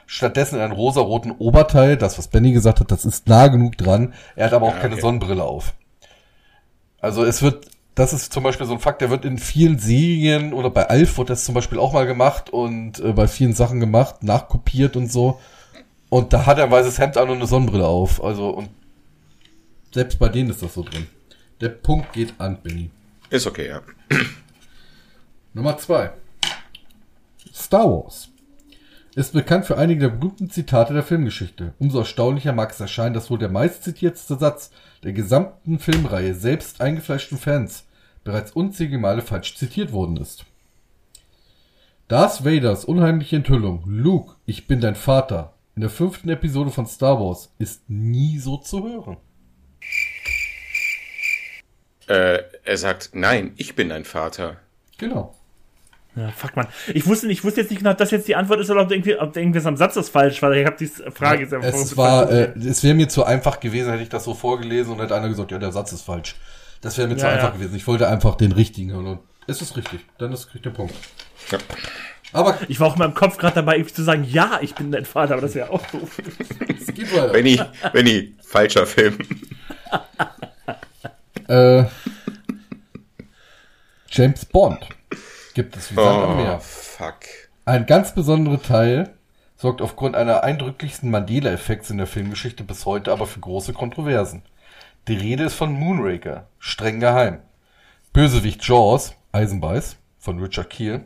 Speaker 5: stattdessen in einem rosaroten
Speaker 1: Oberteil, das, was Benny gesagt hat, das ist nah genug dran.
Speaker 5: Er hat aber auch
Speaker 3: Ja,
Speaker 5: keine
Speaker 3: okay.
Speaker 5: Sonnenbrille auf. Also es wird, das ist zum Beispiel so ein Fakt, der wird in vielen Serien oder bei Alf wird das zum Beispiel auch mal gemacht und äh, bei vielen Sachen gemacht, nachkopiert und so. Und da hat er ein weißes Hemd an und eine Sonnenbrille auf. Also und
Speaker 1: Selbst bei denen ist das so drin. Der Punkt geht an Benny.
Speaker 3: Ist okay, ja.
Speaker 1: Nummer zwei. Star Wars. Ist bekannt für einige der berühmten Zitate der Filmgeschichte. Umso erstaunlicher mag es erscheinen, dass wohl der meistzitiertste Satz der gesamten Filmreihe selbst eingefleischten Fans bereits unzählige Male falsch zitiert worden ist. Darth Vaders unheimliche Enthüllung, Luke, ich bin dein Vater, in der fünften Episode von Star Wars ist nie so zu hören.
Speaker 3: Äh, er sagt, nein, ich bin dein Vater.
Speaker 1: Genau.
Speaker 2: Ja, fuck man. Ich wusste nicht, ich wusste jetzt nicht genau, ob das jetzt die Antwort ist oder ob irgendwie, ob irgendwas am Satz das falsch war. Ich habe die Frage jetzt einfach
Speaker 1: Es war, äh, es wäre mir zu einfach gewesen, hätte ich das so vorgelesen und hätte einer gesagt, ja, der Satz ist falsch. Das wäre mir zu
Speaker 2: Ja,
Speaker 1: einfach
Speaker 2: ja.
Speaker 1: gewesen. Ich wollte einfach den richtigen hören es ist richtig. Dann ist kriegt der Punkt.
Speaker 3: Ja.
Speaker 1: Aber
Speaker 2: ich war auch in meinem Kopf gerade dabei, irgendwie zu sagen, ja, ich bin dein Vater, aber das wäre auch doof.
Speaker 3: Benny, Benny, falscher Film.
Speaker 1: Äh, James Bond gibt es wie Sand am
Speaker 3: Oh,
Speaker 1: Meer.
Speaker 3: fuck.
Speaker 1: Ein ganz besonderer Teil sorgt aufgrund einer eindrücklichsten Mandela-Effekts in der Filmgeschichte bis heute aber für große Kontroversen. Die Rede ist von Moonraker, streng geheim. Bösewicht Jaws, Eisenbeiß, von Richard Keel,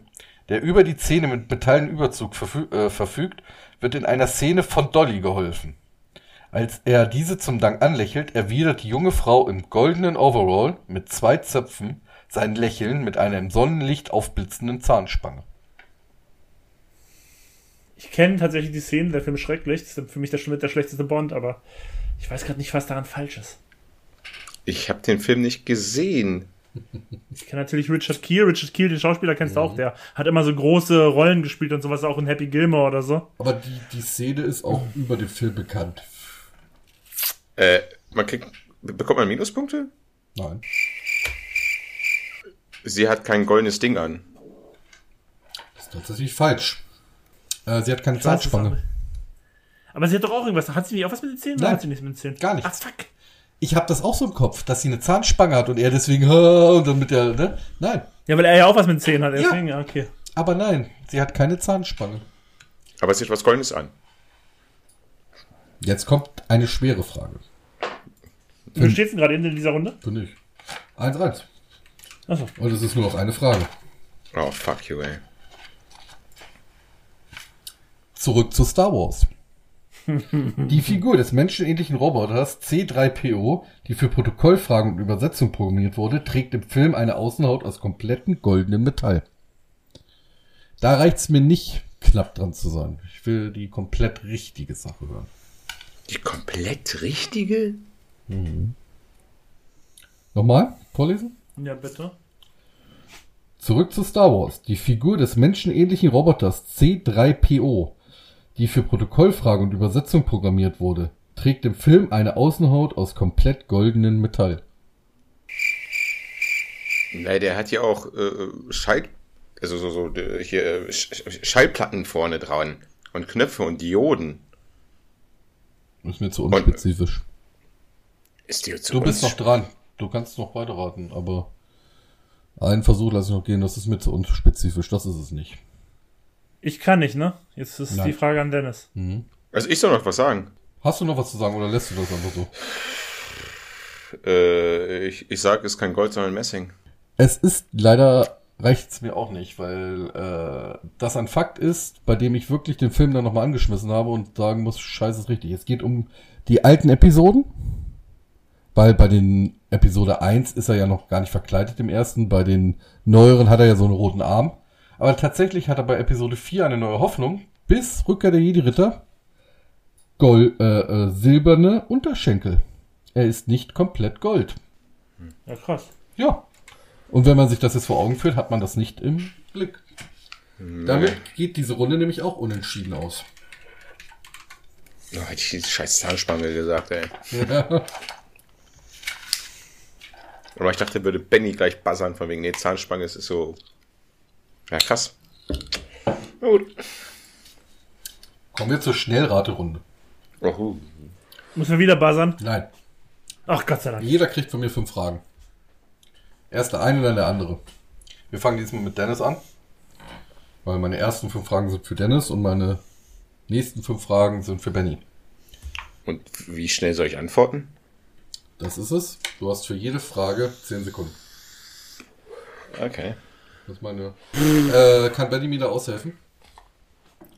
Speaker 1: der über die Zähne mit Metallenüberzug verfü äh, verfügt, wird in einer Szene von Dolly geholfen. Als er diese zum Dank anlächelt, erwidert die junge Frau im goldenen Overall mit zwei Zöpfen sein Lächeln mit einer im Sonnenlicht aufblitzenden Zahnspange.
Speaker 2: Ich kenne tatsächlich die Szene, der Film ist schrecklich. Das ist für mich der, mit der schlechteste Bond, aber ich weiß gerade nicht, was daran falsch ist.
Speaker 3: Ich habe den Film nicht gesehen.
Speaker 2: Ich kenne natürlich Richard Keel. Richard Keel, den Schauspieler kennst du auch. Der hat immer so große Rollen gespielt und sowas, auch in Happy Gilmore oder so.
Speaker 1: Aber die, die Szene ist auch über den Film bekannt.
Speaker 3: Äh, man kriegt, bekommt man Minuspunkte?
Speaker 1: Nein.
Speaker 3: Sie hat kein goldenes Ding an.
Speaker 1: Das ist tatsächlich falsch. Äh, sie hat keine
Speaker 2: Ich weiß
Speaker 1: Zahnspange.
Speaker 2: aber- Aber sie hat doch auch irgendwas. Hat sie nicht auch was mit den Zähnen?
Speaker 1: Nein.
Speaker 2: Oder hat sie nichts mit den Zähnen?
Speaker 1: Gar nicht.
Speaker 2: Ach, fuck.
Speaker 1: Ich habe das auch so im Kopf, dass sie eine Zahnspange hat und er deswegen und dann mit der, ne? Nein.
Speaker 2: Ja, weil er ja auch was mit den Zähnen hat. Deswegen, ja, okay.
Speaker 1: Aber nein, sie hat keine Zahnspange.
Speaker 3: Aber sie hat was Goldenes an.
Speaker 1: Jetzt kommt eine schwere Frage.
Speaker 2: Wie steht's denn gerade in dieser Runde?
Speaker 1: Finde ich. 1-1.
Speaker 2: Achso.
Speaker 1: Und es ist nur noch eine Frage.
Speaker 3: Oh, fuck you, ey.
Speaker 1: Zurück zu Star Wars. Die Figur des menschenähnlichen Roboters C3PO, die für Protokollfragen und Übersetzung programmiert wurde, trägt im Film eine Außenhaut aus komplettem goldenem Metall. Da reicht's mir nicht, knapp dran zu sein. Ich will die komplett richtige Sache hören.
Speaker 3: Die komplett richtige?
Speaker 1: Nochmal, vorlesen?
Speaker 2: Ja, bitte.
Speaker 1: Zurück zu Star Wars. Die Figur des menschenähnlichen Roboters C3PO, die für Protokollfrage und Übersetzung programmiert wurde, trägt im Film eine Außenhaut aus komplett goldenem Metall.
Speaker 3: Nein, der hat ja auch äh, Schall, also so, so äh, hier äh, Sch Sch- Schallplatten vorne dran und Knöpfe und Dioden.
Speaker 1: Ist mir zu unspezifisch.
Speaker 3: Ist die zu
Speaker 1: Du bist noch dran. Du kannst noch weiterraten, aber einen Versuch lasse ich noch gehen. Das ist mir zu unspezifisch. Das ist es nicht.
Speaker 2: Ich kann nicht, ne? Jetzt ist
Speaker 1: Nein.
Speaker 2: die Frage an Dennis.
Speaker 3: Also ich soll noch was sagen.
Speaker 1: Hast du noch was zu sagen oder lässt du das einfach so?
Speaker 3: Äh, ich ich sag, es ist kein Gold, sondern Messing.
Speaker 1: Es ist leider reicht's mir auch nicht, weil äh, das ein Fakt ist, bei dem ich wirklich den Film dann nochmal angeschmissen habe und sagen muss, scheiße ist richtig. Es geht um die alten Episoden, weil bei den Episode 1 ist er ja noch gar nicht verkleidet im ersten, bei den neueren hat er ja so einen roten Arm. Aber tatsächlich hat er bei Episode 4 eine neue Hoffnung, bis Rückkehr der Jedi-Ritter Gold, äh, äh, silberne Unterschenkel. Er ist nicht komplett Gold.
Speaker 2: Ja, krass.
Speaker 1: Ja. Und wenn man sich das jetzt vor Augen führt, hat man das nicht im Blick. Damit geht diese Runde nämlich auch unentschieden aus.
Speaker 3: Oh, hätte ich diese scheiß Zahnspange gesagt, ey.
Speaker 1: Ja.
Speaker 3: Aber ich dachte, würde Benny gleich buzzern von wegen, nee, Zahnspange, es ist so. Ja, krass. Na gut.
Speaker 1: Kommen wir zur Schnellraterunde.
Speaker 3: Oh,
Speaker 2: Müssen wir wieder buzzern?
Speaker 1: Nein.
Speaker 2: Ach, Gott sei Dank.
Speaker 1: Jeder kriegt von mir fünf Fragen. Erst der eine, dann der andere. Wir fangen diesmal mit Dennis an. Weil meine ersten fünf Fragen sind für Dennis und meine nächsten fünf Fragen sind für Benny.
Speaker 3: Und wie schnell soll ich antworten?
Speaker 1: Das ist es. Du hast für jede Frage zehn Sekunden.
Speaker 3: Okay.
Speaker 1: Das meine. Äh, kann Benny mir da aushelfen?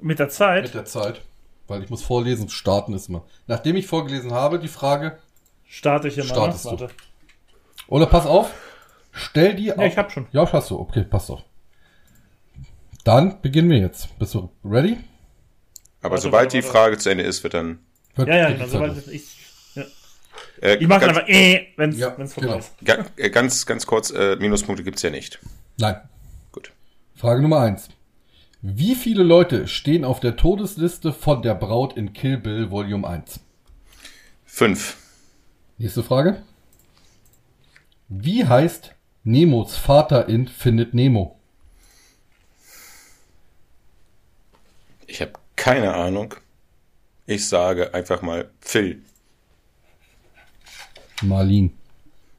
Speaker 2: Mit der Zeit.
Speaker 1: Mit der Zeit. Weil ich muss vorlesen, starten ist immer. Nachdem ich vorgelesen habe, die Frage.
Speaker 2: Starte ich immer. Ne?
Speaker 1: Startest du.
Speaker 2: Warte.
Speaker 1: Oder pass auf. Stell die
Speaker 2: Ja, ich hab schon.
Speaker 1: Ja, hast du. Okay, passt auf. Dann beginnen wir jetzt. Bist du ready?
Speaker 3: Aber
Speaker 2: Warte,
Speaker 3: sobald
Speaker 2: warte,
Speaker 3: die
Speaker 2: warte.
Speaker 3: Frage zu Ende ist, wird dann.
Speaker 1: Wird-
Speaker 2: Ja, ja,
Speaker 1: die
Speaker 2: weil
Speaker 1: los.
Speaker 2: ich.
Speaker 3: Äh,
Speaker 2: Ich mache
Speaker 3: ganz,
Speaker 2: einfach äh, wenn es
Speaker 1: Ja,
Speaker 2: vorbei
Speaker 1: genau.
Speaker 2: ist.
Speaker 3: äh, ganz, ganz kurz, äh, Minuspunkte gibt's ja nicht.
Speaker 1: Nein.
Speaker 3: Gut.
Speaker 1: Frage Nummer eins. Wie viele Leute stehen auf der Todesliste von der Braut in Kill Bill Volume 1?
Speaker 3: Fünf.
Speaker 1: Nächste Frage. Wie heißt Nemos Vater in Findet Nemo?
Speaker 3: Ich habe keine Ahnung. Ich sage einfach mal Phil.
Speaker 1: Marlin.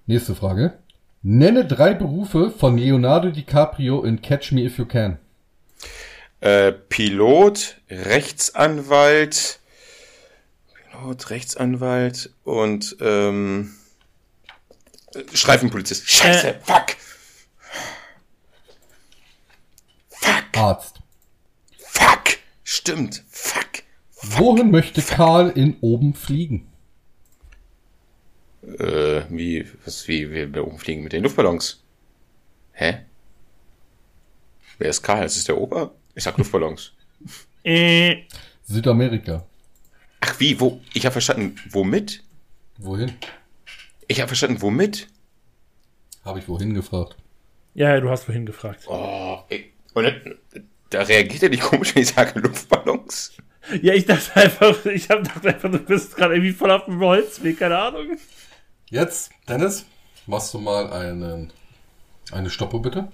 Speaker 1: Nächste Frage. Nenne drei Berufe von Leonardo DiCaprio in Catch Me If You Can.
Speaker 3: Äh, Pilot, Rechtsanwalt, Pilot, Rechtsanwalt und ähm, äh, Streifenpolizist. Scheiße,
Speaker 2: Äh.
Speaker 3: fuck,
Speaker 1: Arzt.
Speaker 3: fuck, stimmt, fuck.
Speaker 1: Wohin möchte Karl in oben fliegen?
Speaker 3: Äh, wie, was, wie, wir, wir oben fliegen mit den Luftballons. Hä? Wer ist Karl? Ist es der Opa? Ich sag Luftballons.
Speaker 2: Äh,
Speaker 1: Südamerika.
Speaker 3: Ach wie, wo? Ich habe verstanden, womit?
Speaker 1: Wohin?
Speaker 3: Ich habe verstanden, womit?
Speaker 1: Habe ich wohin gefragt.
Speaker 2: Ja, du hast vorhin gefragt.
Speaker 3: Oh, ey. Und dann, da reagiert er nicht komisch, wenn ich sage Luftballons.
Speaker 2: Ja, ich dachte einfach, ich hab dachte einfach, du bist gerade irgendwie voll auf dem Holzweg, keine Ahnung.
Speaker 1: Jetzt, Dennis, machst du mal einen, eine Stoppuhr bitte.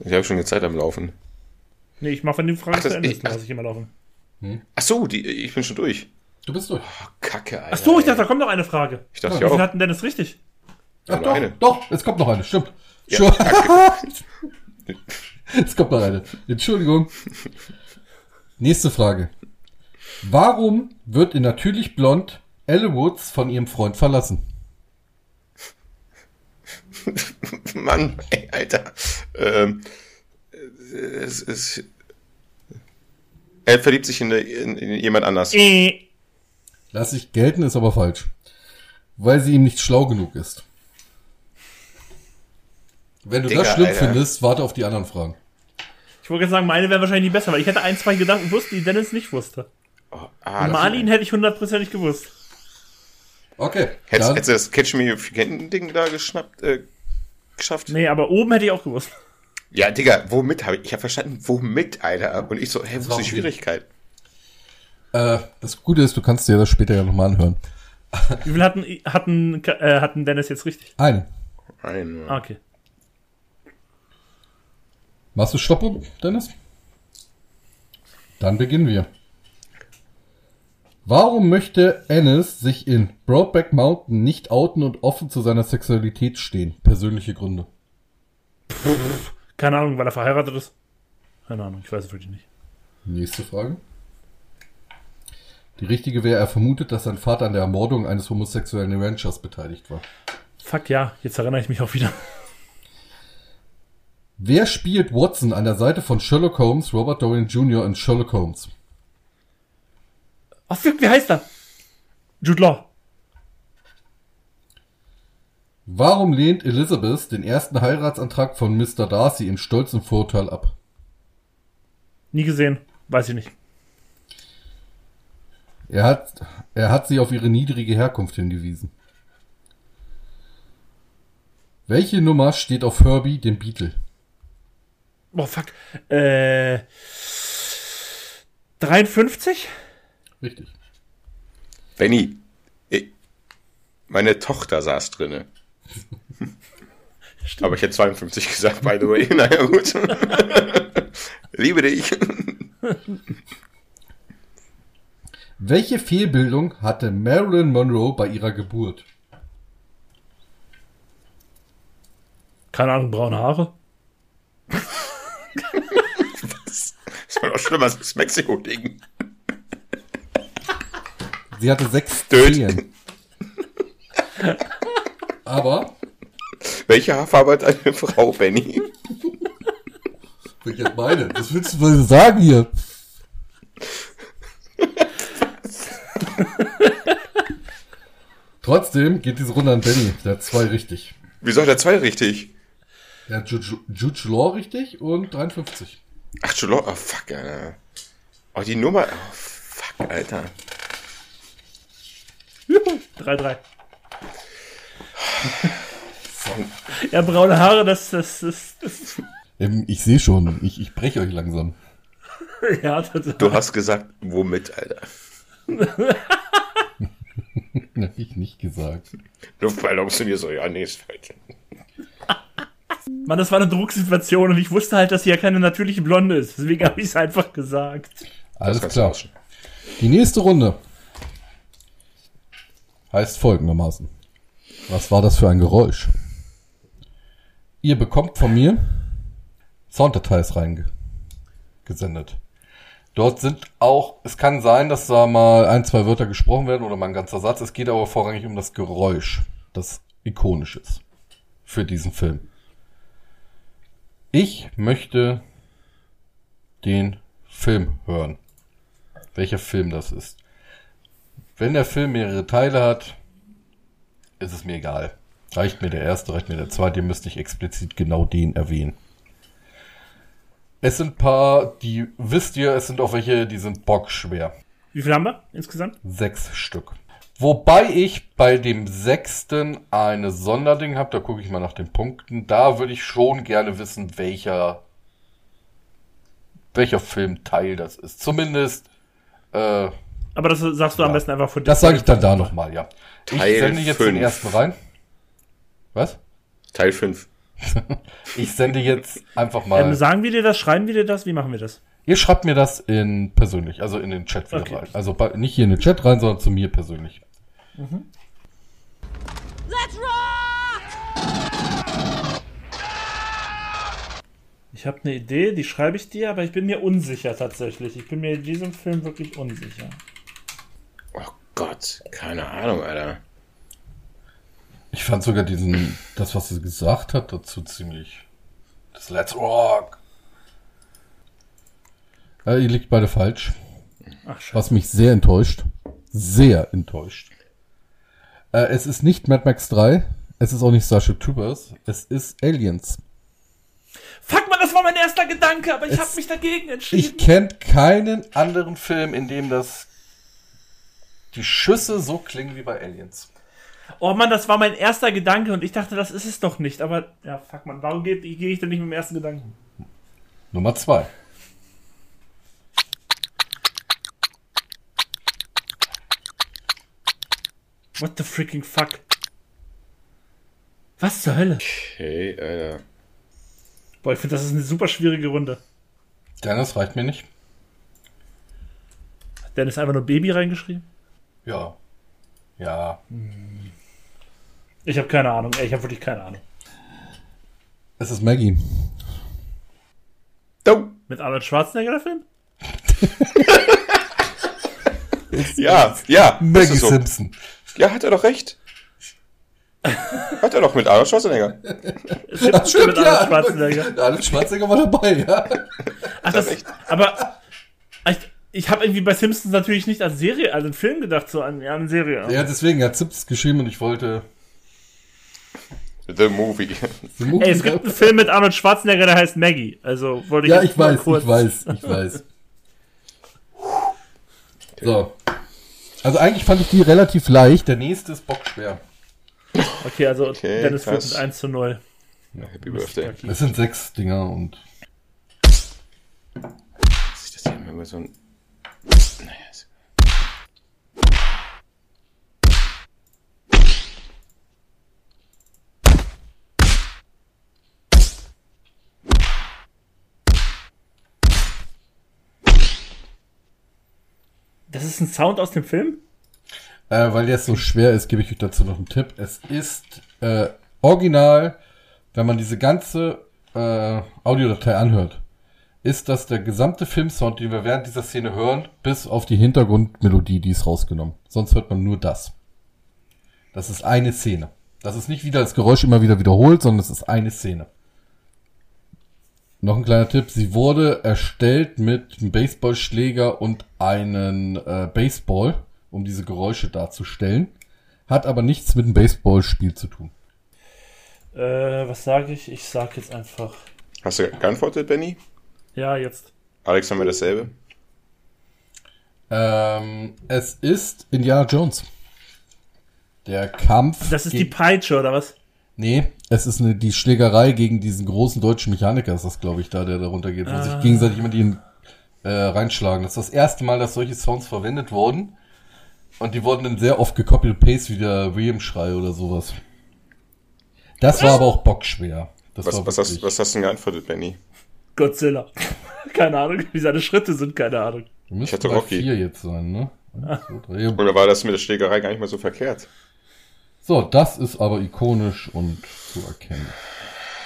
Speaker 3: Ich habe schon eine Zeit am Laufen.
Speaker 2: Nee, ich mach von den Fragen
Speaker 3: Ach,
Speaker 2: zu Ende,
Speaker 3: ich-
Speaker 2: lasse ich immer laufen.
Speaker 3: Ach so, die, ich bin schon durch.
Speaker 1: Du bist durch.
Speaker 3: Oh, Kacke, Alter.
Speaker 2: Ach so, ich dachte, da kommt noch eine Frage.
Speaker 3: Ich dachte
Speaker 1: Ja,
Speaker 2: viel
Speaker 3: auch.
Speaker 2: hatten Dennis richtig?
Speaker 1: Ach doch,
Speaker 3: eine.
Speaker 1: doch, es kommt noch eine, stimmt.
Speaker 3: Ja,
Speaker 1: es kommt noch eine. Entschuldigung. Nächste Frage. Warum wird in Natürlich Blond Elle Woods von ihrem Freund verlassen?
Speaker 3: Mann, ey, Alter. Ähm, es ist. Er verliebt sich in, eine, in, in jemand anders.
Speaker 2: Äh.
Speaker 1: Lass ich gelten, ist aber falsch. Weil sie ihm nicht schlau genug ist. Wenn du
Speaker 3: Digga,
Speaker 1: das schlimm
Speaker 3: Alter.
Speaker 1: findest, warte auf die anderen Fragen.
Speaker 2: Ich wollte gerade sagen, meine wären wahrscheinlich nicht besser, weil ich hätte ein, zwei Gedanken wusste, die Dennis nicht wusste.
Speaker 3: Oh, ah,
Speaker 2: Marlin hätte ich hundertprozentig gewusst.
Speaker 1: Okay.
Speaker 3: Hättest, du das Catch Me If You Can Ding da geschnappt, äh, geschafft?
Speaker 2: Nee, aber oben hätte ich auch gewusst.
Speaker 3: Ja, Digga, womit habe ich? Ich habe verstanden, womit, Alter. Und ich so, hä, wo ist die Schwierigkeit?
Speaker 1: Äh, das Gute ist, du kannst dir das später ja nochmal anhören.
Speaker 2: Wie viel hatten, hatten, äh, hatten Dennis jetzt richtig?
Speaker 1: Ein.
Speaker 3: Nein,
Speaker 2: Ah, okay.
Speaker 1: Machst du Stopp, Dennis? Dann beginnen wir. Warum möchte Ennis sich in Broadback Mountain nicht outen und offen zu seiner Sexualität stehen? Persönliche Gründe.
Speaker 2: Keine Ahnung, weil er verheiratet ist. Keine Ahnung, ich weiß es wirklich nicht.
Speaker 1: Nächste Frage. Die richtige wäre, er vermutet, dass sein Vater an der Ermordung eines homosexuellen Ranchers beteiligt war.
Speaker 2: Fuck ja, jetzt erinnere ich mich auch wieder.
Speaker 1: Wer spielt Watson an der Seite von Sherlock Holmes, Robert Downey Jr. in Sherlock Holmes?
Speaker 2: Ach, fuck, wie heißt er? Jude Law.
Speaker 1: Warum lehnt Elizabeth den ersten Heiratsantrag von Mr. Darcy in stolzem Vorurteil ab?
Speaker 2: Nie gesehen. Weiß ich nicht.
Speaker 1: Er hat, er hat sie auf ihre niedrige Herkunft hingewiesen. Welche Nummer steht auf Herbie, dem Beatle?
Speaker 2: Oh, fuck. Äh. 53?
Speaker 1: Richtig.
Speaker 3: Benny, meine Tochter saß drinne. Aber ich hätte 52 gesagt, by the way. Naja, gut. Liebe dich.
Speaker 1: Welche Fehlbildung hatte Marilyn Monroe bei ihrer Geburt?
Speaker 2: Keine Ahnung, braune Haare?
Speaker 3: Das war doch schlimmer als das Mexiko-Ding.
Speaker 1: Sie hatte sechs. Zehen. Aber,
Speaker 3: Welche Haarfarbe hat deine Frau, Benny?
Speaker 1: jetzt meine, was willst du wohl sagen hier? Trotzdem geht diese Runde an Benny. Der hat zwei richtig.
Speaker 3: Wieso hat er zwei richtig?
Speaker 1: Der hat Jude, Jude Law richtig und 53.
Speaker 3: Ach, Julo, oh fuck, Alter. Oh, die Nummer, oh fuck, Alter.
Speaker 2: 3-3. ja, braune Haare, das, das, das, das
Speaker 1: Ähm, ich sehe schon, ich, ich breche euch langsam.
Speaker 2: ja, das,
Speaker 3: Du hast gesagt, womit, Alter?
Speaker 1: Hab ich nicht gesagt.
Speaker 3: Luftballons sind hier so, ja, nee, ist falsch.
Speaker 2: Mann, das war eine Drucksituation und ich wusste halt, dass sie ja keine natürliche Blonde ist. Deswegen habe ich es einfach gesagt.
Speaker 1: Alles klar. Die nächste Runde heißt folgendermaßen. Was war das für ein Geräusch? Ihr bekommt von mir Sounddateis reingesendet. Dort sind auch, es kann sein, dass da mal ein, zwei Wörter gesprochen werden oder mal ein ganzer Satz. Es geht aber vorrangig um das Geräusch, das ikonisch ist für diesen Film. Ich möchte den Film hören welcher Film das ist. Wenn der Film mehrere Teile hat, ist es mir egal. Reicht mir der erste, reicht mir der zweite, ihr müsst nicht explizit genau den erwähnen. Es sind ein paar, die wisst ihr, es sind auch welche, die sind bockschwer.
Speaker 2: Wie viel haben wir insgesamt?
Speaker 1: Sechs Stück. Wobei ich bei dem sechsten eine Sonderding habe, da gucke ich mal nach den Punkten. Da würde ich schon gerne wissen, welcher, welcher Filmteil das ist. Zumindest, äh,
Speaker 2: Aber das sagst du am
Speaker 1: Ja.
Speaker 2: besten einfach von
Speaker 1: das sage ich dann da nochmal, ja.
Speaker 3: Teil
Speaker 1: ich sende jetzt den
Speaker 3: fünf.
Speaker 1: ersten rein. Was?
Speaker 3: Teil 5.
Speaker 1: Ich sende jetzt einfach mal.
Speaker 2: Ähm, sagen wir dir das, schreiben wir dir das, wie machen wir das?
Speaker 1: Ihr schreibt mir das in persönlich, also in den Chat wieder
Speaker 2: Okay.
Speaker 1: rein. Also nicht hier in den Chat rein, sondern zu mir persönlich.
Speaker 6: Let's rock!
Speaker 2: Ich habe eine Idee, die schreibe ich dir, aber ich bin mir unsicher tatsächlich. Ich bin mir in diesem Film wirklich unsicher.
Speaker 3: Gott, keine Ahnung, Alter.
Speaker 1: Ich fand sogar diesen, das, was sie gesagt hat, dazu ziemlich. Das Let's Rock. Äh, ihr liegt beide falsch.
Speaker 2: Ach.
Speaker 1: Was mich sehr enttäuscht. Sehr enttäuscht. Äh, es ist nicht Mad Max 3. Es ist auch nicht Starship Troopers. Es ist Aliens.
Speaker 2: Fuck man, das war mein erster Gedanke, aber ich habe mich dagegen
Speaker 1: Ich
Speaker 2: entschieden.
Speaker 1: kenne keinen anderen Film, in dem das die Schüsse so klingen wie bei Aliens.
Speaker 2: Oh Mann, das war mein erster Gedanke und ich dachte, das ist es doch nicht. Aber ja, fuck man, warum gehe geh ich denn nicht mit dem ersten Gedanken?
Speaker 1: Nummer zwei.
Speaker 2: What the freaking fuck? Was zur Hölle?
Speaker 3: Okay, Alter.
Speaker 2: Boah, ich finde, das ist eine super schwierige Runde.
Speaker 1: Dennis reicht mir nicht.
Speaker 2: Hat Dennis einfach nur Baby reingeschrieben?
Speaker 1: Ja. Ja.
Speaker 2: Ich habe keine Ahnung. Ey, ich habe wirklich keine Ahnung.
Speaker 1: Es ist Maggie.
Speaker 3: Oh,
Speaker 2: Mit Arnold Schwarzenegger der Film?
Speaker 3: ja, ja.
Speaker 1: Maggie
Speaker 3: so.
Speaker 1: Simpson.
Speaker 3: Ja, hat er doch recht. Hat er doch mit Arnold Schwarzenegger.
Speaker 2: Simpson mit Arnold Schwarzenegger.
Speaker 1: Arnold Schwarzenegger war dabei, ja.
Speaker 2: Ach, das, aber ich, ich habe irgendwie bei Simpsons natürlich nicht als Serie, als einen Film gedacht, so an, ja, an eine Serie.
Speaker 1: Ja, deswegen, er hat Zips geschrieben und ich wollte.
Speaker 3: The Movie.
Speaker 1: The Movie-
Speaker 2: Ey, es gibt einen Film mit Arnold Schwarzenegger, der heißt Maggie. Also wollte ich
Speaker 1: ja, ich weiß,
Speaker 2: kurz-
Speaker 1: ich weiß, ich weiß. So. Also eigentlich fand ich die relativ leicht. Der nächste ist bockschwer.
Speaker 2: Okay, also
Speaker 3: Okay,
Speaker 2: Dennis führt mit 1 zu 0.
Speaker 3: Happy Birthday.
Speaker 1: Es sind sechs Dinger und
Speaker 3: Dass ich das hier immer so ein.
Speaker 2: Das ist ein Sound aus dem Film?
Speaker 1: äh, weil der so schwer ist, gebe ich euch dazu noch einen Tipp. Es ist äh, original, wenn man diese ganze äh, Audiodatei anhört, ist das der gesamte Filmsound, den wir während dieser Szene hören, bis auf die Hintergrundmelodie, die ist rausgenommen. Sonst hört man nur das. Das ist eine Szene. Das ist nicht wieder das Geräusch immer wieder wiederholt, sondern es ist eine Szene. Noch ein kleiner Tipp. Sie wurde erstellt mit einem Baseballschläger und einen äh, Baseball, um diese Geräusche darzustellen. Hat aber nichts mit dem Baseballspiel zu tun.
Speaker 2: Äh, was sage ich? Ich sag jetzt einfach.
Speaker 3: Hast du geantwortet, Benny?
Speaker 2: Ja, jetzt.
Speaker 3: Alex, haben wir dasselbe?
Speaker 1: Ähm, es ist Indiana Jones. Der Kampf.
Speaker 2: Das ist die Peitsche, oder was?
Speaker 1: Nee, es ist eine, die Schlägerei gegen diesen großen deutschen Mechaniker, ist das, glaube ich, da, der darunter geht, wo sich gegenseitig immer die äh, reinschlagen. Das ist das erste Mal, dass solche Sounds verwendet wurden. Und die wurden dann sehr oft gekopiert paste wie der William-Schrei oder sowas. Das war aber auch bockschwer. Das
Speaker 3: Was,
Speaker 1: war
Speaker 3: was, hast, was hast du denn geantwortet, Benny?
Speaker 2: Godzilla. keine Ahnung, wie seine Schritte sind, keine Ahnung.
Speaker 1: Müsste
Speaker 3: hatte
Speaker 1: bei
Speaker 3: Rocky.
Speaker 1: vier jetzt sein, ne?
Speaker 3: Oder war das mit der Schlägerei gar nicht mal so verkehrt?
Speaker 1: So, das ist aber ikonisch und zu erkennen.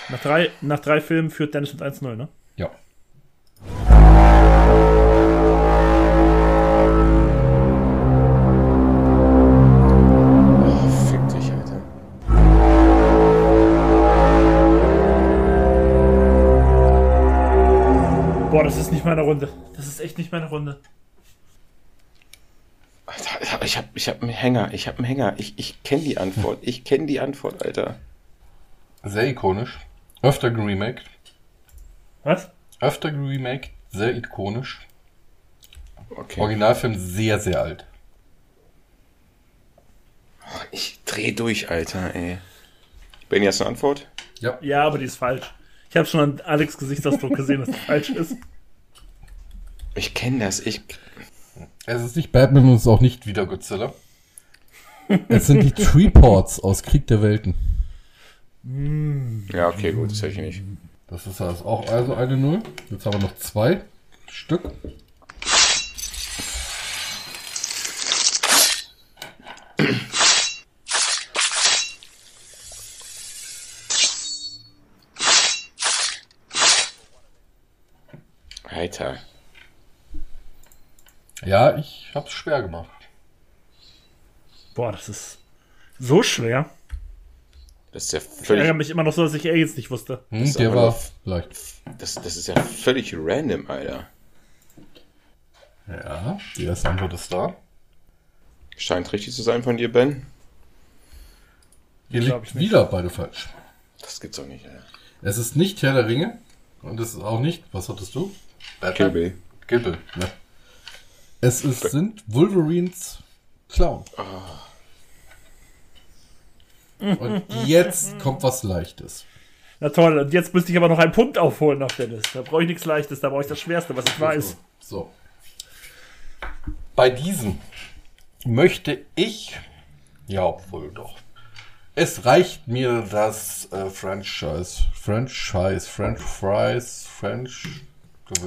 Speaker 2: Nach drei, nach drei Filmen führt Dennis mit 1-0, ne?
Speaker 1: Ja.
Speaker 2: Boah, das ist nicht meine Runde. Das ist echt nicht meine Runde.
Speaker 3: Alter, ich hab, ich hab einen Hänger, ich hab einen Hänger. Ich, ich kenne die Antwort. Ich kenne die Antwort, Alter.
Speaker 1: Sehr ikonisch. Öfter geremaked.
Speaker 2: Was?
Speaker 1: Öfter geremaked. Sehr ikonisch.
Speaker 3: Okay.
Speaker 1: Originalfilm sehr, sehr alt.
Speaker 3: Ich dreh durch, Alter, ey. Benny, hast du eine Antwort?
Speaker 1: Ja.
Speaker 2: Ja, aber die ist falsch. Ich habe schon an Alex Gesichtsausdruck gesehen, dass die falsch ist.
Speaker 3: Ich kenne das. Ich.
Speaker 1: Es ist nicht Batman und es ist auch nicht
Speaker 7: Wieder Godzilla.
Speaker 1: Es sind die Treeports aus Krieg der Welten.
Speaker 3: Ja, okay, gut, das hätte ich nicht.
Speaker 1: Das ist also auch also eine Null. Jetzt haben wir noch zwei Stück.
Speaker 3: Alter.
Speaker 7: Ja, ich hab's schwer gemacht.
Speaker 2: Boah, das ist so schwer.
Speaker 3: Das ist ja
Speaker 2: Ich ärgere
Speaker 3: völlig.
Speaker 2: mich immer noch so, dass ich Aliens nicht wusste.
Speaker 1: Hm,
Speaker 3: ist
Speaker 1: der war leicht.
Speaker 3: Das, das ist ja völlig random, Alter.
Speaker 7: Ja, die erste Antwort ist da.
Speaker 3: Scheint richtig zu sein von dir, Ben.
Speaker 1: Hier
Speaker 2: Glaub
Speaker 1: liegt wieder beide falsch.
Speaker 3: Das gibt's doch nicht, Alter.
Speaker 1: Es ist nicht Herr der Ringe. Und es ist auch nicht, was hattest du?
Speaker 3: Kill Bill.
Speaker 7: Kill Bill.
Speaker 1: Ja. Es ist, sind Wolverines Clown. Und jetzt kommt was Leichtes.
Speaker 2: Na toll, und jetzt müsste ich aber noch einen Punkt aufholen auf der Liste. Da brauche ich nichts Leichtes, da brauche ich das Schwerste, was ich weiß.
Speaker 1: So.
Speaker 7: Bei diesen möchte ich, ja, obwohl doch.
Speaker 1: Es reicht mir das äh, Franchise. Franchise. French Fries. French.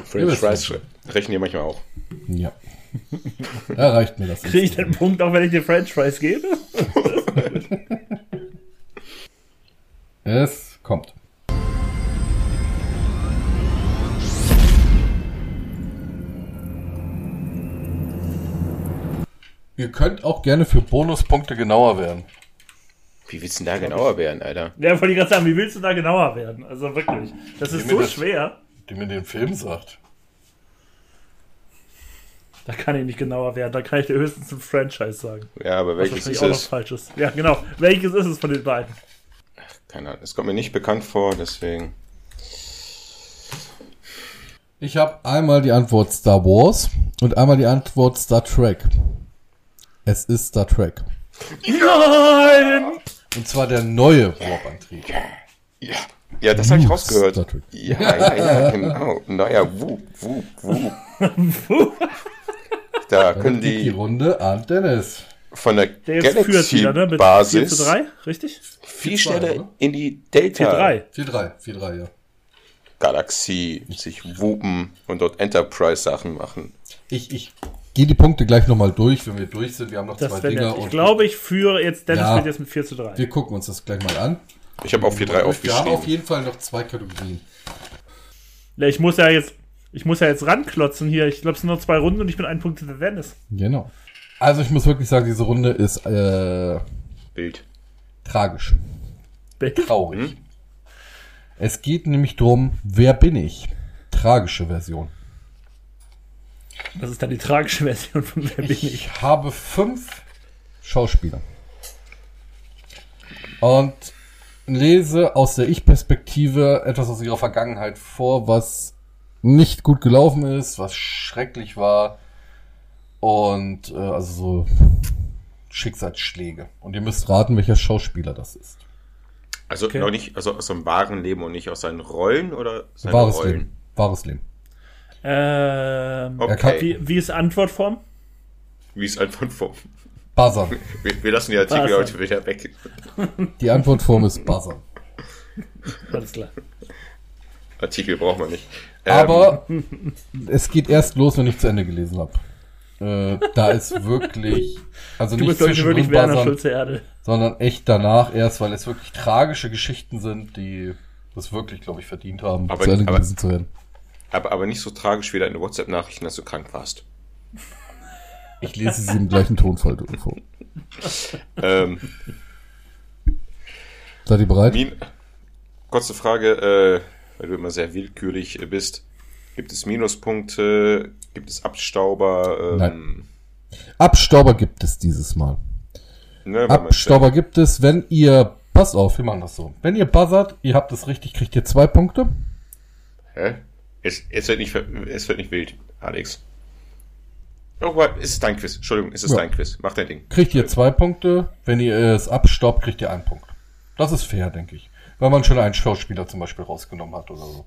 Speaker 3: French Fries rechnen die manchmal auch.
Speaker 1: Ja. Da reicht mir das.
Speaker 2: Kriege ich den Punkt, auch wenn ich dir French Fries gebe?
Speaker 1: Es kommt. Ihr könnt auch gerne für Bonus
Speaker 7: Bonuspunkte genauer werden.
Speaker 3: Wie willst du denn da genauer werden, Alter?
Speaker 2: Ja, wollte ich gerade sagen, wie willst du da genauer werden? Also wirklich. Das ist so
Speaker 7: das-
Speaker 2: schwer.
Speaker 7: Die mir den Film sagt.
Speaker 2: Da kann ich nicht genauer werden. Da kann ich dir höchstens ein Franchise sagen.
Speaker 3: Ja, aber
Speaker 2: Was
Speaker 3: welches ist
Speaker 2: auch noch
Speaker 3: es?
Speaker 2: falsch ist. Ja, genau. Welches ist es von den beiden?
Speaker 3: Keine Ahnung. Es kommt mir nicht bekannt vor, deswegen.
Speaker 1: Ich habe einmal die Antwort Star Wars und einmal die Antwort Star Trek. Es ist Star Trek.
Speaker 2: Nein!
Speaker 1: Und zwar der neue Warp-Antrieb.
Speaker 3: Ja. Ja, das habe ich rausgehört.
Speaker 1: Star Trek.
Speaker 3: Ja, ja, ja, genau. Naja, wup, wup, wup. Da können
Speaker 1: Die, die Runde an Dennis.
Speaker 3: von der
Speaker 2: Der wieder, ne? Mit 4 zu
Speaker 3: Galaxy-Basis
Speaker 2: 3, richtig?
Speaker 3: viel schneller
Speaker 1: oder?
Speaker 3: in die Delta
Speaker 2: 4-3.
Speaker 1: 4-3, 4-3, ja.
Speaker 3: Galaxie sich wupen und dort Enterprise-Sachen machen.
Speaker 1: Ich, ich gehe die Punkte gleich nochmal durch, wenn wir durch sind. Wir haben noch
Speaker 2: Das
Speaker 1: zwei Dinger.
Speaker 2: Ich
Speaker 1: und
Speaker 2: glaube, ich führe jetzt, Dennis
Speaker 1: Ja.
Speaker 2: führt jetzt mit 4 zu 3.
Speaker 1: wir gucken uns das gleich mal an.
Speaker 3: Ich habe auch 4-3
Speaker 1: Wir haben auf
Speaker 3: aufgeschrieben.
Speaker 1: jeden Fall noch zwei Kategorien.
Speaker 2: Ja, ich muss ja jetzt, ich muss ja jetzt ranklotzen hier. Ich glaube, es sind nur zwei Runden und ich bin einen Punkt hinter Dennis.
Speaker 1: Genau. Also ich muss wirklich sagen, diese Runde ist äh,
Speaker 3: Bild.
Speaker 1: tragisch.
Speaker 7: Traurig.
Speaker 1: Es geht nämlich drum, wer bin ich? Tragische Version.
Speaker 2: Das ist dann die tragische Version von Wer bin ich?
Speaker 1: Ich habe fünf Schauspieler. Und lese aus der Ich-Perspektive etwas aus ihrer Vergangenheit vor, was nicht gut gelaufen ist, was schrecklich war. Und äh, also so Schicksalsschläge. Und ihr müsst raten, welcher Schauspieler das ist.
Speaker 3: Also
Speaker 2: Okay.
Speaker 3: noch nicht, also aus seinem wahren Leben und nicht aus seinen Rollen oder seine
Speaker 1: Wahres
Speaker 3: Rollen?
Speaker 1: Leben. Wahres Leben.
Speaker 2: Ähm,
Speaker 3: Okay.
Speaker 2: wie, wie ist Antwortform?
Speaker 3: Wie ist Antwortform?
Speaker 1: Buzzern.
Speaker 3: Wir, wir lassen die Artikel
Speaker 2: Buzzer.
Speaker 3: heute wieder weg.
Speaker 1: Die Antwortform ist Buzzern.
Speaker 2: Alles klar.
Speaker 3: Artikel braucht man nicht. Ähm,
Speaker 1: Aber es geht erst los, wenn ich zu Ende gelesen habe. Äh, da ist wirklich, also
Speaker 2: Du
Speaker 1: nicht zwischendrin
Speaker 2: wirklich Werner
Speaker 1: buzzern,
Speaker 2: Schulze Erde.
Speaker 1: sondern echt danach erst, weil es wirklich tragische Geschichten sind, die das wirklich, glaube ich, verdient haben,
Speaker 3: Aber-
Speaker 1: zu Ende
Speaker 3: aber-
Speaker 1: gelesen zu werden.
Speaker 3: aber, aber nicht so tragisch wie deine WhatsApp-Nachrichten, dass du krank warst.
Speaker 1: Ich lese sie im gleichen Tonfall vor.
Speaker 3: Ähm,
Speaker 1: Seid ihr bereit?
Speaker 3: Min kurze Frage, äh, weil du immer sehr willkürlich bist. Gibt es Minuspunkte? Gibt es Abstauber? Ähm,
Speaker 1: Nein. Abstauber gibt es dieses Mal.
Speaker 3: Ne,
Speaker 1: Abstauber gibt es, wenn ihr, passt auf, wir machen das so. Wenn ihr buzzert, ihr habt es richtig, kriegt ihr zwei Punkte.
Speaker 3: Hä? Es, es, wird nicht, es wird nicht wild, Alex. Oh, warte, ist es dein Quiz? Entschuldigung, ist es
Speaker 1: Ja.
Speaker 3: dein Quiz? Mach dein Ding.
Speaker 1: Kriegt ihr zwei Punkte. Wenn ihr es abstoppt, kriegt ihr einen Punkt. Das ist fair, denke ich. Weil man schon einen Schauspieler zum Beispiel rausgenommen hat oder so.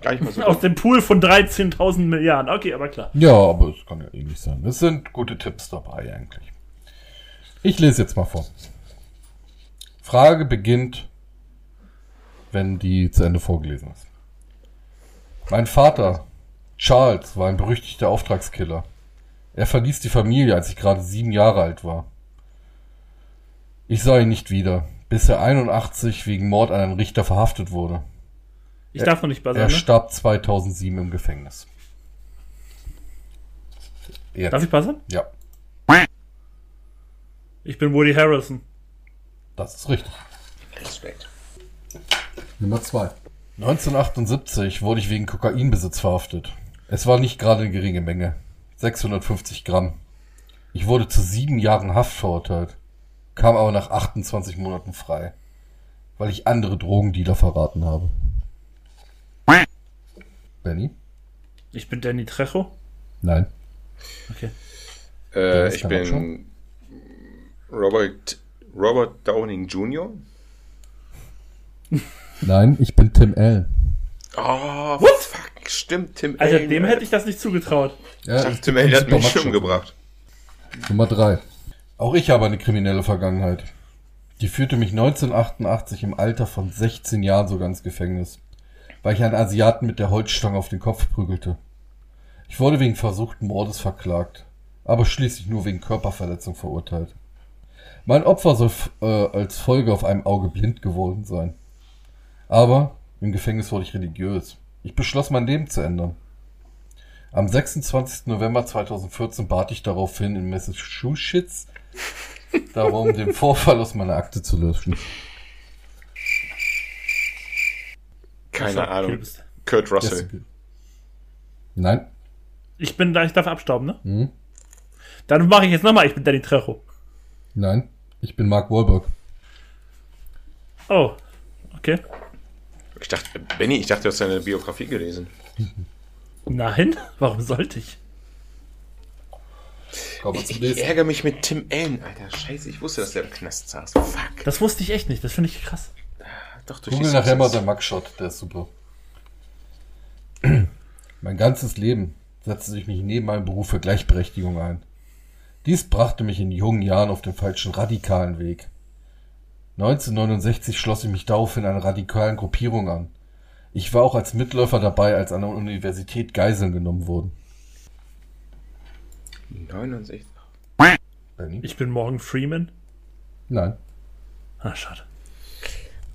Speaker 3: Gar nicht mal so.
Speaker 2: Aus dem Pool von 13.000 Milliarden. Okay, aber klar.
Speaker 1: Ja, aber es kann ja eh nicht sein. Es sind gute Tipps dabei eigentlich. Ich lese jetzt mal vor. Frage beginnt, wenn die zu Ende vorgelesen ist. Mein Vater, Charles, war ein berüchtigter Auftragskiller. Er verließ die Familie, als ich gerade sieben Jahre alt war. Ich sah ihn nicht wieder, bis er 81 wegen Mord an einen Richter verhaftet wurde.
Speaker 2: Ich darf noch nicht
Speaker 1: Er
Speaker 2: buzzern, ne?
Speaker 1: starb 2007 im Gefängnis. Jetzt.
Speaker 2: Darf ich buzzern?
Speaker 1: Ja,
Speaker 2: Ich bin Woody Harrison.
Speaker 1: das ist richtig.
Speaker 3: Respekt.
Speaker 1: Nummer zwei. 1978 wurde ich wegen Kokainbesitz verhaftet. Es war nicht gerade eine geringe Menge. 650 Gramm. Ich wurde zu sieben Jahren Haft verurteilt, kam aber nach 28 Monaten frei, weil ich andere Drogendealer verraten habe. Benny?
Speaker 2: Ich bin Danny Trejo.
Speaker 1: Nein.
Speaker 2: Okay.
Speaker 3: Äh, ich bin Robert, Robert Downing Jr.
Speaker 1: Nein, ich bin Tim Allen.
Speaker 3: Oh, what? Stimmt, Tim
Speaker 2: Alter,
Speaker 3: Allen.
Speaker 2: dem hätte ich das nicht zugetraut.
Speaker 1: Ja,
Speaker 3: Ich dachte,
Speaker 1: ich
Speaker 3: Tim Allen hat mich schon gebracht.
Speaker 1: Nummer drei. Auch ich habe eine kriminelle Vergangenheit. Die führte mich 1988 im Alter von 16 Jahren sogar ins Gefängnis, weil ich einen Asiaten mit der Holzstange auf den Kopf prügelte. Ich wurde wegen versuchten Mordes verklagt, aber schließlich nur wegen Körperverletzung verurteilt. Mein Opfer soll äh, als Folge auf einem Auge blind geworden sein. Aber im Gefängnis wurde ich religiös. Ich beschloss, mein Leben zu ändern. Am 26. November 2014 bat ich daraufhin in Massachusetts darum, den Vorfall aus meiner Akte zu löschen.
Speaker 3: Keine
Speaker 2: du
Speaker 3: Ahnung. Kurt Russell.
Speaker 1: Nein.
Speaker 2: Ich bin da, ich darf abstauben, ne?
Speaker 1: Hm?
Speaker 2: Dann mache ich jetzt nochmal, ich bin Danny Trejo.
Speaker 1: Nein. Ich bin Mark Wahlberg.
Speaker 2: Oh, okay.
Speaker 3: Ich dachte, Benny, ich dachte, du hast seine Biografie gelesen.
Speaker 2: Nein, warum sollte ich?
Speaker 3: Ich
Speaker 1: nächsten.
Speaker 3: ärgere mich mit Tim Allen, Alter. Scheiße, ich wusste, dass der im Knast saß. Fuck.
Speaker 2: Das wusste ich echt nicht, das finde ich krass.
Speaker 3: Doch, du
Speaker 1: Google nachher mal sein Mugshot, der ist super. mein ganzes Leben setzte sich mich neben meinem Beruf für Gleichberechtigung ein. Dies brachte mich in jungen Jahren auf den falschen radikalen Weg. 1969 schloss ich mich daraufhin einer radikalen Gruppierung an. Ich war auch als Mitläufer dabei, als an der Universität Geiseln genommen wurden.
Speaker 3: 69.
Speaker 1: Benny?
Speaker 2: Ich bin Morgan Freeman.
Speaker 1: Nein.
Speaker 2: Ah, schade.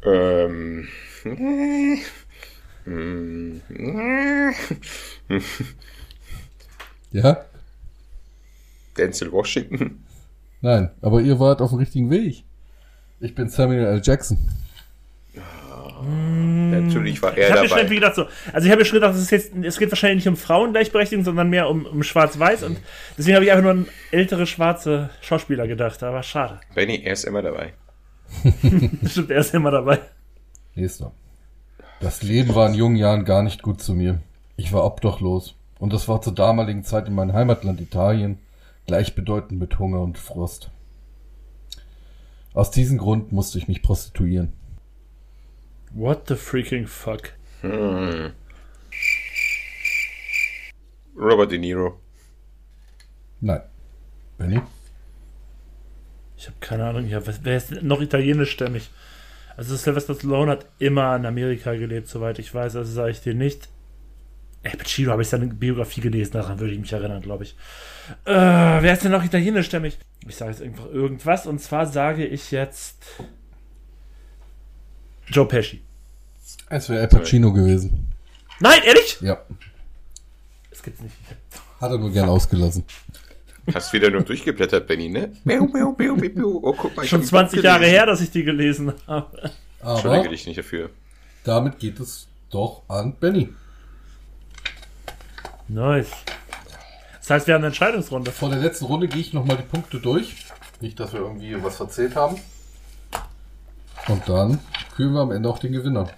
Speaker 3: Ähm.
Speaker 1: Ja?
Speaker 3: Denzel Washington.
Speaker 1: Nein. Aber ihr wart auf dem richtigen Weg. Ich bin Samuel L. Jackson.
Speaker 3: Natürlich war
Speaker 2: Ich
Speaker 3: er
Speaker 2: habe mir schon
Speaker 3: dabei.
Speaker 2: irgendwie gedacht so, also ich habe mir schon gedacht, es, ist jetzt, es geht wahrscheinlich nicht um Frauengleichberechtigung, sondern mehr um, um Schwarz-Weiß und deswegen habe ich einfach nur an ältere schwarze Schauspieler gedacht, aber schade.
Speaker 3: Benny, er ist immer dabei.
Speaker 2: Stimmt, er ist immer dabei.
Speaker 1: Nächster. Das Leben war in jungen Jahren gar nicht gut zu mir. Ich war obdachlos. Und das war zur damaligen Zeit in meinem Heimatland Italien gleichbedeutend mit Hunger und Frost. Aus diesem Grund musste ich mich prostituieren.
Speaker 2: What the freaking fuck?
Speaker 3: Robert De Niro.
Speaker 1: Nein. Benny?
Speaker 2: Ich habe keine Ahnung, ja, wer ist noch italienischstämmig? Also Sylvester Stallone hat immer in Amerika gelebt, soweit ich weiß, also sage ich dir nicht. Ey, Pacino habe ich seine Biografie gelesen, daran würde ich mich erinnern, glaube ich. Äh, wer ist denn noch italienischstämmig? Ich sage jetzt einfach irgendwas und zwar sage ich jetzt Joe Pesci.
Speaker 1: Es wäre Al Pacino gewesen.
Speaker 2: Nein, ehrlich?
Speaker 1: Ja.
Speaker 2: Das gibt's nicht.
Speaker 1: Hat er nur gern ausgelassen.
Speaker 3: Hast wieder nur durchgeblättert, Benny, ne? Oh, guck mal, ich
Speaker 2: Schon
Speaker 3: hab ein
Speaker 2: 20
Speaker 3: Buch
Speaker 2: Jahre her, dass ich die gelesen habe.
Speaker 3: Entschuldige
Speaker 1: Aber
Speaker 3: dich nicht dafür.
Speaker 1: damit geht es doch an Benny.
Speaker 2: Nice. Das heißt, wir haben eine Entscheidungsrunde.
Speaker 1: Vor der letzten Runde gehe ich nochmal die Punkte durch. Nicht, dass wir irgendwie was verzählt haben. Und dann kühlen wir am Ende auch den Gewinner.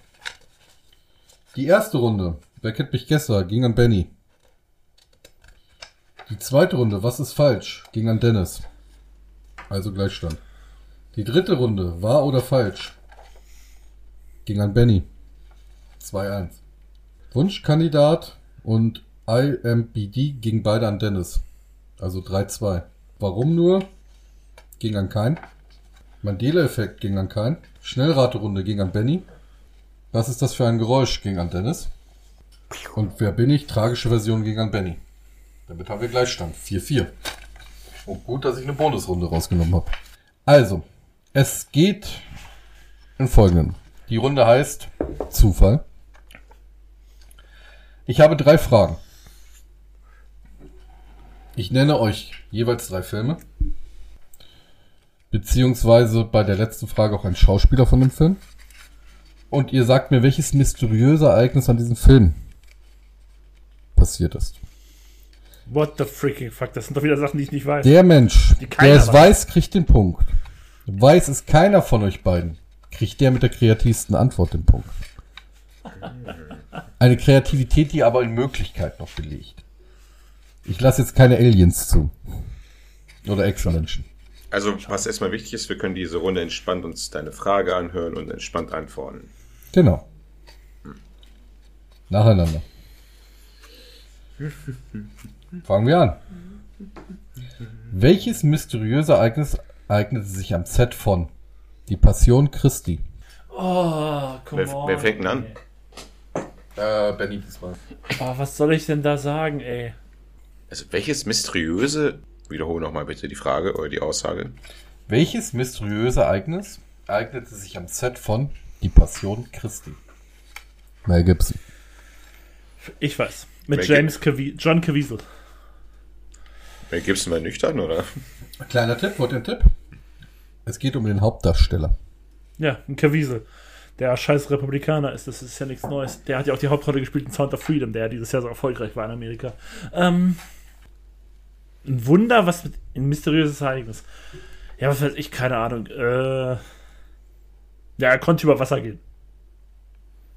Speaker 1: Die erste Runde, wer kennt mich gestern, ging an Benny. Die zweite Runde, was ist falsch? Ging an Dennis. Also Gleichstand. Die dritte Runde, wahr oder falsch? Ging an Benny. 2-1. Wunschkandidat und IMBD ging beide an Dennis. Also 3-2. Warum nur? Ging an keinen. Mandela-Effekt ging an keinen. Schnellraterunde ging an Benny. Was ist das für ein Geräusch? Ging an Dennis. Und wer bin ich? Tragische Version ging an Benny. Damit haben wir Gleichstand. 4-4. Und gut, dass ich eine Bonusrunde rausgenommen habe. Also, es geht in folgenden. Die Runde heißt Zufall. Ich habe drei Fragen. Ich nenne euch jeweils drei Filme. Beziehungsweise bei der letzten Frage auch ein Schauspieler von dem Film. Und ihr sagt mir, welches mysteriöse Ereignis an diesem Film passiert ist.
Speaker 2: What the freaking fuck? Das sind doch wieder Sachen, die ich nicht weiß.
Speaker 1: Der Mensch, der es
Speaker 2: weiß.
Speaker 1: weiß, kriegt den Punkt. Weiß es keiner von euch beiden, kriegt der mit der kreativsten Antwort den Punkt. Eine Kreativität, die aber in Möglichkeit noch belegt. Ich lasse jetzt keine Aliens zu. Oder Ex-Menschen.
Speaker 3: Also, was erstmal wichtig ist, wir können diese Runde entspannt uns deine Frage anhören und entspannt antworten.
Speaker 1: Genau. Nacheinander. Fangen wir an. Welches mysteriöse Ereignis eignete sich am Set von Die Passion Christi?
Speaker 2: Oh, come
Speaker 3: Wer,
Speaker 2: on.
Speaker 3: wer fängt denn an?
Speaker 1: Äh, Benny diesmal.
Speaker 2: Oh, was soll ich denn da sagen, ey?
Speaker 3: Also, welches mysteriöse, wiederhole nochmal bitte die Frage oder die Aussage.
Speaker 1: Welches mysteriöse Ereignis eignete sich am Set von Die Passion Christi? Mel Gibson.
Speaker 2: Ich weiß. Mit
Speaker 3: Welche-
Speaker 2: James Cavi John Caviezel.
Speaker 3: Wer gibt's denn mal nüchtern, oder?
Speaker 1: Kleiner Tipp, ihr einen Tipp? Es geht um den Hauptdarsteller.
Speaker 2: Ja, ein Caviezel. Der scheiß Republikaner ist, das ist ja nichts Neues. Der hat ja auch die Hauptrolle gespielt in Sound of Freedom, der dieses Jahr so erfolgreich war in Amerika. Ähm, ein Wunder, was mit ein mysteriöses Ereignis. Ja, was weiß ich, keine Ahnung. Äh, ja, er konnte über Wasser gehen.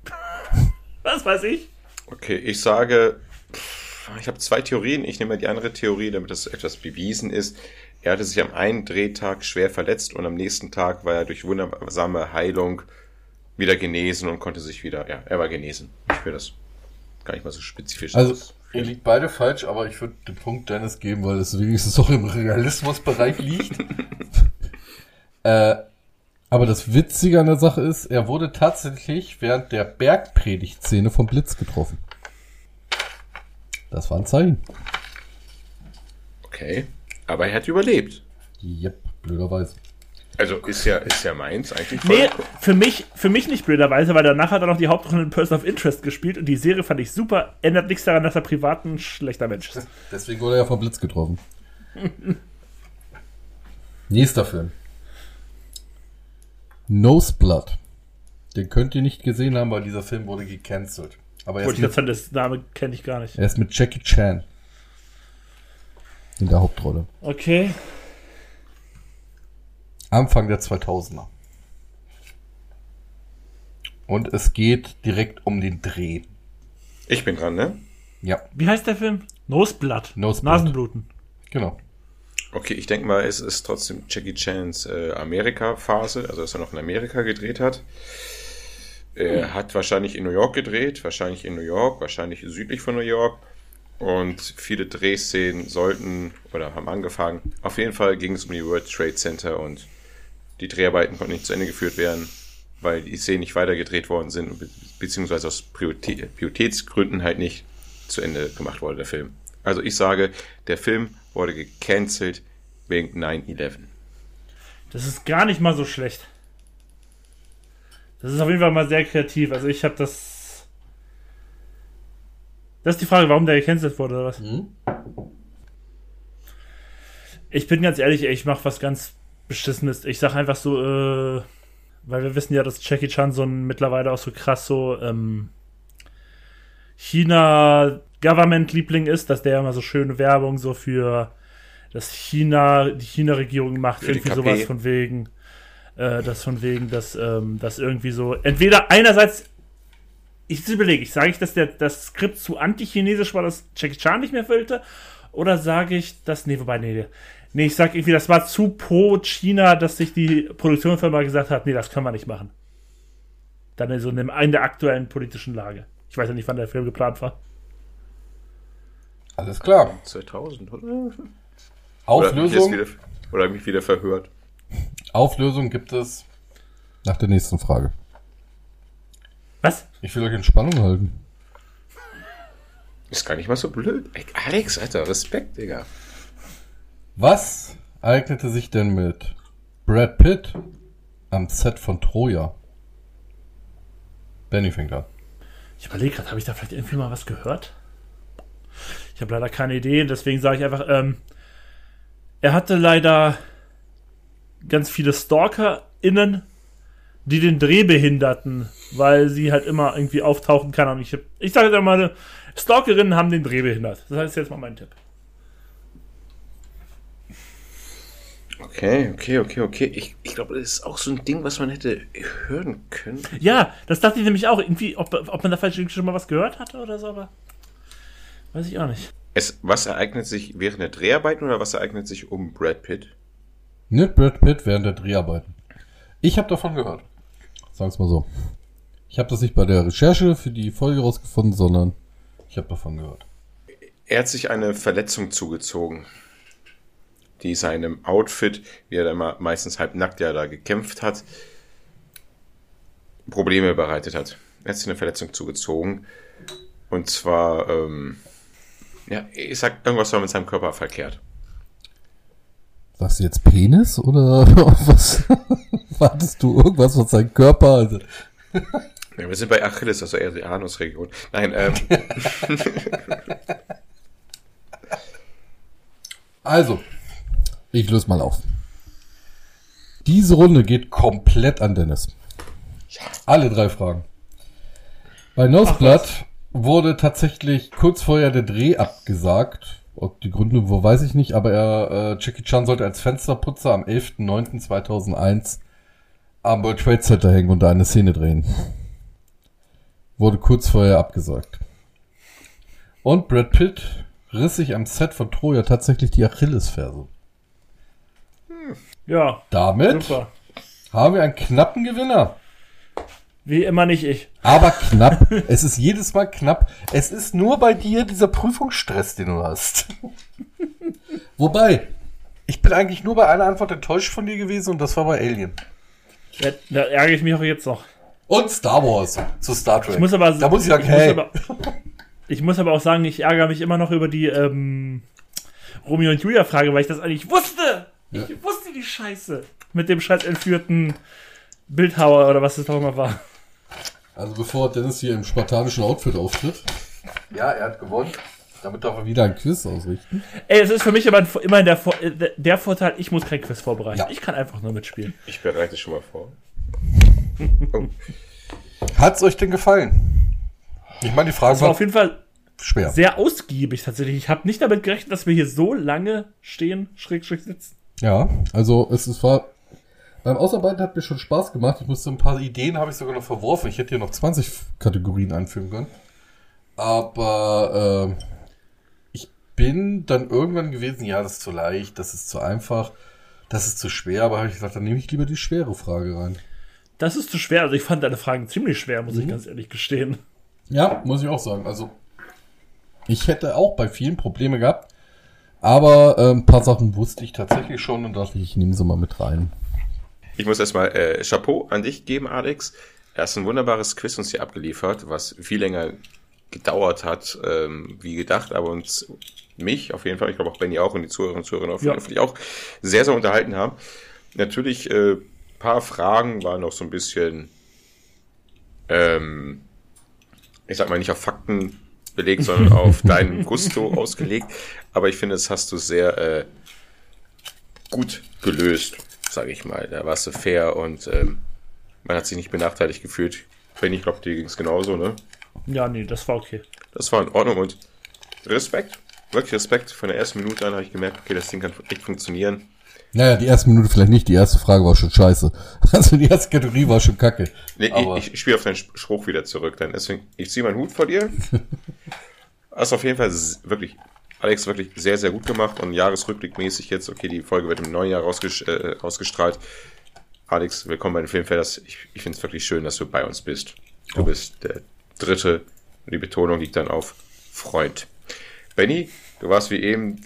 Speaker 2: was weiß ich?
Speaker 3: Okay, ich sage, ich habe zwei Theorien. Ich nehme die andere Theorie, damit das etwas bewiesen ist. Er hatte sich am einen Drehtag schwer verletzt und am nächsten Tag war er durch wundersame Heilung wieder genesen und konnte sich wieder, ja, er war genesen. Ich will das gar nicht mal so spezifisch
Speaker 1: Also, ihr liegt beide falsch, aber ich würde den Punkt Dennis geben, weil es wenigstens auch im Realismusbereich liegt. äh, aber das Witzige an der Sache ist, er wurde tatsächlich während der Bergpredigt-Szene vom Blitz getroffen. Das war ein Zeichen.
Speaker 3: Okay. Aber er hat überlebt.
Speaker 1: Yep, blöderweise.
Speaker 3: Also ist ja, ist ja meins eigentlich voll.
Speaker 2: Nee, für mich, für mich nicht blöderweise, weil danach hat er noch die Hauptrolle in Person of Interest gespielt und die Serie fand ich super. Ändert nichts daran, dass er privat ein schlechter Mensch ist.
Speaker 1: Deswegen wurde er vom Blitz getroffen. Nächster Film. Noseblood. Den könnt ihr nicht gesehen haben, weil dieser Film wurde gecancelt. Aber er
Speaker 2: Wollte
Speaker 1: ist,
Speaker 2: ich sagen, das Name kenne ich gar nicht.
Speaker 1: er ist mit Jackie Chan. In der Hauptrolle.
Speaker 2: Okay.
Speaker 1: Anfang der 2000er. Und es geht direkt um den Dreh.
Speaker 3: Ich bin dran, ne?
Speaker 1: Ja,
Speaker 2: Wie heißt der Film? Noseblood.
Speaker 1: Noseblood.
Speaker 2: Nasenbluten.
Speaker 1: genau.
Speaker 3: Okay, ich denke mal, es ist trotzdem Jackie Chans äh, Amerika-Phase, also dass er noch in Amerika gedreht hat. Er hat wahrscheinlich in New York gedreht, wahrscheinlich in New York, wahrscheinlich südlich von New York. Und viele Drehszenen sollten oder haben angefangen. Auf jeden Fall ging es um die World Trade Center und die Dreharbeiten konnten nicht zu Ende geführt werden, weil die Szenen nicht weitergedreht worden sind, be beziehungsweise aus Prioritä- Prioritätsgründen halt nicht zu Ende gemacht wurde, der Film. Also ich sage, der Film wurde gecancelt wegen 9-11.
Speaker 2: Das ist gar nicht mal so schlecht. Das ist auf jeden Fall mal sehr kreativ. Also ich habe das. Das ist die Frage, warum der gecancelt wurde oder was? Ich bin ganz ehrlich, ich mache was ganz Beschissenes. Ich sag einfach so, äh, weil wir wissen ja, dass Jackie Chan so ein mittlerweile auch so krass so ähm, China-Government-Liebling ist, dass der immer so schöne Werbung so für das China, die China-Regierung macht,
Speaker 3: Für
Speaker 2: irgendwie sowas von wegen, äh, das von wegen, dass ähm, das irgendwie so, entweder einerseits, ich überlege, ich sage ich, dass der, das Skript zu anti-chinesisch war, dass Jackie Chan nicht mehr wollte, Oder sage ich, dass, nee, wobei, nee, nee, ich sag irgendwie, das war zu pro China, dass sich die Produktionsfirma gesagt hat, nee, das können wir nicht machen. Dann in so einem, in der aktuellen politischen Lage. Ich weiß ja nicht, wann der Film geplant war.
Speaker 1: Alles klar.
Speaker 3: 2000, oder? Oder hab ich, jetzt
Speaker 1: Auflösung,
Speaker 3: wieder, oder mich wieder verhört?
Speaker 1: Auflösung gibt es nach der nächsten Frage.
Speaker 2: Was?
Speaker 1: Ich will euch in Spannung halten.
Speaker 3: Ist gar nicht mal so blöd. Ey, Alex, Alter, Respekt, Digga.
Speaker 1: Was eignete sich denn mit Brad Pitt am Set von Troja? Benny fängt an.
Speaker 2: Ich überlege gerade, habe ich da vielleicht irgendwie mal was gehört? Ich habe leider keine Idee, deswegen sage ich einfach, ähm, er hatte leider ganz viele StalkerInnen, die den Dreh behinderten, weil sie halt immer irgendwie auftauchen kann. Und ich, ich sage jetzt mal, Stalkerinnen haben den Dreh behindert. Das heißt jetzt mal mein Tipp.
Speaker 3: Okay, okay, okay, okay. Ich, ich glaube, das ist auch so ein Ding, was man hätte hören können.
Speaker 2: Ja, das dachte ich nämlich auch. Irgendwie, ob, ob man da vielleicht irgendwie schon mal was gehört hatte oder so, aber weiß ich auch nicht.
Speaker 3: Es, was ereignet sich während der Dreharbeiten oder was ereignet sich um Brad Pitt?
Speaker 1: Nicht Brad Pitt während der Dreharbeiten. Ich habe davon gehört. Wir mal so. Ich habe das nicht bei der Recherche für die Folge rausgefunden, sondern ich habe davon gehört.
Speaker 3: Er hat sich eine Verletzung zugezogen, die seinem Outfit, wie er da immer meistens halbnackt ja da gekämpft hat, Probleme bereitet hat. Er hat sich eine Verletzung zugezogen. Und zwar, ähm, ja, ich sag, irgendwas war mit seinem Körper verkehrt.
Speaker 1: Sagst du jetzt Penis oder was? Wartest du irgendwas von seinem Körper? Also,
Speaker 3: Ja, wir sind bei Achilles, also eher die Anusregion. Nein, ähm,
Speaker 1: Also, ich löse mal auf. Diese Runde geht komplett an Dennis. Alle drei Fragen. Bei Noseblood wurde tatsächlich kurz vorher der Dreh abgesagt. Ob die Gründe, wo weiß ich nicht, aber er, äh, Jackie Chan sollte als Fensterputzer am 11.09.2001 am World Trade Center hängen und da eine Szene drehen. Wurde kurz vorher abgesagt. Und Brad Pitt riss sich am Set von Troja tatsächlich die Achillesferse.
Speaker 2: Ja,
Speaker 1: Damit
Speaker 2: super.
Speaker 1: haben wir einen knappen Gewinner.
Speaker 2: Wie immer nicht ich.
Speaker 1: Aber knapp. es ist jedes Mal knapp. Es ist nur bei dir dieser Prüfungsstress, den du hast. Wobei, ich bin eigentlich nur bei einer Antwort enttäuscht von dir gewesen und das war bei Alien.
Speaker 2: Ja, da ärgere ich mich auch jetzt noch.
Speaker 1: Und Star Wars zu Star Trek.
Speaker 2: Ich muss aber,
Speaker 1: da muss ich sagen,
Speaker 2: ich
Speaker 1: hey,
Speaker 2: Muss aber, ich muss aber auch sagen, ich ärgere mich immer noch über die ähm, Romeo und Julia Frage, weil ich das eigentlich wusste.
Speaker 1: Ja.
Speaker 2: Ich wusste die Scheiße. Mit dem scheiß entführten Bildhauer oder was es doch immer war.
Speaker 1: also bevor Dennis hier im spartanischen Outfit auftritt. Ja, er hat gewonnen. Damit darf er wieder ein Quiz ausrichten.
Speaker 2: Ey, es ist für mich aber ein- immerhin der, äh, der- Vorteil, ich muss kein Quiz vorbereiten.
Speaker 1: Ja.
Speaker 2: Ich kann einfach nur mitspielen.
Speaker 3: ich bereite schon mal vor.
Speaker 1: Hat's euch denn gefallen? Ich meine, die Frage
Speaker 2: Das war
Speaker 1: war
Speaker 2: auf jeden Fall
Speaker 1: schwer.
Speaker 2: sehr ausgiebig tatsächlich. Ich habe nicht damit gerechnet, dass wir hier so lange stehen, schräg, schräg sitzen.
Speaker 1: Ja, also es ist war beim Ausarbeiten hat mir schon Spaß gemacht. Ich musste ein paar Ideen habe ich sogar noch verworfen. Ich hätte hier noch 20 Kategorien einfügen können. Aber äh, ich bin dann irgendwann gewesen, ja, das ist zu leicht, das ist zu einfach, das ist zu schwer, aber habe ich gesagt, dann nehme ich lieber die schwere Frage rein.
Speaker 2: Das ist zu schwer. Also ich fand deine Fragen ziemlich schwer, muss
Speaker 1: Mhm.
Speaker 2: ich ganz ehrlich gestehen.
Speaker 1: Ja, muss ich auch sagen. Also ich hätte auch bei vielen Probleme gehabt, aber äh, ein paar Sachen wusste ich tatsächlich schon und dachte, ich nehme sie mal mit rein.
Speaker 3: Ich muss erstmal äh, Chapeau an dich geben, Alex. Er hast ein wunderbares Quiz uns hier abgeliefert, was viel länger gedauert hat, ähm, wie gedacht, aber uns, mich auf jeden Fall, ich glaube auch Benny auch und die Zuhörerinnen und Zuhörer auf jeden Fall auch sehr, sehr unterhalten haben. Natürlich, äh, paar Fragen waren noch so ein bisschen, ähm, ich sag mal nicht auf Fakten belegt, sondern auf deinen Gusto ausgelegt. Aber ich finde, das hast du sehr äh, gut gelöst, sage ich mal. Da warst du fair und ähm, man hat sich nicht benachteiligt gefühlt. Wenn ich glaube, dir ging es genauso, ne?
Speaker 2: Ja, nee, das war okay.
Speaker 3: Das war in Ordnung und Respekt, wirklich Respekt. Von der ersten Minute an habe ich gemerkt, okay, das Ding kann echt funktionieren.
Speaker 1: Naja, die erste Minute vielleicht nicht, die erste Frage war schon scheiße. Also die erste Kategorie war schon kacke.
Speaker 3: Nee, ich, ich spiele auf deinen Spruch wieder zurück, dann deswegen, ich ziehe meinen Hut vor dir. Hast auf jeden Fall wirklich Alex wirklich sehr, sehr gut gemacht und jahresrückblickmäßig jetzt, okay, die Folge wird im neuen Jahr rausges äh, ausgestrahlt. Alex, willkommen bei den Filmfelders. Ich, ich finde es wirklich schön, dass du bei uns bist. Du oh. bist der Dritte und die Betonung liegt dann auf Freund. Benny, du warst wie eben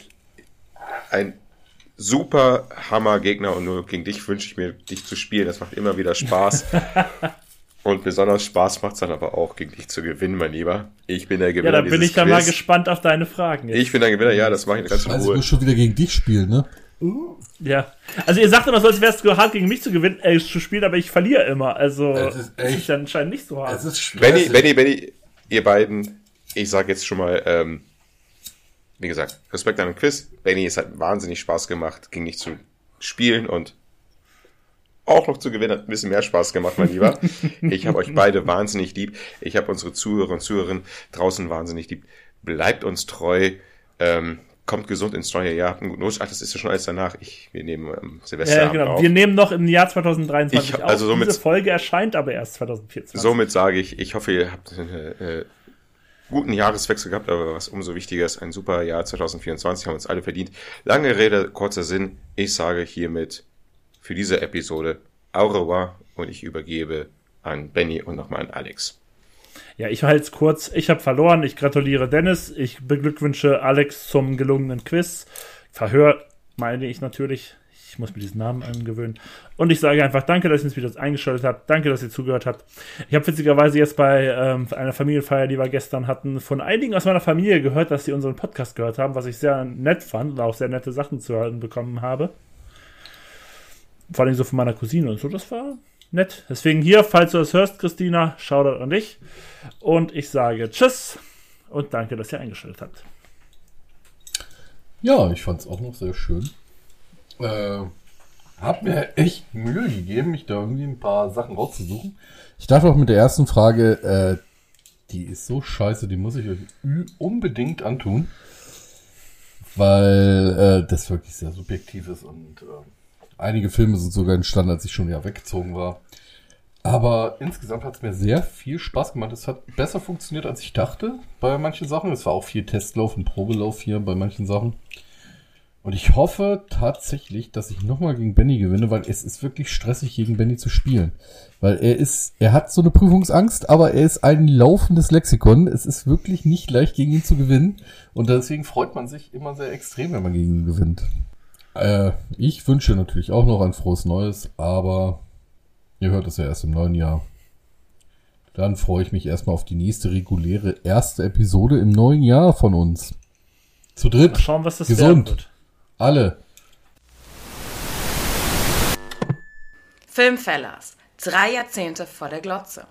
Speaker 3: ein super Hammer-Gegner und nur gegen dich wünsche ich mir, dich zu spielen. Das macht immer wieder Spaß. und besonders Spaß macht es dann aber auch, gegen dich zu gewinnen, mein Lieber. Ich bin der Gewinner.
Speaker 2: Ja, da bin ich dann Quiz. mal gespannt auf deine Fragen.
Speaker 3: Jetzt. Ich bin der Gewinner, ja, das mache ich ganz in
Speaker 1: Ruhe. Ich muss schon wieder gegen dich spielen, ne?
Speaker 2: Uh, ja. Also ihr sagt immer so, als wäre es hart gegen mich zu gewinnen, äh, zu spielen, aber ich verliere immer. Also es ist, echt, ist dann anscheinend nicht so hart. Es
Speaker 3: ist Benny, Benny, Benny, ihr beiden, ich sage jetzt schon mal, ähm, wie gesagt, Respekt an den Quiz. Benny, es hat wahnsinnig Spaß gemacht, gegen dich zu spielen und auch noch zu gewinnen. Hat ein bisschen mehr Spaß gemacht, mein Lieber. Ich habe euch beide wahnsinnig lieb. Ich habe unsere Zuhörer und Zuhörerinnen draußen wahnsinnig lieb. Bleibt uns treu. Ähm, kommt gesund ins neue Jahr. Einen guten Rutsch. Ach, das ist ja schon alles danach. Ich, wir nehmen ähm, Silvester.
Speaker 2: Ja, genau.
Speaker 3: Auf.
Speaker 2: Wir nehmen noch im Jahr 2023
Speaker 3: ich, also
Speaker 2: auf. Somit, Diese Folge erscheint aber erst 2024.
Speaker 3: Somit sage ich, ich hoffe, ihr habt äh, äh, guten Jahreswechsel gehabt, aber was umso wichtiger ist, ein super Jahr 2024 haben uns alle verdient. Lange Rede, kurzer Sinn. Ich sage hiermit für diese Episode au revoir und ich übergebe an Benny und nochmal an Alex.
Speaker 2: Ja, ich halte es kurz. Ich habe verloren. Ich gratuliere Dennis. Ich beglückwünsche Alex zum gelungenen Quiz. Verhör meine ich natürlich. Ich muss mir diesen Namen angewöhnen. Und ich sage einfach danke, dass ihr ins Video eingeschaltet habt. Danke, dass ihr zugehört habt. Ich habe witzigerweise jetzt bei ähm, einer Familienfeier, die wir gestern hatten, von einigen aus meiner Familie gehört, dass sie unseren Podcast gehört haben, was ich sehr nett fand und auch sehr nette Sachen zu hören bekommen habe. Vor allem so von meiner Cousine und so. Das war nett. Deswegen hier, falls du das hörst, Christina, Shoutout an dich. Und ich sage Tschüss und danke, dass ihr eingeschaltet habt.
Speaker 1: Ja, ich fand es auch noch sehr schön. Äh, hab mir echt Mühe gegeben, mich da irgendwie ein paar Sachen rauszusuchen. Ich darf auch mit der ersten Frage, äh, die ist so scheiße, die muss ich euch unbedingt antun. Weil äh, das wirklich sehr subjektiv ist und äh, einige Filme sind sogar entstanden, als ich schon ja weggezogen war. Aber insgesamt hat es mir sehr viel Spaß gemacht. Es hat besser funktioniert, als ich dachte bei manchen Sachen. Es war auch viel Testlauf und Probelauf hier bei manchen Sachen. Und ich hoffe tatsächlich, dass ich nochmal gegen Benny gewinne, weil es ist wirklich stressig, gegen Benny zu spielen. Weil er ist, er hat so eine Prüfungsangst, aber er ist ein laufendes Lexikon. Es ist wirklich nicht leicht, gegen ihn zu gewinnen. Und deswegen freut man sich immer sehr extrem, wenn man gegen ihn gewinnt. Äh, ich wünsche natürlich auch noch ein frohes Neues, aber ihr hört es ja erst im neuen Jahr. Dann freue ich mich erstmal auf die nächste reguläre erste Episode im neuen Jahr von uns. Zu dritt. Mal
Speaker 2: schauen, was das
Speaker 1: gesund. wird. Alle.
Speaker 8: Filmfellers. Drei Jahrzehnte vor der Glotze.